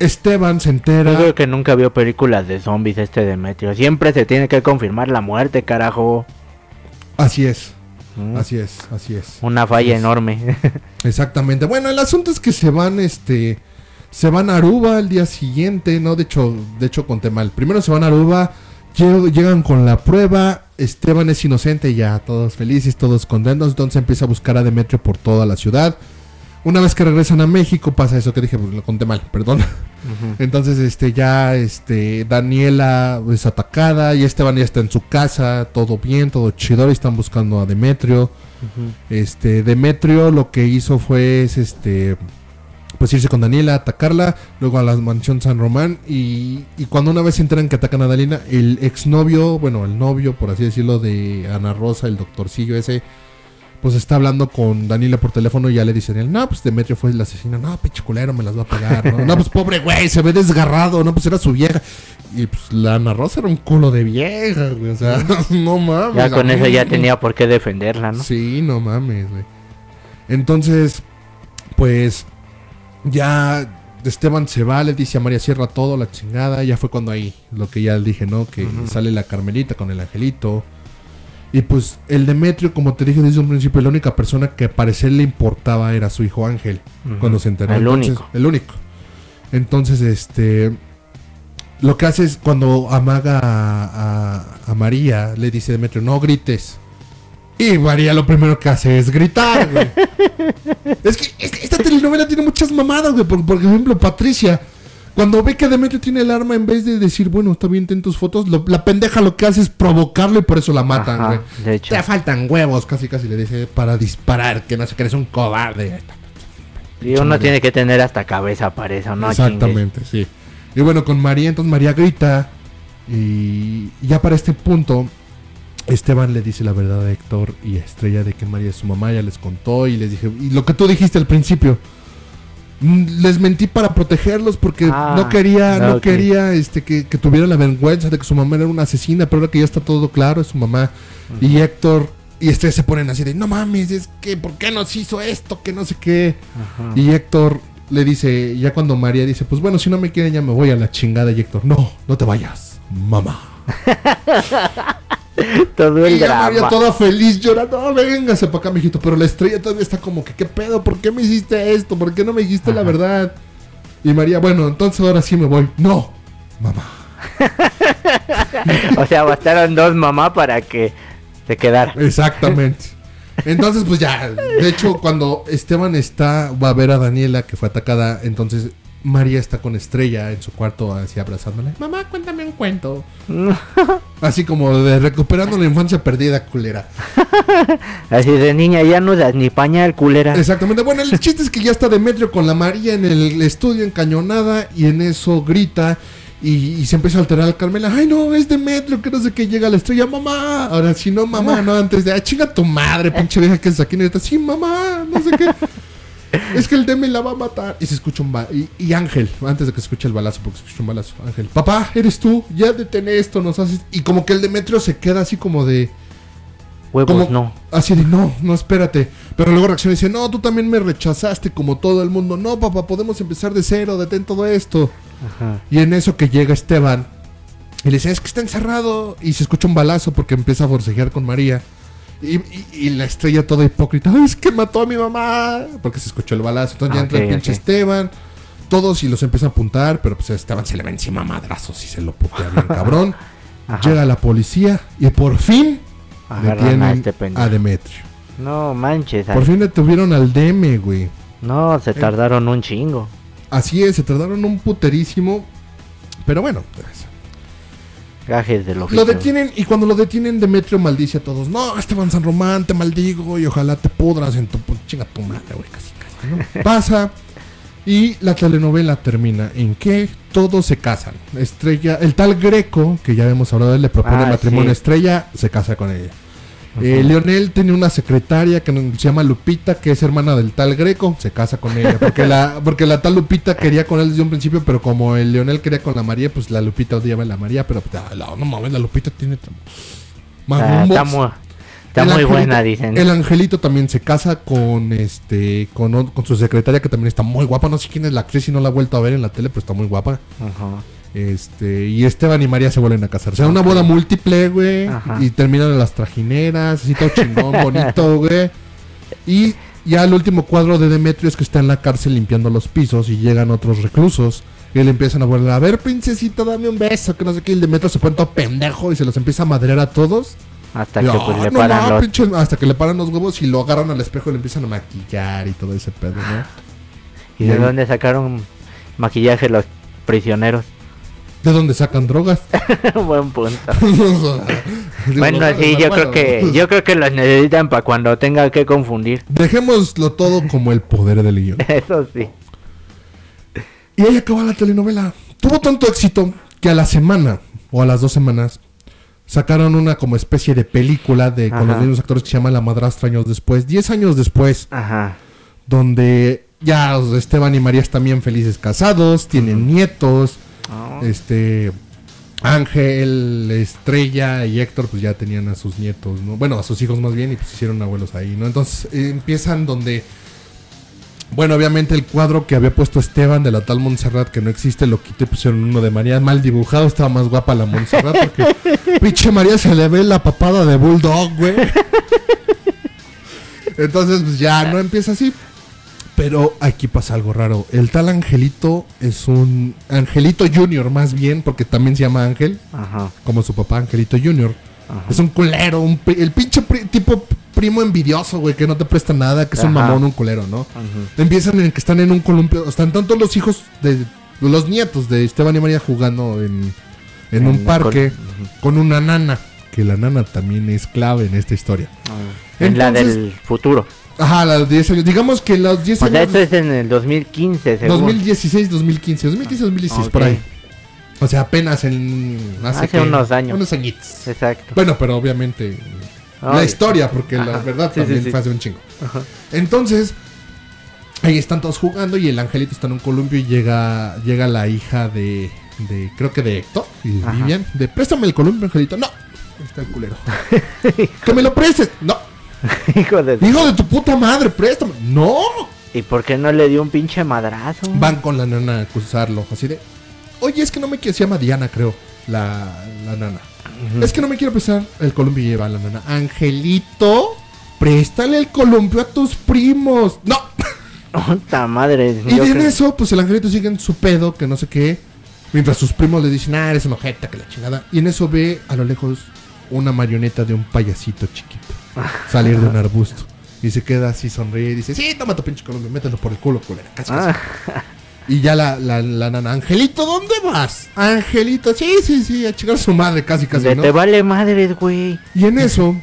Esteban se entera. Yo creo que nunca vio películas de zombies este Demetrio. Siempre se tiene que confirmar la muerte, carajo. Así es, Mm. así es, así es. Una falla es. enorme. Exactamente. Bueno, el asunto es que se van, este, se van a Aruba al día siguiente, ¿no? De hecho, de hecho conté mal. Primero se van a Aruba, lle- llegan con la prueba, Esteban es inocente, ya todos felices, todos contentos, entonces empieza a buscar a Demetrio por toda la ciudad. Una vez que regresan a México pasa eso que dije, pues, lo conté mal, perdón. Entonces, este, ya, este, Daniela es atacada y Esteban ya está en su casa, todo bien, todo chido, y están buscando a Demetrio. Este, Demetrio lo que hizo fue, es, este, pues irse con Daniela, atacarla, luego a la mansión San Román y, y cuando una vez se enteran que atacan a Daniela, el exnovio, bueno, el novio, por así decirlo, de Ana Rosa, el doctorcillo ese, pues está hablando con Daniela por teléfono y ya le dicen, no, pues Demetrio fue el asesino, no, pinche culero, me las va a pegar, no, no pues pobre güey, se ve desgarrado, no, pues era su vieja. Y pues la Ana Rosa era un culo de vieja, güey, o sea, no mames. Ya con eso ya tenía por qué defenderla, ¿no? Sí, no mames, güey. Entonces, pues ya Esteban se va, le dice a María Sierra todo, la chingada. Ya fue cuando ahí, lo que ya dije, ¿no? Que sale la Carmelita con el angelito. Y pues el Demetrio, como te dije desde un principio, la única persona que a parecer le importaba era su hijo Ángel. Cuando se enteró. El Entonces, único. El único. Entonces, este. Lo que hace es cuando amaga a, a- a María, le dice Demetrio, no grites. Y María lo primero que hace es gritar, güey. es que es- esta telenovela tiene muchas mamadas, güey. Por, por ejemplo, Patricia, cuando ve que Demetrio tiene el arma, en vez de decir, bueno, está bien, ten tus fotos, lo- la pendeja lo que hace es provocarlo y por eso la matan, Ajá, güey. de hecho. Te faltan huevos, casi casi le dice, para disparar, que no sé, que eres un cobarde. Y uno tiene que tener hasta cabeza para eso, ¿no? Exactamente, sí. Y bueno, con María, entonces María grita. Y ya para este punto, Esteban le dice la verdad a Héctor y a Estrella de que María es su mamá, ya les contó y les dije, y lo que tú dijiste al principio, les mentí para protegerlos porque Ah, no quería, no quería este que, que tuvieran la vergüenza de que su mamá era una asesina, pero ahora que ya está todo claro, es su mamá. Y Héctor y Estrella se ponen así de, no mames, es que, ¿por qué nos hizo esto? Que no sé qué. Ajá. Y Héctor le dice, ya cuando María dice, pues bueno, si no me quieren ya me voy a la chingada. Y Héctor, no, no te vayas, mamá. Todo Y el María drama. toda feliz llorando, no, véngase para acá, mijito. Pero la estrella todavía está como que, ¿qué pedo? ¿Por qué me hiciste esto? ¿Por qué no me dijiste la verdad? Y María, bueno, entonces ahora sí me voy. No, mamá. O sea, bastaron dos mamá para que se quedara. Exactamente. Entonces, pues ya, de hecho, cuando Esteban está, va a ver a Daniela que fue atacada, entonces María está con Estrella en su cuarto así abrazándole. Mamá, cuéntame un cuento. Así como de recuperando la infancia perdida, culera. Así de niña, ya no das ni pañal, culera. Exactamente. Bueno, el chiste es que ya está Demetrio con la María en el estudio encañonada y en eso grita y, y se empieza a alterar a Carmela. Ay, no, es Demetrio, que no sé qué llega la estrella. Mamá. Ahora sí, no, mamá, no, antes de, ah, chinga tu madre, pinche vieja que es aquí. Neta, sí, mamá, no sé qué. Es que el Deme la va a matar. Y se escucha un balazo. Y, y Ángel, antes de que se escuche el balazo, porque se escucha un balazo. Ángel, papá, eres tú, ya detén esto, nos haces. Y como que el Demetrio se queda así como de. Huevos, Como- no. Así de, no, no, espérate. Pero luego reacciona y dice, no, tú también me rechazaste como todo el mundo. No, papá, podemos empezar de cero, detén todo esto. Ajá. Y en eso que llega Esteban, y le dice, es que está encerrado. Y se escucha un balazo porque empieza a forcejear con María. Y, y- y la estrella toda hipócrita, "Ay, es que mató a mi mamá. Porque se escuchó el balazo. Entonces ya Ah, entra el pinche. Esteban. Todos y los empieza a apuntar, pero pues a Esteban se le va encima a madrazos y se lo putea bien cabrón. Ajá. Llega la policía y por fin Agarran detienen a este a Demetrio. No manches. Por fin detuvieron al Deme, güey. No, se tardaron un chingo. Así es, se tardaron un puterísimo. Pero bueno, pues, Gajes lo lo detienen y cuando lo detienen Demetrio maldice a todos. No, Esteban San Román, te maldigo y ojalá te pudras en tu chinga tu madre, güey, casi, casi, ¿no? Pasa y la telenovela termina en que todos se casan. Estrella, el tal Greco, que ya hemos hablado le propone Ah, matrimonio sí. a Estrella, se casa con ella. Eh, Leonel tiene una secretaria que se llama Lupita, que es hermana del tal Greco, se casa con ella. Porque la, porque la tal Lupita quería con él desde un principio, pero como el Leonel quería con la María, pues la Lupita odiaba a la María, pero pues, ah, la- no mames, la Lupita tiene Ah, está muy, está muy angelito- buena, dicen. El angelito también se casa con este con su secretaria que también está muy guapa. No sé quién es la actriz y no la he vuelto a ver en la tele, pero está muy guapa. Ajá. Este, y Esteban y María se vuelven a casar. O sea, una boda múltiple, güey. Y terminan en las trajineras, así todo chingón, bonito, güey. Y ya el último cuadro de Demetrio es que está en la cárcel limpiando los pisos y llegan otros reclusos. Y le empiezan a volver, a ver, princesita, dame un beso, que no sé qué. Y el Demetrio se pone todo pendejo y se los empieza a madrear a todos. Hasta Y, que "Ah, pues le no, paran los... pinche", hasta que le paran los huevos y lo agarran al espejo y le empiezan a maquillar y todo ese pedo, ¿no? ¿Y de dónde sacaron maquillaje los prisioneros? ¿De dónde sacan drogas? Buen punto. Digo, bueno, sí, yo creo que yo creo que los necesitan para cuando tenga que confundir. Dejémoslo todo como el poder del guion. Eso sí. Y ahí acaba la telenovela. Tuvo tanto éxito que a la semana o a las dos semanas sacaron una como especie de película de con los mismos actores que se llama La Madrastra años después, 10 años después, Ajá. donde ya Esteban y María están bien felices casados, tienen nietos, Oh, este Ángel, Estrella y Héctor pues ya tenían a sus nietos, ¿no? Bueno, a sus hijos más bien y pues hicieron abuelos ahí, ¿no? Entonces eh, empiezan donde bueno, obviamente el cuadro que había puesto Esteban de la tal Montserrat que no existe lo quité y pusieron uno de María mal dibujado, estaba más guapa la Montserrat porque pinche María se le ve la papada de bulldog, güey. Entonces pues ya no empieza así. Pero aquí pasa algo raro. El tal Angelito es un Angelito Junior más bien, porque también se llama Ángel, Ajá. como su papá Angelito Junior. Ajá. Es un culero, un el pinche pri- tipo primo envidioso, güey, que no te presta nada, que es un Ajá. mamón, un culero, ¿no? Ujú. Empiezan en que están en un columpio, están tanto los hijos de los nietos de Esteban y María jugando en, en un parque con una nana, que la nana también es clave en esta historia. Ah. En la Entonces- del futuro. Ajá, los 10 años, digamos que los 10 O sea, años... esto es en el 2015, según. 2016, 2015, 2015, 2016, Ok. por ahí. O sea, apenas en... Hace que- unos años. Unos añitos. Exacto. Bueno, pero obviamente la historia, porque la verdad Sí, también sí. fue hace un chingo. Ajá. Entonces, ahí están todos jugando y el angelito está en un columpio y llega, llega la hija de, de creo que de Héctor y Ajá. Vivian, de préstame el columpio, angelito. No, está el culero. que me lo prestes. No, Hijo de... hijo de tu puta madre, préstame. No. ¿Y por qué no le dio un pinche madrazo? Van con la nana a acusarlo, así de, oye, es que no me quiero, se llama Diana, creo, la, la nana. Es que no me quiero prestar el columpio y lleva a la nana. Angelito, préstale el columpio a tus primos. No. Puta madre. Y en creo- eso, pues el angelito sigue en su pedo, que no sé qué. Mientras sus primos le dicen, ah, eres una ojeta, que la chingada. Y en eso ve a lo lejos una marioneta de un payasito chiquito salir de un arbusto. Y se queda así, sonríe y dice, sí, toma tu pinche columpio, mételo por el culo, culera. Casi, casi. Ah, Y ya la, la, la nana, Angelito, ¿dónde vas? Angelito, sí, sí, sí, a chingar a su madre, casi, casi, de ¿no? te vale madres, güey. Y en eso,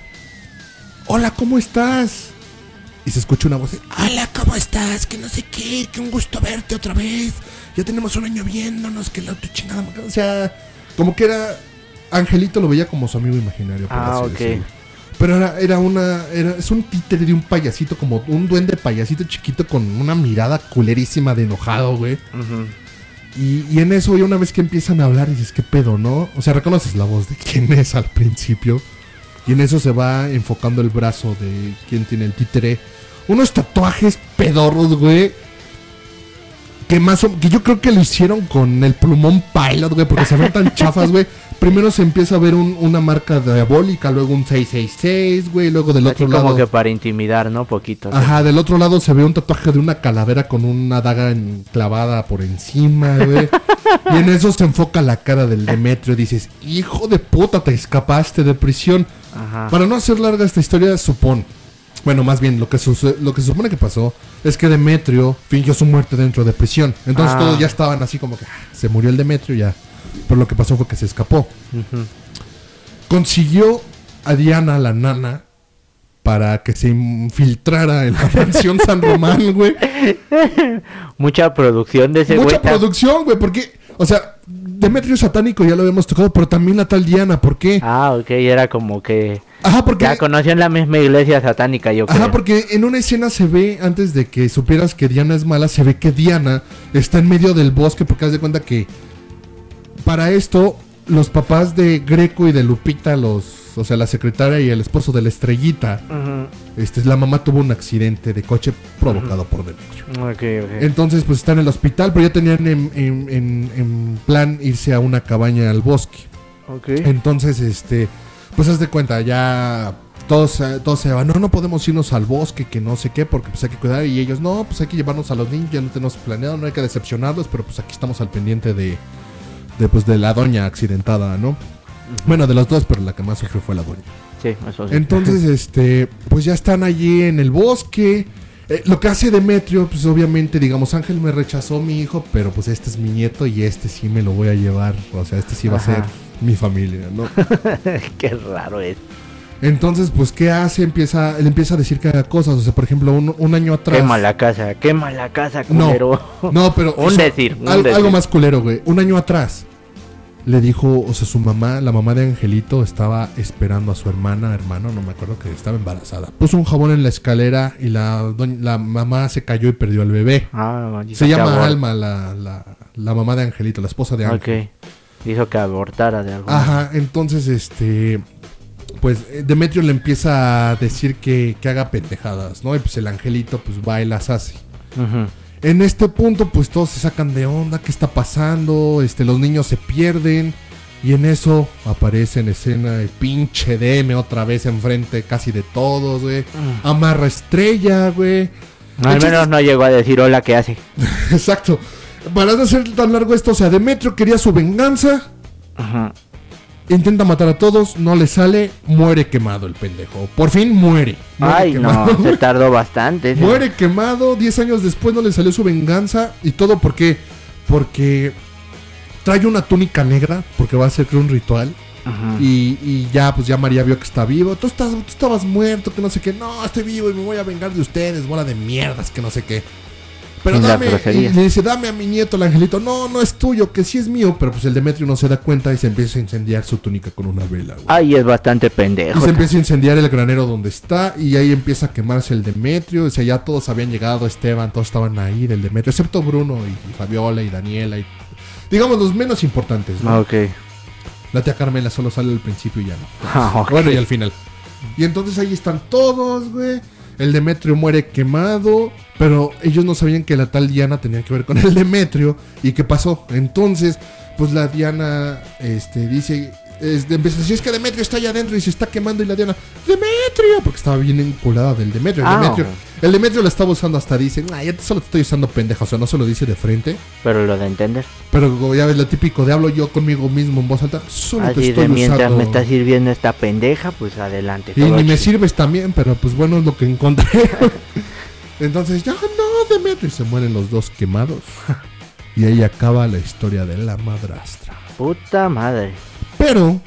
hola, ¿cómo estás? Y se escucha una voz, de, hola, ¿cómo estás? Que no sé qué, que un gusto verte otra vez. Ya tenemos un año viéndonos, que la tu chingada. madre". O sea, como que era, Angelito lo veía como su amigo imaginario. por Ah, así ok. decirlo. Pero era, era una, era, es un títere de un payasito, como un duende payasito chiquito con una mirada culerísima de enojado, güey. Y, y en eso, ya una vez que empiezan a hablar, dices, ¿qué pedo, no? O sea, reconoces la voz de quién es al principio. Y en eso se va enfocando el brazo de quién tiene el títere. Unos tatuajes pedorros, güey. Que más o- que yo creo que lo hicieron con el plumón pilot, güey, porque se ven tan chafas, güey. Primero se empieza a ver un- una marca diabólica, luego un 666, güey, luego del Así otro como lado. que para intimidar, ¿no? Poquito. ¿sí? Ajá, del otro lado se ve un tatuaje de una calavera con una daga en- clavada por encima, güey. y en eso se enfoca la cara del Demetrio y dices, hijo de puta, te escapaste de prisión. Ajá. Para no hacer larga esta historia, supón. Bueno, más bien, lo que, lo que se supone que pasó es que Demetrio fingió su muerte dentro de prisión. Entonces Ah. todos ya estaban así como que "Ah, se murió el Demetrio ya. Pero lo que pasó fue que se escapó. Consiguió a Diana, la nana, para que se infiltrara en la mansión San Román, güey. Mucha producción de ese Mucha güey. producción, güey, porque, o sea, Demetrio satánico, ya lo habíamos tocado, pero también la tal Diana, ¿por qué? Ah, ok, era como que Ajá, porque... ya conocían la misma iglesia satánica, yo creo. Ajá, porque en una escena se ve, antes de que supieras que Diana es mala, se ve que Diana está en medio del bosque, porque haz de cuenta que para esto, los papás de Greco y de Lupita, los, o sea, la secretaria y el esposo de la estrellita, Ujú. este, la mamá tuvo un accidente de coche provocado por Demetrio. Ok, ok. Entonces, pues están en el hospital, pero ya tenían en, en- en- en plan irse a una cabaña al bosque. Ok. Entonces, este, pues haz de cuenta, ya todos, todos se van, no, no podemos irnos al bosque, que no sé qué, porque pues hay que cuidar. Y ellos, no, pues hay que llevarnos a los niños, ya no tenemos planeado, no hay que decepcionarlos, pero pues aquí estamos al pendiente de, de, pues, de la doña accidentada, ¿no? Bueno, de los dos, pero la que más sufrió fue la doña. Sí, eso sí. Entonces, este, pues ya están allí en el bosque. Eh, lo que hace Demetrio, pues obviamente, digamos, Ángel me rechazó mi hijo, pero pues este es mi nieto y este sí me lo voy a llevar. O sea, este sí va Ajá. a ser mi familia, ¿no? Qué raro es. Entonces, pues, ¿qué hace? Empieza, él empieza a decir que haga cosas. O sea, por ejemplo, un, un año atrás. Quema la casa, quema la casa, culero. no, pero. Un o sea, decir, un al- decir. Algo más culero, güey. Un año atrás. Le dijo, o sea, su mamá, la mamá de Angelito, estaba esperando a su hermana, hermano, no me acuerdo que estaba embarazada. Puso un jabón en la escalera y la, doña- la mamá se cayó y perdió al bebé. Ah, Se llama Alma, la, la, la mamá de Angelito, la esposa de Ángel. Ok. Hizo que abortara de alguna Ajá, entonces, este. Pues eh, Demetrio le empieza a decir que, que haga pendejadas, ¿no? Y pues el angelito, pues va y las hace. En este punto, pues todos se sacan de onda, ¿qué está pasando? Este, los niños se pierden. Y en eso aparece en escena el pinche DM otra vez enfrente casi de todos, güey. Mm. Amarra estrella, güey. Al El chiste menos no llegó a decir hola, ¿qué hace? Exacto. Para no hacer tan largo esto, o sea, Demetrio quería su venganza. Ajá. Intenta matar a todos, no le sale, muere quemado el pendejo. Por fin muere. Muere Ay, quemado. no, se tardó bastante. Muere quemado, 10 años después no le salió su venganza. Y todo porque, porque trae una túnica negra, porque va a hacer un ritual. Ajá. Y, y ya, pues ya María vio que está vivo. Tú, estás, tú estabas muerto, que no sé qué. No, estoy vivo y me voy a vengar de ustedes, bola de mierdas, que no sé qué. Pero dame, y le dice, dame a mi nieto el angelito. No, no es tuyo, que sí es mío. Pero pues el Demetrio no se da cuenta y se empieza a incendiar su túnica con una vela, güey. Ay, es bastante Y pendejo. se empieza a incendiar el granero donde está y ahí empieza a quemarse el Demetrio. O sea, ya todos habían llegado, Esteban, todos estaban ahí del Demetrio, excepto Bruno y, y Fabiola y Daniela y digamos los menos importantes. ¿no? Ah, Ok. La tía Carmela solo sale al principio y ya no. Ah, ok. Bueno, y al final. Y entonces ahí están todos, güey. El Demetrio muere quemado, pero ellos no sabían que la tal Diana tenía que ver con el Demetrio. ¿Y qué pasó? Entonces, pues la Diana este, dice, es, empieza a decir, es que Demetrio está allá adentro y se está quemando y la Diana, Demetrio, porque estaba bien enculada del Demetrio. El, Ah. Demetrio el Demetrio la estaba usando hasta dice, ah, ya solo te estoy usando pendeja, o sea, no se lo dice de frente. Pero lo de entender. Pero ya ves lo típico de hablo yo conmigo mismo en voz alta, solo te estoy de mientras usando. me está sirviendo esta pendeja, pues adelante. Y ni me sirves también, pero pues bueno, es lo que encontré. Entonces, ya no, Demetrio. Y se mueren los dos quemados. Y ahí acaba la historia de la madrastra. Puta madre. Pero,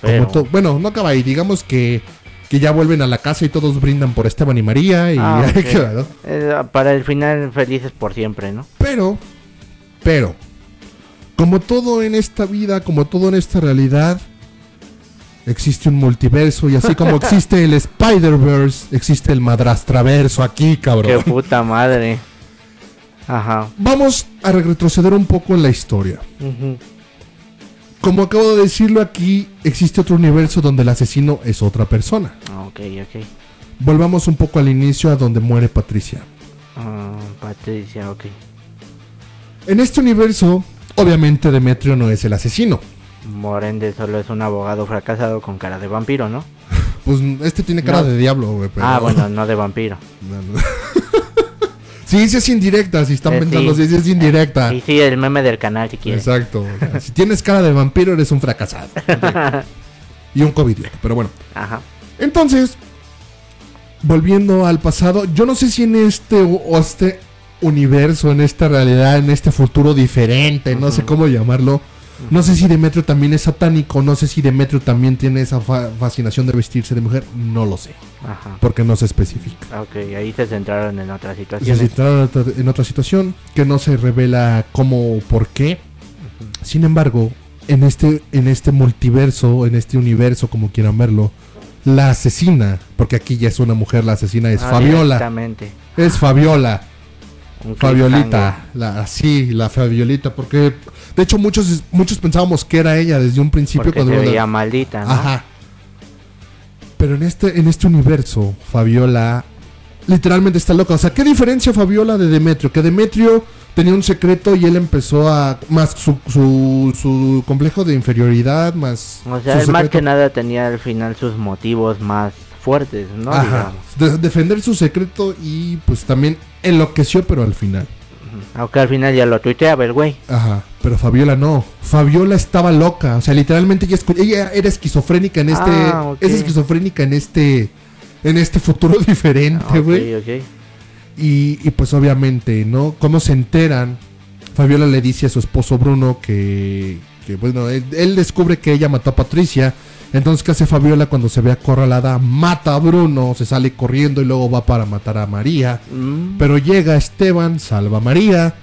Pero- como to- bueno, no acaba ahí. Digamos que, que ya vuelven a la casa y todos brindan por Esteban y María. Y Ah. Eh, para el final, felices por siempre, ¿no? Pero, pero, como todo en esta vida, como todo en esta realidad, existe un multiverso y así como existe el Spider-Verse, existe el madrastraverso aquí, Qué cabrón. puta madre. Ajá. Vamos a retroceder un poco en la historia. Ujú. Como acabo de decirlo aquí, existe otro universo donde el asesino es otra persona. Ah, Ok, ok. Volvamos un poco al inicio a donde muere Patricia. Ah, Patricia, ok. En este universo, obviamente Demetrio no es el asesino. Morende solo es un abogado fracasado con cara de vampiro, ¿no? Pues este tiene cara No. de diablo, güey. pero- Ah, bueno, no de vampiro. No, no. Sí, sí es indirecta, si están Eh, pensando, sí. sí, sí es indirecta. Y sí, el meme del canal si quieres. Exacto. si tienes cara de vampiro, eres un fracasado. Y un COVID, pero bueno. Ajá. Entonces, volviendo al pasado, yo no sé si en este o este universo, en esta realidad, en este futuro diferente, no sé cómo llamarlo. No sé si Demetrio también es satánico, no sé si Demetrio también tiene esa fa- fascinación de vestirse de mujer, no lo sé, Ajá. porque no se especifica. Ok, ahí se centraron en otras Se situaciones. centraron en otra- otra situación que no se revela cómo o por qué. Sin embargo, en este, en este multiverso, en este universo, como quieran verlo, la asesina, porque aquí ya es una mujer, la asesina es Ah, Fabiola. directamente. Es Fabiola. Un Fabiolita. La, sí, la Fabiolita. Porque de hecho muchos, muchos pensábamos que era ella desde un principio. Porque se cuando veía maldita, ¿no? Ajá. Pero en este, en este universo, Fabiola literalmente está loca. O sea, ¿qué diferencia Fabiola de Demetrio? Que Demetrio tenía un secreto y él empezó a. Más su, su, su complejo de inferioridad, más. O sea, él más que nada tenía al final sus motivos más fuertes, ¿no? Ajá. De- defender su secreto y pues también enloqueció, pero al final. Aunque al final ya lo tuiteaba el güey. Ajá, pero Fabiola no. Fabiola estaba loca. O sea, literalmente ella, ella era esquizofrénica en este. Ah, ok. Es esquizofrénica en este. En este futuro diferente, Ah, güey. ok. Y, y pues obviamente, ¿no? ¿Cómo se enteran? Fabiola le dice a su esposo Bruno que, que bueno, él, él descubre que ella mató a Patricia. Entonces, ¿qué hace Fabiola cuando se ve acorralada? Mata a Bruno, se sale corriendo y luego va para matar a María. Mm, Pero llega Esteban, salva a María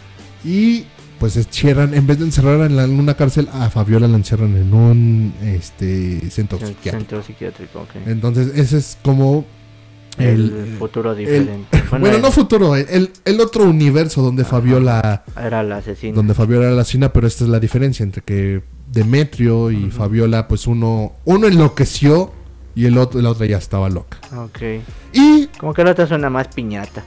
y pues encierran, en vez de encerrar en, la- en una cárcel, a Fabiola la encierran en un este centro el psiquiátrico. centro psiquiátrico, ok. Entonces, ese es como el, el, futuro el- diferente. bueno, el- no futuro, el, el otro universo donde Fabiola era el asesino. donde Fabiola era la asesina, pero esta es la diferencia entre que Demetrio y Fabiola, pues uno uno enloqueció y el otro la otra ya estaba loca. Ok. Y Como que el otro suena más piñata.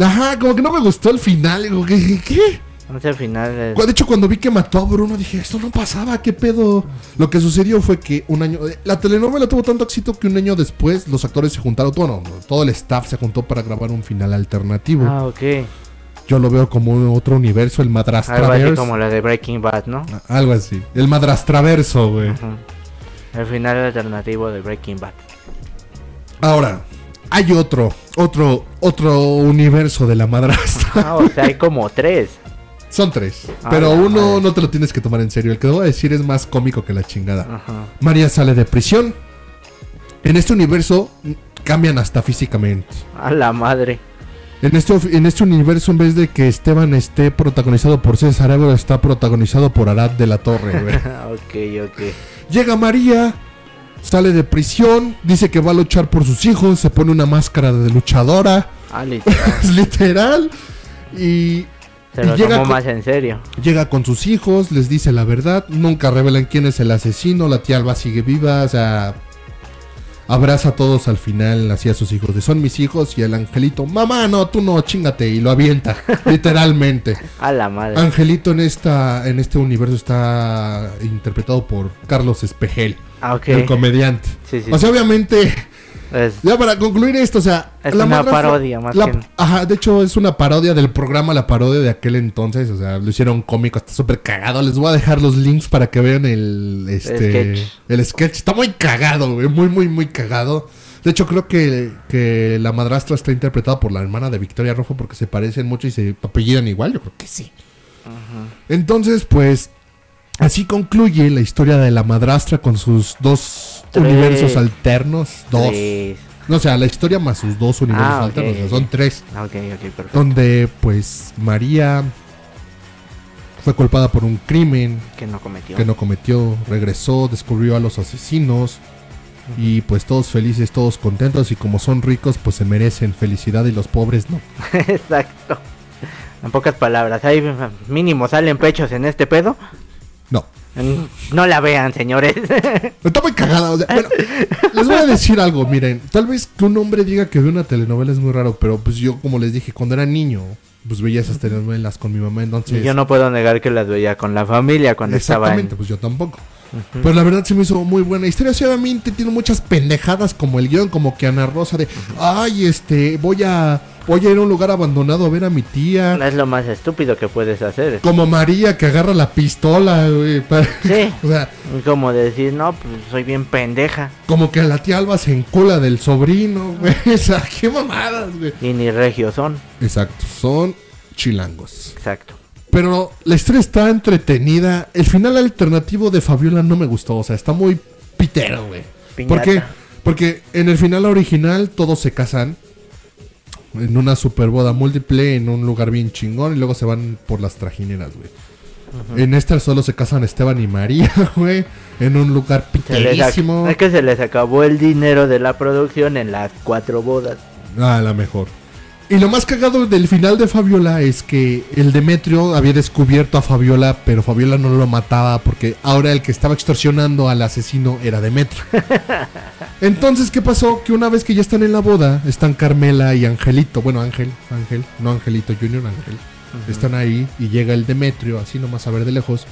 ajá, como que no me gustó el final, ¿qué? qué? No sé, al final. es- De hecho, cuando vi que mató a Bruno, dije, esto no pasaba, ¿qué pedo? Lo que sucedió fue que un año... eh, La telenovela tuvo tanto éxito que un año después los actores se juntaron, bueno, todo el staff se juntó para grabar un final alternativo. Ah, ok. Yo lo veo como un otro universo, el Algo así Madrastraverso. como la de Breaking Bad, ¿no? Algo así. El Madrastraverso, güey. Ujú. El final alternativo de Breaking Bad. Ahora, hay otro, otro, otro universo de la madrastra. Ah, o sea, hay como tres. Son tres. Ah, Pero uno madre. no te lo tienes que tomar en serio. El que te voy a decir es más cómico que la chingada. Ajá. María sale de prisión. En este universo mm, cambian hasta físicamente. A la madre. En este, en este universo, en vez de que Esteban esté protagonizado por César Évora, está protagonizado por Arad de la Torre, güey. ok, ok. Llega María, sale de prisión, dice que va a luchar por sus hijos, se pone una máscara de luchadora, Ah, literal. es literal, y Se Y lo llega tomó con- más en serio. llega con sus hijos, les dice la verdad, nunca revelan quién es el asesino, la tía Alba sigue viva, o sea, abraza a todos al final, así a sus hijos, de son mis hijos, y el angelito, mamá, no, tú no, chingate, y lo avienta, literalmente. A la madre. Angelito en esta en este universo está interpretado por Carlos Espejel, Ah, ok. el comediante. Sí, sí. O sea, obviamente, Es- ya para concluir esto, o sea, Es una parodia, más la- que- Ajá, de hecho es una parodia del programa, la parodia de aquel entonces, o sea, lo hicieron cómico, está súper cagado. Les voy a dejar los links para que vean el este sketch. el sketch. Está muy cagado, güey, muy muy muy cagado. De hecho, creo que, que la madrastra está interpretada por la hermana de Victoria Rojo porque se parecen mucho y se apellidan igual, yo creo que sí. Entonces, pues, así concluye la historia de la madrastra con sus dos Tres. universos alternos. Dos. Tres. No, o sea, la historia más sus dos universos Ah, ok, alternos. o sea, ok. son tres. Ah, Ok, ok, perfecto. Donde, pues, María fue culpada por un crimen Que no cometió. que no cometió. Regresó, descubrió a los asesinos. Y pues todos felices, todos contentos. Y como son ricos, pues se merecen felicidad y los pobres no. Exacto. En pocas palabras, hay mínimo salen pechos en este pedo. No. No la vean, señores. Está muy cagada. o sea, bueno, les voy a decir algo, miren. Tal vez que un hombre diga que ve una telenovela es muy raro, pero pues yo, como les dije, cuando era niño, pues veía esas telenovelas con mi mamá, entonces... Y yo no puedo negar que las veía con la familia cuando estaba en... Exactamente, pues yo tampoco. Pero la verdad se me hizo muy buena historia. Sí, obviamente tiene muchas pendejadas como el guion, como que Ana Rosa de, ay, este, voy a, voy a ir a un lugar abandonado a ver a mi tía. No es lo más estúpido que puedes hacer. Como María que agarra la pistola, güey. para- Sí. o sea, Como decir, no, pues soy bien pendeja. como que la tía Alba se encula del sobrino, güey. O sea, qué mamadas, güey. Y ni regios son. Exacto, son chilangos. Exacto. Pero la historia está entretenida. El final alternativo de Fabiola no me gustó. O sea, está muy pitero, güey. ¿Por Piñata. qué? Porque en el final original todos se casan. En una super boda múltiple, en un lugar bien chingón. Y luego se van por las trajineras, güey. En esta solo se casan Esteban y María, güey. En un lugar piterísimo. es que se les acabó el dinero de la producción en las cuatro bodas. Ah, la mejor. Y lo más cagado del final de Fabiola es que el Demetrio había descubierto a Fabiola, pero Fabiola no lo mataba porque ahora el que estaba extorsionando al asesino era Demetrio. Entonces, ¿qué pasó? Que una vez que ya están en la boda, están Carmela y Angelito. Bueno, Ángel, Ángel, no Angelito Junior, Ángel. Están ahí y llega el Demetrio, así nomás a ver de lejos.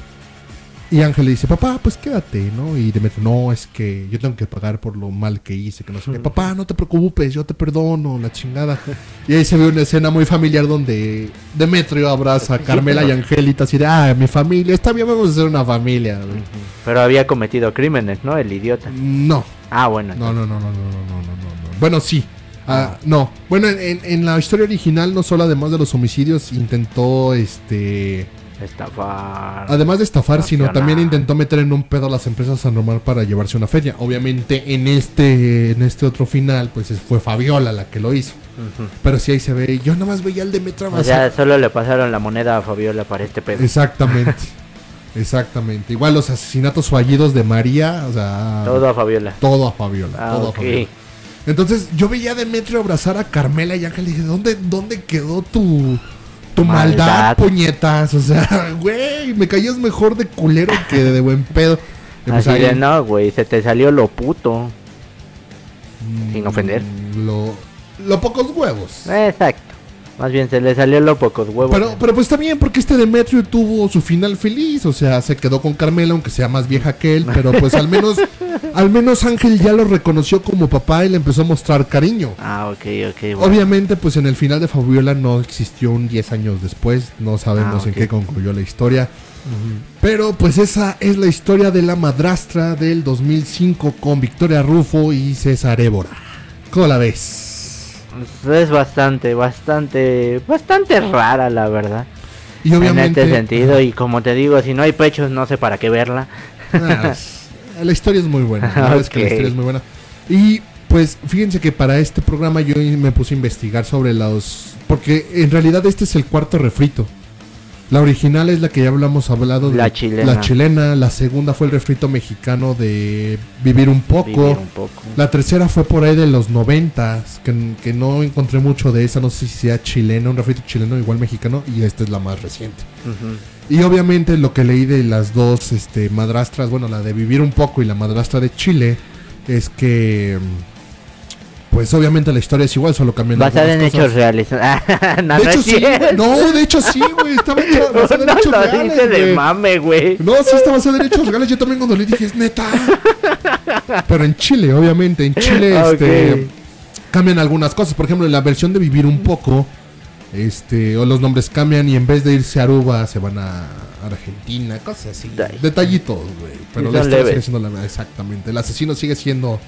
Y Ángel le dice, papá, pues quédate, ¿no? Y Demetrio, no, es que yo tengo que pagar por lo mal que hice, que no sé. Papá, no te preocupes, yo te perdono, la chingada. Y ahí se ve una escena muy familiar donde Demetrio abraza a Carmela y Angelita, así de, ah, mi familia, está bien, vamos a ser una familia. Pero había cometido crímenes, ¿no? El idiota. No. Ah, bueno. No, no, no, no, no, no, no. Bueno, sí. Ah, no. Bueno, en la historia original, no solo además de los homicidios, intentó, este Estafar. Además de estafar, sino también intentó meter en un pedo a las empresas a normal para llevarse una feria. Obviamente, en este, en este otro final, pues es- fue Fabiola la que lo hizo. Pero sí ahí se ve. Yo nada más veía al Demetrio O sea, solo le pasaron la moneda a Fabiola para este pedo. Exactamente. Exactamente. Igual los asesinatos fallidos de María, o sea. Todo a Fabiola. todo a Fabiola. Ah, todo a Fabiola. Entonces yo veía a Demetrio abrazar a Carmela y Ángel y dije, ¿dónde, dónde quedó tu, tu maldad, Maldad. puñetas? O sea, güey, me caías mejor de culero que de buen pedo. Pues Así de no, güey, se te salió lo puto. mm, sin ofender. Lo, lo pocos huevos. Exacto. Más bien se le salió lo pocos huevos. Pero, pero pues está bien, porque este Demetrio tuvo su final feliz. O sea, se quedó con Carmela, aunque sea más vieja que él. Pero pues al menos, al menos Ángel ya lo reconoció como papá y le empezó a mostrar cariño. Ah, ok, ok. bueno. Obviamente, pues en el final de Fabiola no existió un 10 años después. No sabemos Ah, en qué concluyó la historia. Pero pues esa es la historia de la madrastra del 2005 con Victoria Rufo y César Évora. ¿Cómo la ves? Es bastante, bastante, bastante rara, la verdad. Y obviamente... En este sentido, y como te digo, si no hay pechos, no sé para qué verla. Ah, la historia es muy buena. La es que la historia es muy buena. Y pues fíjense que para este programa yo me puse a investigar sobre los. Porque en realidad este es el cuarto refrito. La original es la que ya hablamos hablado de La chilena. La chilena. La segunda fue el refrito mexicano de Vivir un poco. Vivir un poco. La tercera fue por ahí de los noventas, que, que no encontré mucho de esa, no sé si sea chilena, un refrito chileno igual mexicano, y esta es la más reciente. Y obviamente lo que leí de las dos este, madrastras, bueno, la de Vivir un poco y la madrastra de Chile, es que, pues obviamente la historia es igual, solo cambian Basada en algunas hechos cosas. reales. no, De no hecho sí, no, de hecho sí, güey, No, basada en no hechos reales, dice de mame, güey. No, sí está basada en hechos reales, yo también cuando le dije, es neta. Pero en Chile, obviamente, en Chile, Ah, este... cambian algunas cosas. Por ejemplo, en la versión de Vivir un poco, este, o los nombres cambian y en vez de irse a Aruba se van a Argentina, cosas así. Detallitos, güey. Pero la historia sigue siendo la exactamente. El asesino sigue siendo,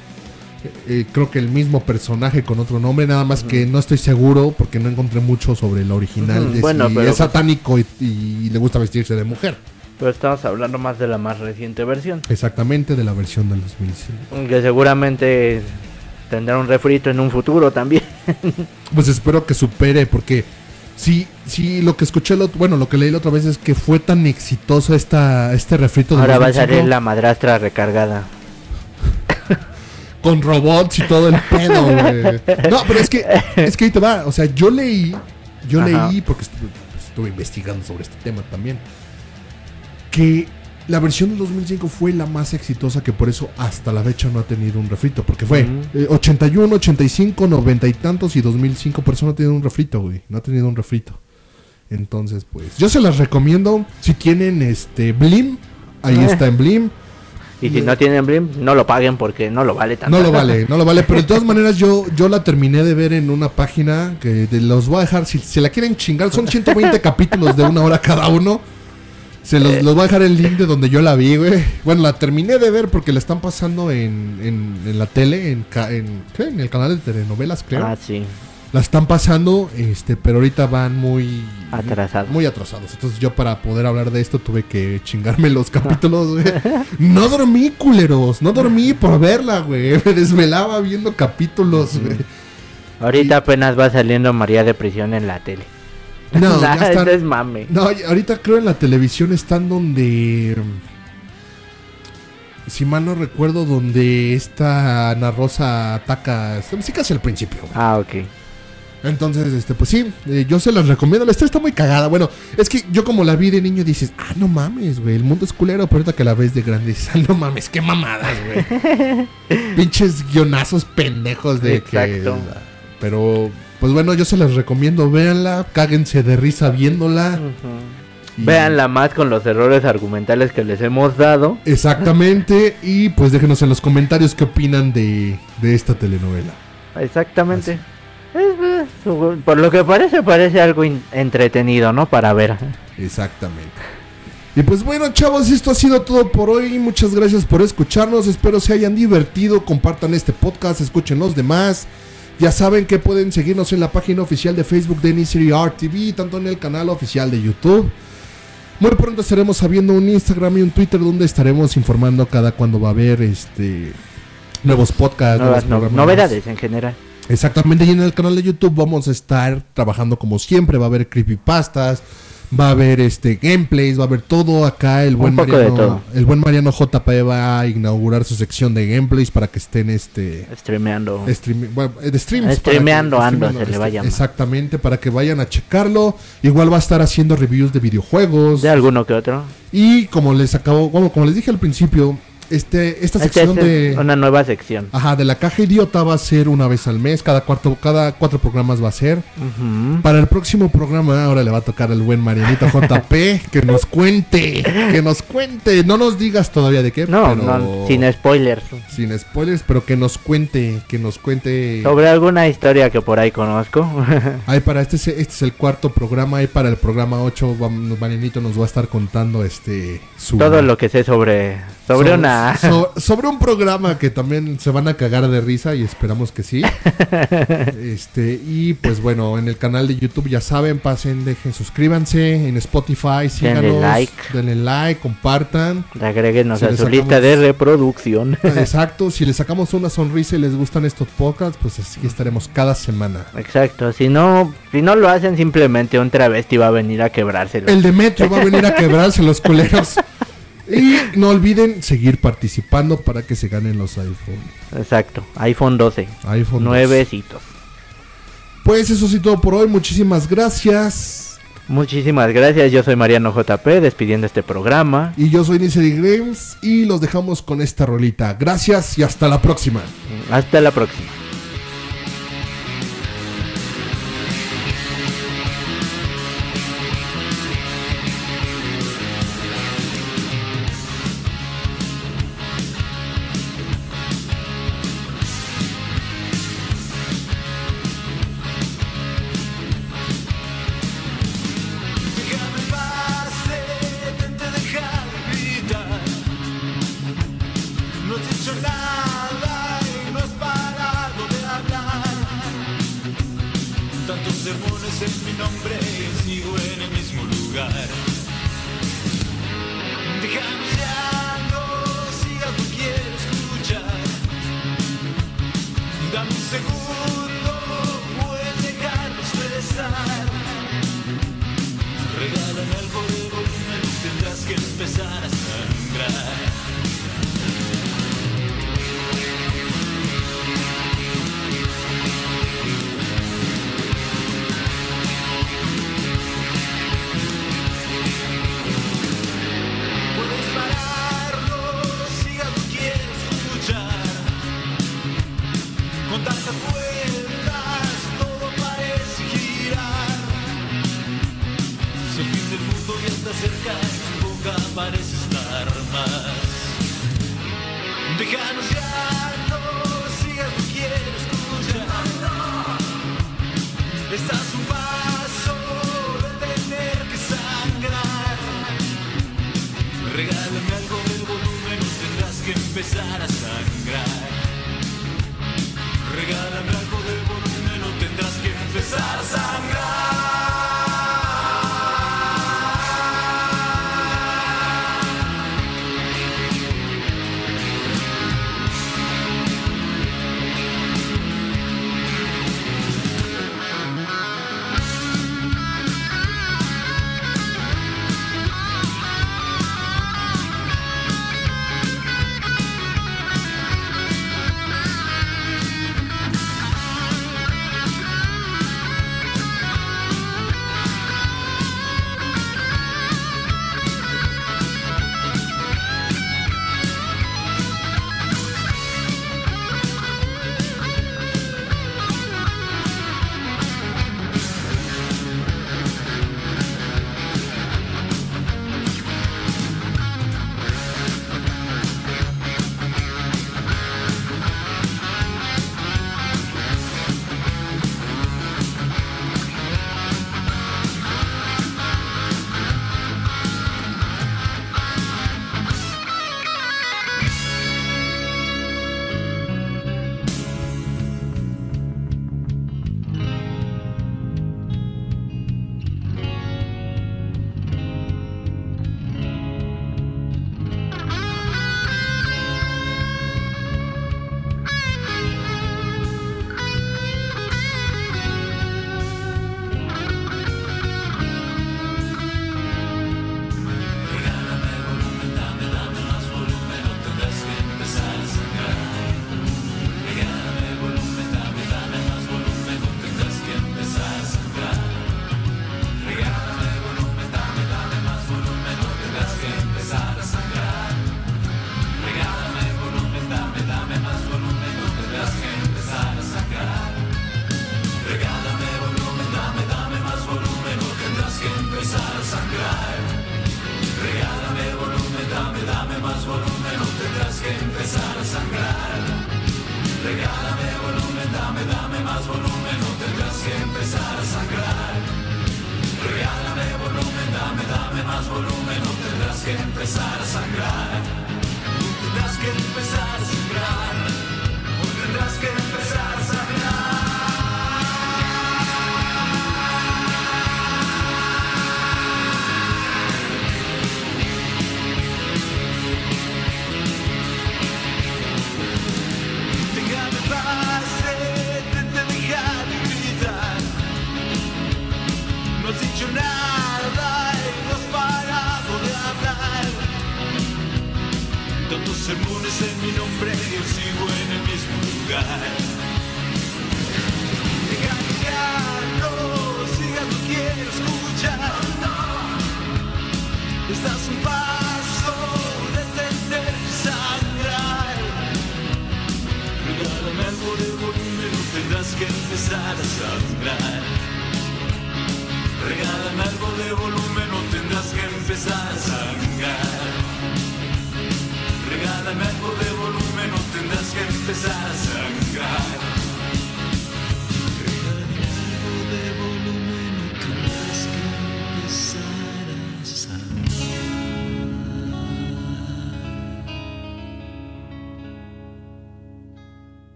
eh, creo que el mismo personaje con otro nombre, nada más que no estoy seguro porque no encontré mucho sobre la original. Ujú, de bueno, si pero- es satánico y, y le gusta vestirse de mujer. Pero estamos hablando más de la más reciente versión. Exactamente de la versión del 2005. Que seguramente tendrá un refrito en un futuro también. Pues espero que supere, porque sí, sí, lo que escuché, lo, bueno, lo que leí la otra vez es que fue tan exitoso esta, este refrito Ahora va a 2005, salir la madrastra recargada. Con robots y todo el pedo, güey. No, pero es que, es que ahí te va, o sea, yo leí, yo Ajá. leí, porque estuve, estuve investigando sobre este tema también, que la versión del 2005 fue la más exitosa, que por eso hasta la fecha no ha tenido un refrito, porque fue Ujú. eh, 81, 85, 90 y tantos y 2005, por eso no ha tenido un refrito, güey, no ha tenido un refrito. Entonces, pues, yo se las recomiendo, si tienen este Blim, ahí Eh. está en Blim. Y si No. tienen Blim, no lo paguen porque no lo vale tanto. No lo vale, no lo vale. Pero de todas maneras, yo, yo la terminé de ver en una página que de- los voy a dejar. Si se la quieren chingar, son 120 capítulos de una hora cada uno. Se los, los voy a dejar el link de donde yo la vi, güey. Bueno, la terminé de ver porque la están pasando en, en, en la tele, en, en, ¿qué? en el canal de telenovelas, creo. Ah, sí. La están pasando, este, pero ahorita van muy Atrasados. Muy atrasados. Entonces yo para poder hablar de esto tuve que chingarme los capítulos, güey. No dormí, culeros. No dormí por verla, güey. Me desvelaba viendo capítulos, güey. Ahorita apenas va saliendo María de Prisión en la tele. No, ya Nah, están- ese es mame. No, ahorita creo en la televisión están donde... Si mal no recuerdo, donde esta Ana Rosa ataca... Sí, casi al principio, güey. Ah, ok. Entonces, este, pues sí, eh, yo se las recomiendo. La historia está muy cagada. Bueno, es que yo como la vi de niño dices, ah, no mames, güey, el mundo es culero. Pero ahorita que la ves de grande dices, ah, no mames, qué mamadas, güey. Pinches guionazos pendejos de Exacto. que. Pero, pues bueno, yo se las recomiendo. Véanla, cáguense de risa viéndola. y- Véanla más con los errores argumentales que les hemos dado. Exactamente. Y pues déjenos en los comentarios qué opinan de, de esta telenovela. Exactamente. Por lo que parece, parece algo entretenido, ¿no? Para ver. Exactamente. Y pues bueno, chavos, esto ha sido todo por hoy. Muchas gracias por escucharnos. Espero se hayan divertido. Compartan este podcast, escuchen los demás. Ya saben que pueden seguirnos en la página oficial de Facebook de Nisiri TV, tanto en el canal oficial de YouTube. Muy pronto estaremos abriendo un Instagram y un Twitter donde estaremos informando cada cuando va a haber este nuevos podcasts, Nuevas nuevos no- programas. novedades en general. Exactamente, y en el canal de YouTube vamos a estar trabajando como siempre, va a haber creepypastas, va a haber este gameplays, va a haber todo acá, el buen Mariano, todo. el buen Mariano JP va a inaugurar su sección de gameplays para que estén este Streameando. stream- bueno, eh, de streams, para Streameando que- ando, streameando, se le va a este, llamar. Exactamente, para que vayan a checarlo. Igual va a estar haciendo reviews de videojuegos De alguno que otro. y como les acabo, bueno, como les dije al principio, este esta Esta sección es de una nueva sección. Ajá, de la caja idiota va a ser una vez al mes, cada cuarto, cada cuatro programas va a ser. Para el próximo programa ahora le va a tocar al buen Marianito JP que nos cuente, que nos cuente, no nos digas todavía de qué, No, pero no, sin spoilers. sin spoilers, pero que nos cuente, que nos cuente. Sobre alguna historia que por ahí conozco. Ahí para este es, este es el cuarto programa, ahí para el programa 8 vam- Marianito nos va a estar contando este su Todo lo que sé sobre sobre so- una so- sobre un programa que también se van a cagar de risa y esperamos que sí. este y pues bueno, en el canal de YouTube ya saben, pasen, dejen, suscríbanse, en Spotify, síganos, like. denle like, compartan. agréguenos Si a su sacamos- lista de reproducción. Exacto, si les sacamos una sonrisa y les gustan estos podcasts, pues así estaremos cada semana. Exacto, si no si no lo hacen simplemente un travesti va a venir a quebrárselo. El de Metro va a venir a quebrarse los culeros. Y no olviden seguir participando para que se ganen los iPhone. Exacto, iPhone 12, iPhone 12. nuevecitos. Pues eso sí todo por hoy. Muchísimas gracias. Muchísimas gracias, yo soy Mariano JP despidiendo este programa. Y yo soy Nicery Games y los dejamos con esta rolita. Gracias y hasta la próxima. Hasta la próxima. desire